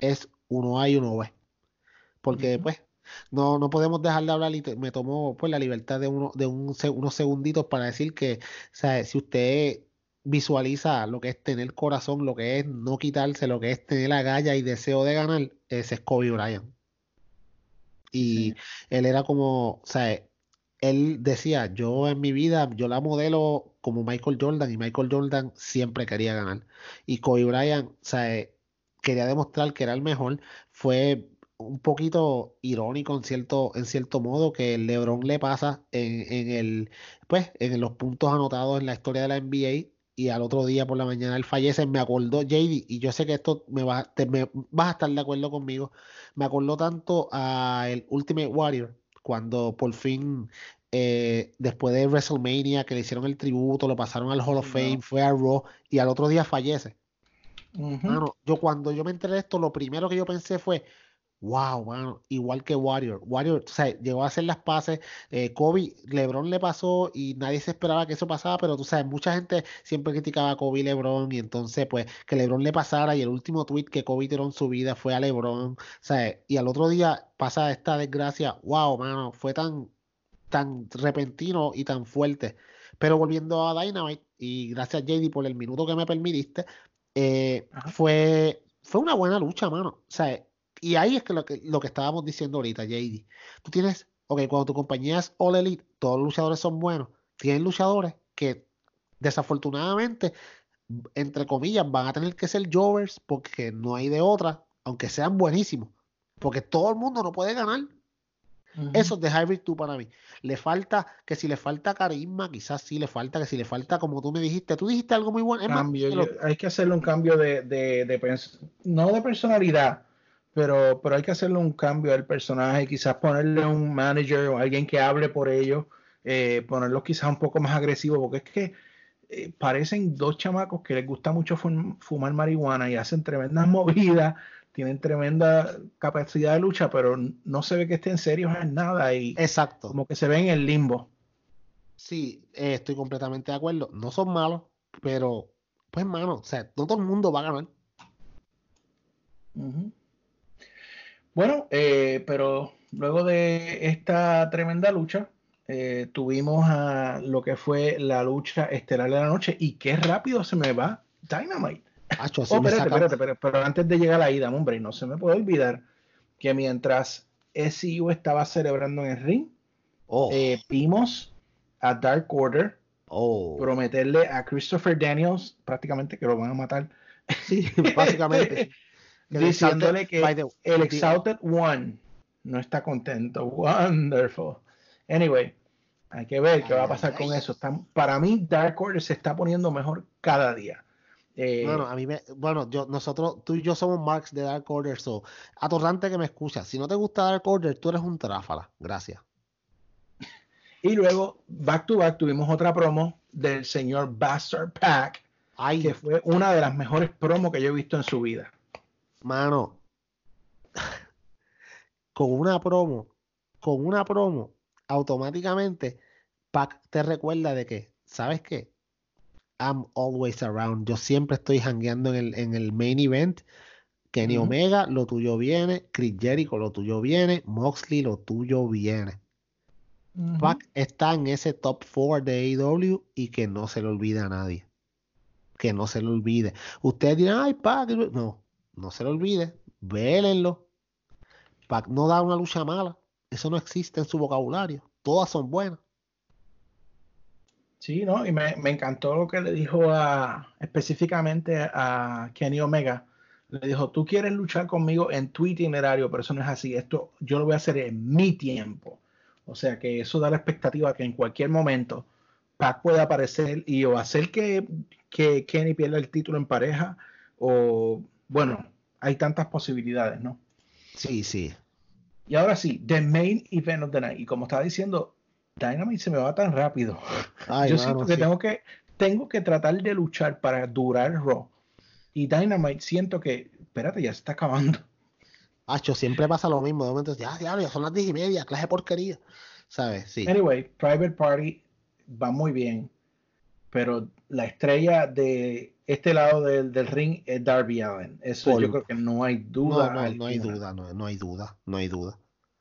es uno A y uno B. Porque, después no, no podemos dejar de hablar y me tomó pues la libertad de, uno, de un, unos segunditos para decir que, o sea, si usted visualiza lo que es tener corazón, lo que es no quitarse, lo que es tener agalla y deseo de ganar, ese es Kobe Bryant. Y él era como, o sea, él decía, yo en mi vida, yo la modelo como Michael Jordan y Michael Jordan siempre quería ganar. Y Kobe Bryant, o sea, quería demostrar que era el mejor. Fue un poquito irónico en cierto, en cierto modo que LeBron le pasa en, en, el, pues, en los puntos anotados en la historia de la NBA y al otro día por la mañana él fallece. Me acordó JD, y yo sé que esto me, va, te, me vas a estar de acuerdo conmigo. Me acordó tanto a el Ultimate Warrior cuando por fin eh, después de WrestleMania que le hicieron el tributo, lo pasaron al Hall of Fame, fue a Raw y al otro día fallece. yo cuando yo me enteré de esto, lo primero que yo pensé fue, Wow, bueno, igual que Warrior. Warrior, o sea, llegó a hacer las pases. Eh, Kobe, LeBron le pasó y nadie se esperaba que eso pasara, pero tú sabes, mucha gente siempre criticaba a Kobe y LeBron y entonces, pues, que LeBron le pasara y el último tweet que Kobe tiró en su vida fue a LeBron, o sea, y al otro día pasa esta desgracia. Wow, mano, fue tan, tan repentino y tan fuerte. Pero volviendo a Dynamite, y gracias JD por el minuto que me permitiste, eh, fue, fue una buena lucha, mano. O sea, y ahí es que lo, que lo que estábamos diciendo ahorita, JD. Tú tienes, ok, cuando tu compañía es All Elite, todos los luchadores son buenos. Tienen luchadores que desafortunadamente, entre comillas, van a tener que ser Jovers porque no hay de otra, aunque sean buenísimos. Porque todo el mundo no puede ganar. Eso es de High Virtue para mí. Le falta, que si le falta carisma, quizás sí le falta, que si le falta, como tú me dijiste, tú dijiste algo muy bueno. Cambio, hay que hacerle un cambio de, de, de, no de personalidad, pero, pero hay que hacerle un cambio al personaje, quizás ponerle un manager o alguien que hable por ellos, eh, ponerlos quizás un poco más agresivos, porque es que eh, parecen dos chamacos que les gusta mucho fumar marihuana y hacen tremendas movidas, tienen tremenda capacidad de lucha, pero no se ve que estén serios en nada y Exacto. como que se ven en el limbo. Sí, eh, estoy completamente de acuerdo. No son malos, pero pues mano, o sea, no todo el mundo va a ganar. Bueno, eh, pero luego de esta tremenda lucha, eh, tuvimos a lo que fue la lucha estelar de la noche y qué rápido se me va Dynamite. oh, espérate, espérate, pero antes de llegar ahí, dame hombre, no se me puede olvidar que mientras SEU estaba celebrando en el ring, oh. eh, vimos a Dark Order oh. prometerle a Christopher Daniels prácticamente que lo van a matar. Sí, básicamente. diciéndole que el Exalted One no está contento. Wonderful. Anyway, hay que ver qué va a pasar con eso. para mí, Dark Order se está poniendo mejor cada día. Eh, bueno, a mí me, bueno, yo, nosotros, tú y yo somos marks de Dark Order, so, atorrante que me escuchas. Si no te gusta Dark Order, tú eres un tráfala. Gracias. Y luego, back to back, tuvimos otra promo del señor Bastard Pack, que fue una de las mejores promos que yo he visto en su vida mano, con una promo, con una promo, automáticamente Pac te recuerda de que, ¿sabes qué? I'm always around. Yo siempre estoy hangueando en el, en el main event. Kenny. Omega, lo tuyo viene. Chris Jericho, lo tuyo viene. Moxley, lo tuyo viene. Pac está en ese top 4 de AEW y que no se le olvide a nadie. Que no se le olvide. Ustedes dirán, ay, Pac. No, no se le olvide. Vélenlo. Pac no da una lucha mala. Eso no existe en su vocabulario. Todas son buenas. Sí, ¿no? Y me, me encantó lo que le dijo a, específicamente a Kenny Omega. Le dijo, tú quieres luchar conmigo en tu itinerario, pero eso no es así. Esto yo lo voy a hacer en mi tiempo. O sea que eso da la expectativa que en cualquier momento Pac pueda aparecer y o hacer que, que Kenny pierda el título en pareja o, bueno, hay tantas posibilidades, ¿no? Sí, sí. Y ahora sí, the main event of the night. Y como estaba diciendo, Dynamite se me va tan rápido. Ay, Yo mano, siento que sí. tengo que tengo que tratar de luchar para durar Raw. Y Dynamite siento que, espérate, ya se está acabando. Hacho, siempre pasa lo mismo. De momento, ya, ya, ya son las diez y media, clase de porquería. ¿Sabes? Sí. Anyway, Private Party va muy bien, pero la estrella de este lado del, del ring es Darby Allen. Eso Por- yo creo que no hay No, duda. no, no hay alguna. duda, no, no hay duda, no hay duda.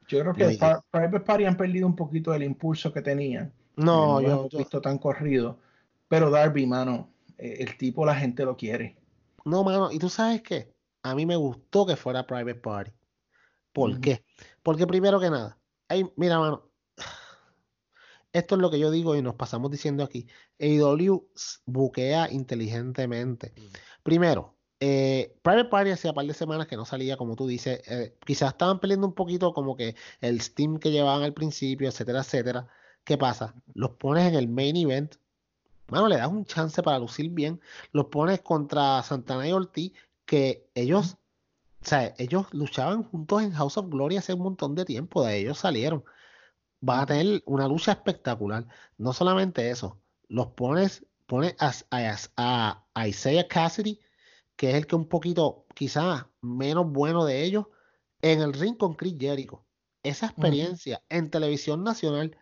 Yo creo que No hay Private Party han perdido un poquito el impulso que tenían. No, lo yo, hemos yo- visto tan corrido. Pero Darby, mano, eh, el tipo la gente lo quiere. no, mano, y tú sabes qué, a mí me gustó que fuera Private Party. ¿Por qué? Porque primero que nada, ay, mira, mano, esto es lo que yo digo y nos pasamos diciendo aquí. AEW buquea inteligentemente. Primero, eh, Private Party hacía par de semanas que no salía, como tú dices. eh, quizás estaban perdiendo un poquito como que el steam que llevaban al principio, etcétera, etcétera. ¿Qué pasa? Los pones en el main event. Mano, le das un chance para lucir bien. Los pones contra Santana y Ortiz, que ellos, o sea, ellos luchaban juntos en House of Glory hace un montón de tiempo. De ellos salieron. Van a tener una lucha espectacular. No solamente eso, los pones, pones a, a- a Isaiah Cassidy, que es el que un poquito, quizás menos bueno de ellos, en el ring con Chris Jericho. Esa experiencia en televisión nacional,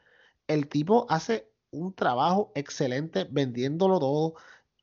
el tipo hace un trabajo excelente vendiéndolo todo.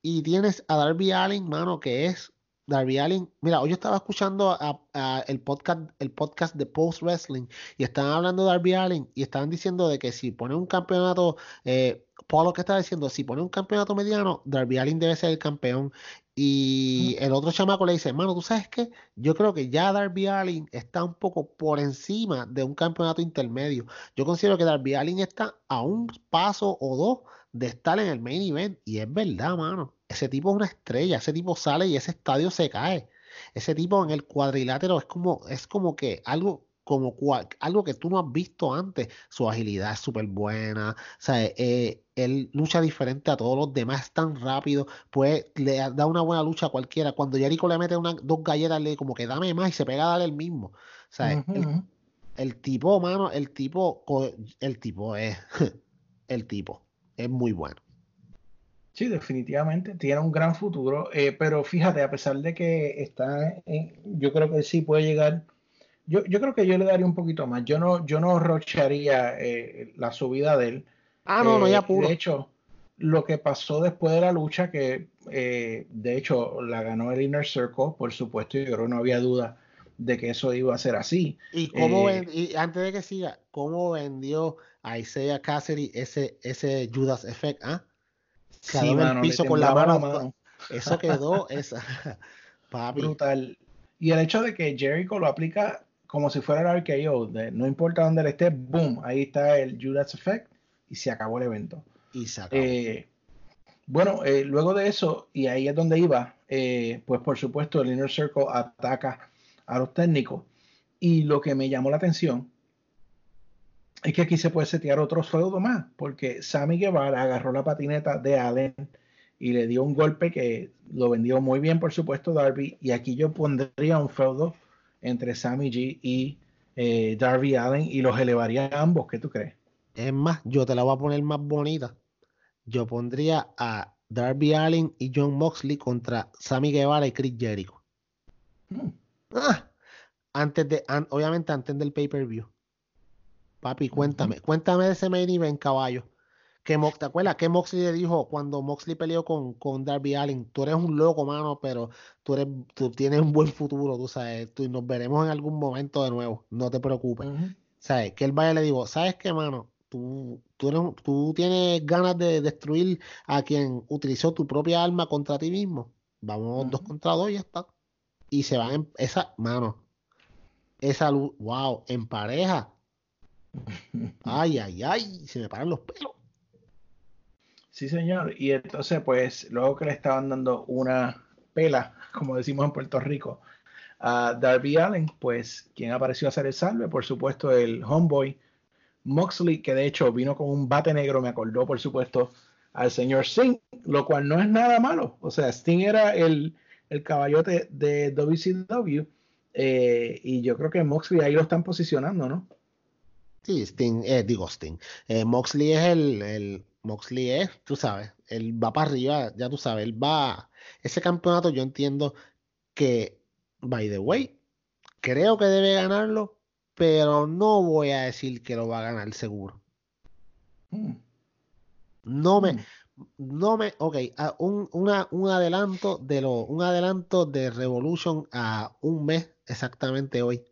Y tienes a Darby Allin, mano, que es Darby Allin. Mira, hoy yo estaba escuchando a- a el podcast, el podcast de Post Wrestling y estaban hablando de Darby Allin y estaban diciendo de que si pone un campeonato, eh, Pablo que estaba diciendo, si pone un campeonato mediano, Darby Allin debe ser el campeón. Y el otro chamaco le dice, hermano, ¿tú sabes qué? Yo creo que ya Darby Allin está un poco por encima de un campeonato intermedio. Yo considero que Darby Allin está a un paso o dos de estar en el main event. Y es verdad, mano. Ese tipo es una estrella. Ese tipo sale y ese estadio se cae. Ese tipo en el cuadrilátero es como, es como que algo, como cua- algo que tú no has visto antes. Su agilidad es súper buena. O sea, eh, él lucha diferente a todos los demás, es tan rápido. Pues le da una buena lucha a cualquiera. Cuando Jericho le mete una, dos galletas, le como que dame más y se pega a darle el mismo. O sea, el, el tipo, mano, el tipo, el tipo es, el tipo es muy bueno. Sí, definitivamente, tiene un gran futuro, eh, pero fíjate, a pesar de que está, en- yo creo que sí puede llegar, yo, yo creo que yo le daría un poquito más, yo no, yo no rocharía eh, la subida de él, Ah, no, no Eh, apuro. de hecho, lo que pasó después de la lucha, que de hecho la ganó el Inner Circle, por supuesto, yo creo que no había duda de que eso iba a ser así, Y cómo y antes de que siga, cómo vendió a Isaiah Cassidy ese, ese Judas Effect, ¿ah? Quedó sí, el mano, le piso con la mano, mano. Eso quedó, esa, papi. brutal. Y el hecho de que Jericho lo aplica como si fuera el RKO, de, no importa dónde él esté, boom, ahí está el Judas Effect y se acabó el evento. Y se acabó. Eh, bueno, eh, luego de eso, y ahí es donde iba, eh, pues por supuesto el Inner Circle ataca a los técnicos. Y lo que me llamó la atención es que aquí se puede setear otro feudo más, porque Sammy Guevara agarró la patineta de Allen y le dio un golpe que lo vendió muy bien, por supuesto, Darby. Y aquí yo pondría un feudo entre Sammy G y eh, Darby Allen y los elevaría a ambos. ¿Qué tú crees? Es más, yo te la voy a poner más bonita. Yo pondría a Darby Allin y John Moxley contra Sammy Guevara y Chris Jericho. Hmm. Ah, antes de, an- obviamente antes del pay-per-view. Papi, cuéntame, cuéntame de ese main event, caballo. Que Mo- ¿Te acuerdas que Moxley le dijo cuando Moxley peleó con, con Darby Allin? Tú eres un loco, mano, pero tú, eres, tú tienes un buen futuro, tú sabes. Tú, nos veremos en algún momento de nuevo, no te preocupes. ¿Sabes? Que él vaya y le digo, ¿sabes qué, mano? Tú, tú, eres- tú tienes ganas de destruir a quien utilizó tu propia arma contra ti mismo. Vamos dos contra dos y ya está. Y se van en esa, mano, esa luz, wow, en pareja. Ay, ay, ay, se me paran los pelos. Sí, señor. Y entonces, pues, luego que le estaban dando una pela, como decimos en Puerto Rico, a Darby Allen, pues, quien apareció a hacer el salve, por supuesto, el homeboy Moxley, que de hecho vino con un bate negro, me acordó, por supuesto, al señor Sting, lo cual no es nada malo. O sea, Sting era el, el caballote de WCW, eh, y yo creo que Moxley ahí lo están posicionando, ¿no? Sí, Sting, eh, digo Sting. Eh, Moxley es el, el, Moxley es, tú sabes, él va para arriba, ya tú sabes, él va, ese campeonato yo entiendo que, by the way, creo que debe ganarlo, pero no voy a decir que lo va a ganar seguro. Mm. No me, Mm. no me, ok, a un, una, un adelanto de lo, un adelanto de Revolution a un mes exactamente hoy.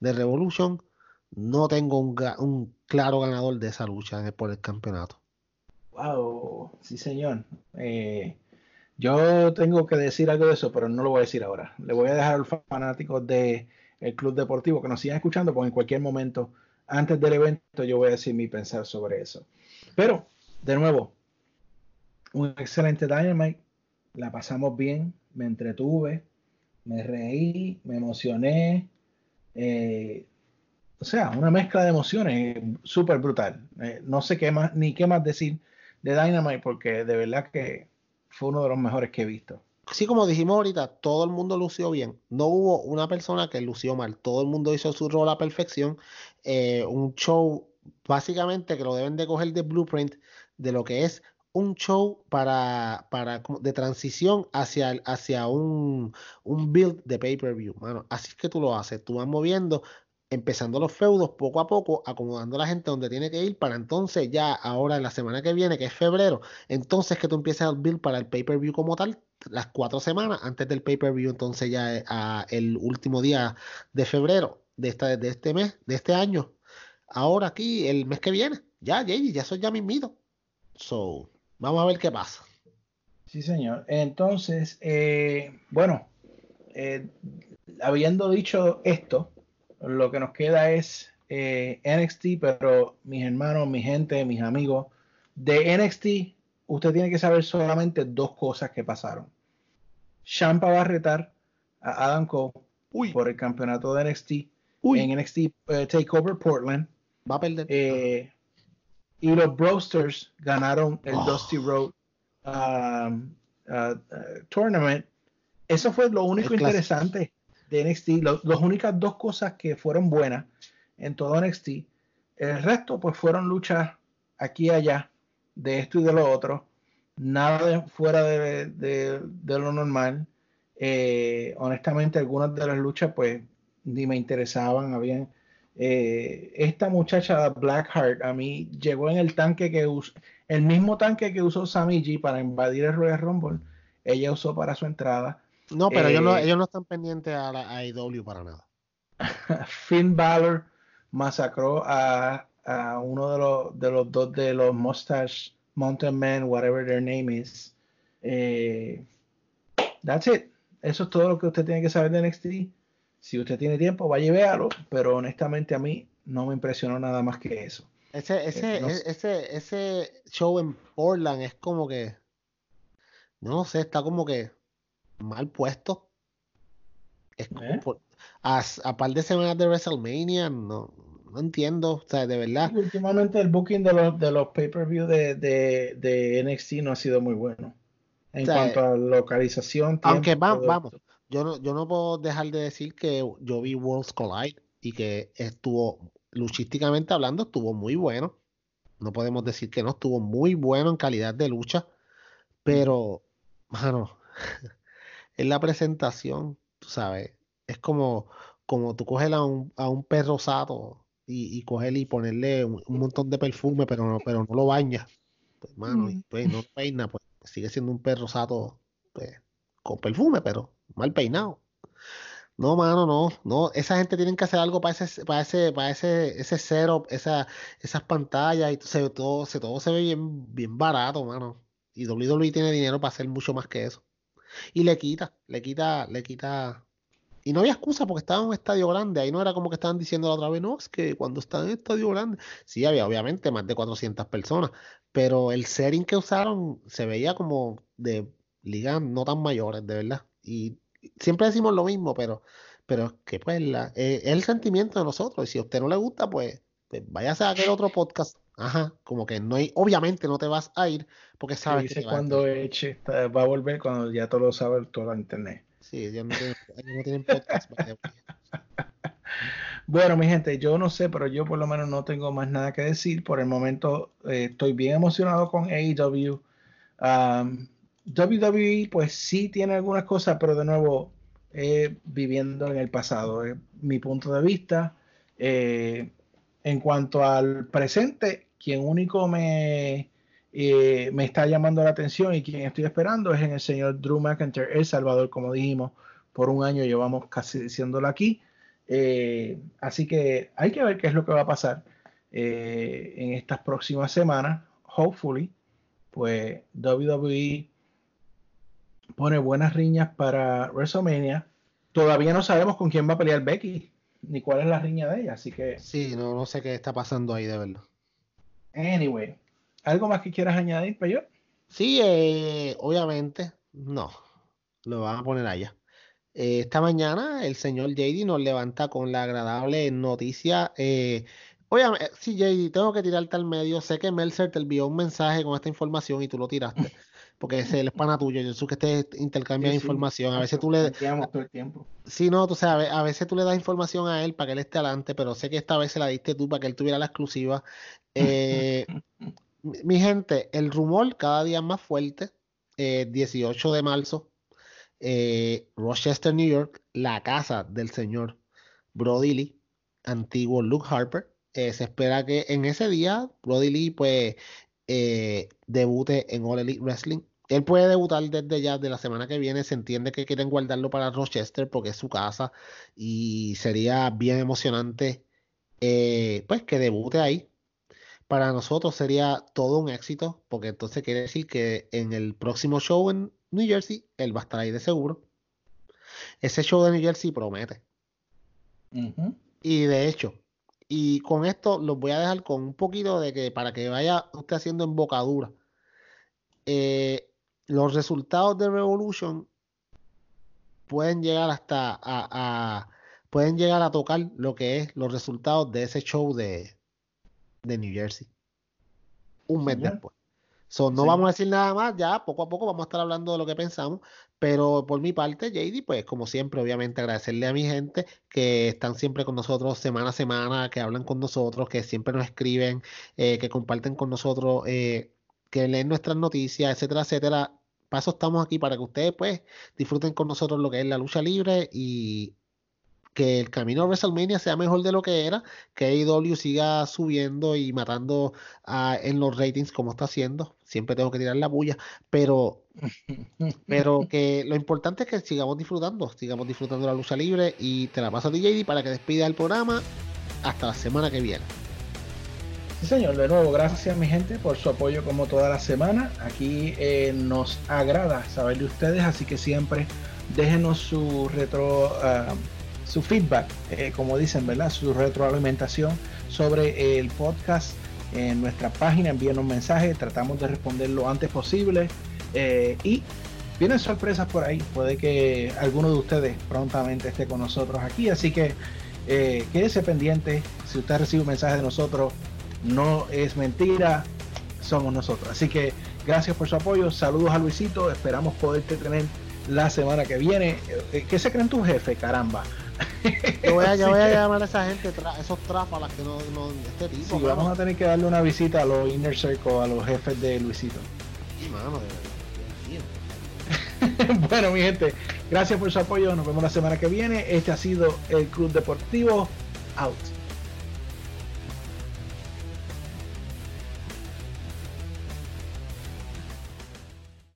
De Revolution no tengo un, claro ganador de esa lucha eh, por el campeonato. Wow, sí, señor. Eh, yo tengo que decir algo de eso, pero no lo voy a decir ahora. Le voy a dejar a los fanáticos del Club Deportivo que nos sigan escuchando, porque en cualquier momento, antes del evento, yo voy a decir mi pensar sobre eso. Pero, de nuevo, un excelente Dynamite. La pasamos bien, me entretuve, me reí, me emocioné. eh, o sea, una mezcla de emociones eh, súper brutal. Eh, no sé qué más, ni qué más decir de Dynamite porque de verdad que fue uno de los mejores que he visto. Sí, como dijimos ahorita, todo el mundo lució bien. No hubo una persona que lució mal. Todo el mundo hizo su rol a perfección. Eh, un show, básicamente, que lo deben de coger de blueprint de lo que es un show para, para de transición hacia, hacia un, un build de pay-per-view. Mano, así es que tú lo haces. Tú vas moviendo, empezando los feudos poco a poco, acomodando a la gente donde tiene que ir para entonces ya ahora en la semana que viene, que es febrero, entonces que tú empieces el build para el pay-per-view como tal, las cuatro semanas antes del pay-per-view, entonces ya eh, a el último día de febrero de, esta, de este mes, de este año. Ahora aquí, el mes que viene, ya, JD, ya eso ya mismito. So, vamos a ver qué pasa. Sí, señor. Entonces, eh, bueno, eh, habiendo dicho esto, lo que nos queda es eh, NXT, pero mis hermanos, mi gente, mis amigos, de NXT, usted tiene que saber solamente dos cosas que pasaron. Champa va a retar a Adam Cole Uy, por el campeonato de NXT uy, en NXT eh, Takeover Portland. va a perder. Eh, y los Brosters ganaron el Oh. Dusty Road um, uh, uh, Tournament. Eso fue lo único interesante de NXT. Las únicas dos cosas que fueron buenas en todo NXT. El resto, pues, fueron luchas aquí y allá, de esto y de lo otro. Nada fuera de, de- de lo normal. Eh, honestamente, algunas de las luchas, pues, ni me interesaban. Habían eh, esta muchacha Blackheart a mí llegó en el tanque que usó, el mismo tanque que usó Sammy G para invadir el Royal Rumble, ella usó para su entrada. No, pero ellos, no, eh, ellos no están pendientes a la AEW para nada. Finn Balor masacró a, a uno de los, de los dos de los Mustache Mountain Men, whatever their name is. Eh, that's it. Eso es todo lo que usted tiene que saber de NXT. Si usted tiene tiempo, vaya y véalo, pero honestamente a mí no me impresionó nada más que eso. Ese, ese, no e- sé. ese, ese show en Portland es como que, no sé, está como que mal puesto. Es como ¿Eh? por- a, a par de semanas de WrestleMania, no, no entiendo, o sea, de verdad. Últimamente el booking de los, de los pay-per-view de, de, de NXT no ha sido muy bueno. En O sea, cuanto a localización, Aunque va- vamos, yo no, yo no puedo dejar de decir que yo vi Worlds Collide y que estuvo, luchísticamente hablando, estuvo muy bueno. No podemos decir que no, estuvo muy bueno en calidad de lucha, pero, mano, en la presentación, tú sabes, es como, como tú coges a un, a un perro sato y, y coger y ponerle un, un montón de perfume, pero no, pero no lo baña. Pues, mano, y Mm. pues no peina, pues sigue siendo un perro sato pues, con perfume, pero mal peinado. No, mano, no, no, esa gente tienen que hacer algo para ese, para ese, para ese, ese setup, esa, esas pantallas y se, todo, se, todo se ve bien, bien barato, mano. Y WWE tiene dinero para hacer mucho más que eso. Y le quita, le quita, le quita. Y no había excusa porque estaba en un estadio grande. Ahí no era como que estaban diciendo la otra vez, no, es que cuando está en un estadio grande, sí había obviamente más de 400 personas, pero el setting que usaron se veía como de ligas no tan mayores, de verdad. Y siempre decimos lo mismo, pero, pero es que pues la, eh, es el sentimiento de nosotros. Y si a usted no le gusta, pues, pues váyase a aquel otro podcast. Ajá, como que no hay, obviamente no te vas a ir porque Que sabes que dice te vas a cuando está- va a volver cuando ya todo lo sabe toda la internet. Sí, ellos no tienen, no tienen podcast. Bueno, mi gente, yo no sé, pero yo por lo menos no tengo más nada que decir. Por el momento eh, estoy bien emocionado con AEW. Um, WWE, pues sí tiene algunas cosas, pero de nuevo, eh, viviendo en el pasado, es mi punto de vista. Eh, en cuanto al presente, quien único me, eh, me está llamando la atención y quien estoy esperando es en el señor Drew McIntyre, El Salvador, como dijimos, por un año llevamos casi diciéndolo aquí. Eh, así que hay que ver qué es lo que va a pasar eh, en estas próximas semanas. Hopefully, pues WWE pone buenas riñas para WrestleMania. Todavía no sabemos con quién va a pelear Becky, ni cuál es la riña de ella. Así que, Sí, no, no sé qué está pasando ahí de verdad. Anyway, ¿algo más que quieras añadir, Peyo? Sí, eh, obviamente, no, lo van a poner allá. Eh, esta mañana el señor JD nos levanta con la agradable noticia. Eh, obviamente, sí, JD, tengo que tirarte al medio. Sé que Meltzer te envió un mensaje con esta información y tú lo tiraste, porque es el pana tuyo. Yo sé que ustedes intercambian Sí, sí. información. A veces tú le, todo el tiempo. Sí, no, tú sabes, a veces tú le das información a él para que él esté adelante, pero sé que esta vez se la diste tú para que él tuviera la exclusiva. Eh, mi gente, el rumor cada día más fuerte. Eh, 18 de marzo, eh, Rochester, New York, la casa del señor Brody Lee, antiguo Luke Harper. Eh, se espera que en ese día Brody Lee pues eh, debute en All Elite Wrestling. Él puede debutar desde ya de la semana que viene. Se entiende que quieren guardarlo para Rochester porque es su casa y sería bien emocionante eh, pues que debute ahí. Para nosotros sería todo un éxito porque entonces quiere decir que en el próximo show en New Jersey él va a estar ahí de seguro. Ese show de New Jersey promete. Y de hecho, y con esto los voy a dejar con un poquito de que para que vaya usted haciendo embocadura. Eh, los resultados de Revolution pueden llegar hasta a, a- pueden llegar a tocar lo que es los resultados de ese show de, de New Jersey. Un mes después. So, no Sí. vamos a decir nada más, ya poco a poco vamos a estar hablando de lo que pensamos, pero por mi parte, JD, pues como siempre, obviamente agradecerle a mi gente que están siempre con nosotros semana a semana, que hablan con nosotros, que siempre nos escriben, eh, que comparten con nosotros, eh, que leen nuestras noticias, etcétera, etcétera. Para eso estamos aquí, para que ustedes pues disfruten con nosotros lo que es la lucha libre y que el camino a WrestleMania sea mejor de lo que era, que AEW siga subiendo y matando en los ratings como está haciendo. Siempre tengo que tirar la bulla, pero, pero que lo importante es que sigamos disfrutando, sigamos disfrutando la lucha libre y te la paso a ti, JD, para que despida el programa hasta la semana que viene. Sí, señor, de nuevo, gracias mi gente por su apoyo como toda la semana. Aquí eh, nos agrada saber de ustedes, así que siempre déjenos su retro, ah, su feedback, eh, como dicen, ¿verdad? Su retroalimentación sobre el podcast en nuestra página. Envíenos un mensaje, tratamos de responder lo antes posible. eh, y vienen sorpresas por ahí. Puede que alguno de ustedes prontamente esté con nosotros aquí, así que quédese pendiente. Si usted recibe un mensaje de nosotros, no es mentira, somos nosotros. Así que gracias por su apoyo, saludos a Luisito, esperamos poderte tener la semana que viene. Eh, ¿Qué se creen tu jefe, caramba? Yo voy a, yo Así voy a que, llamar a esa gente, tra- esos tráfalas que no, no, este tipo, sí, vamos a tener que darle una visita a los Inner Circle, a los jefes de Luisito. Sí, mano, bueno, mi gente, gracias por su apoyo, nos vemos la semana que viene. Este ha sido el Club Deportivo Out.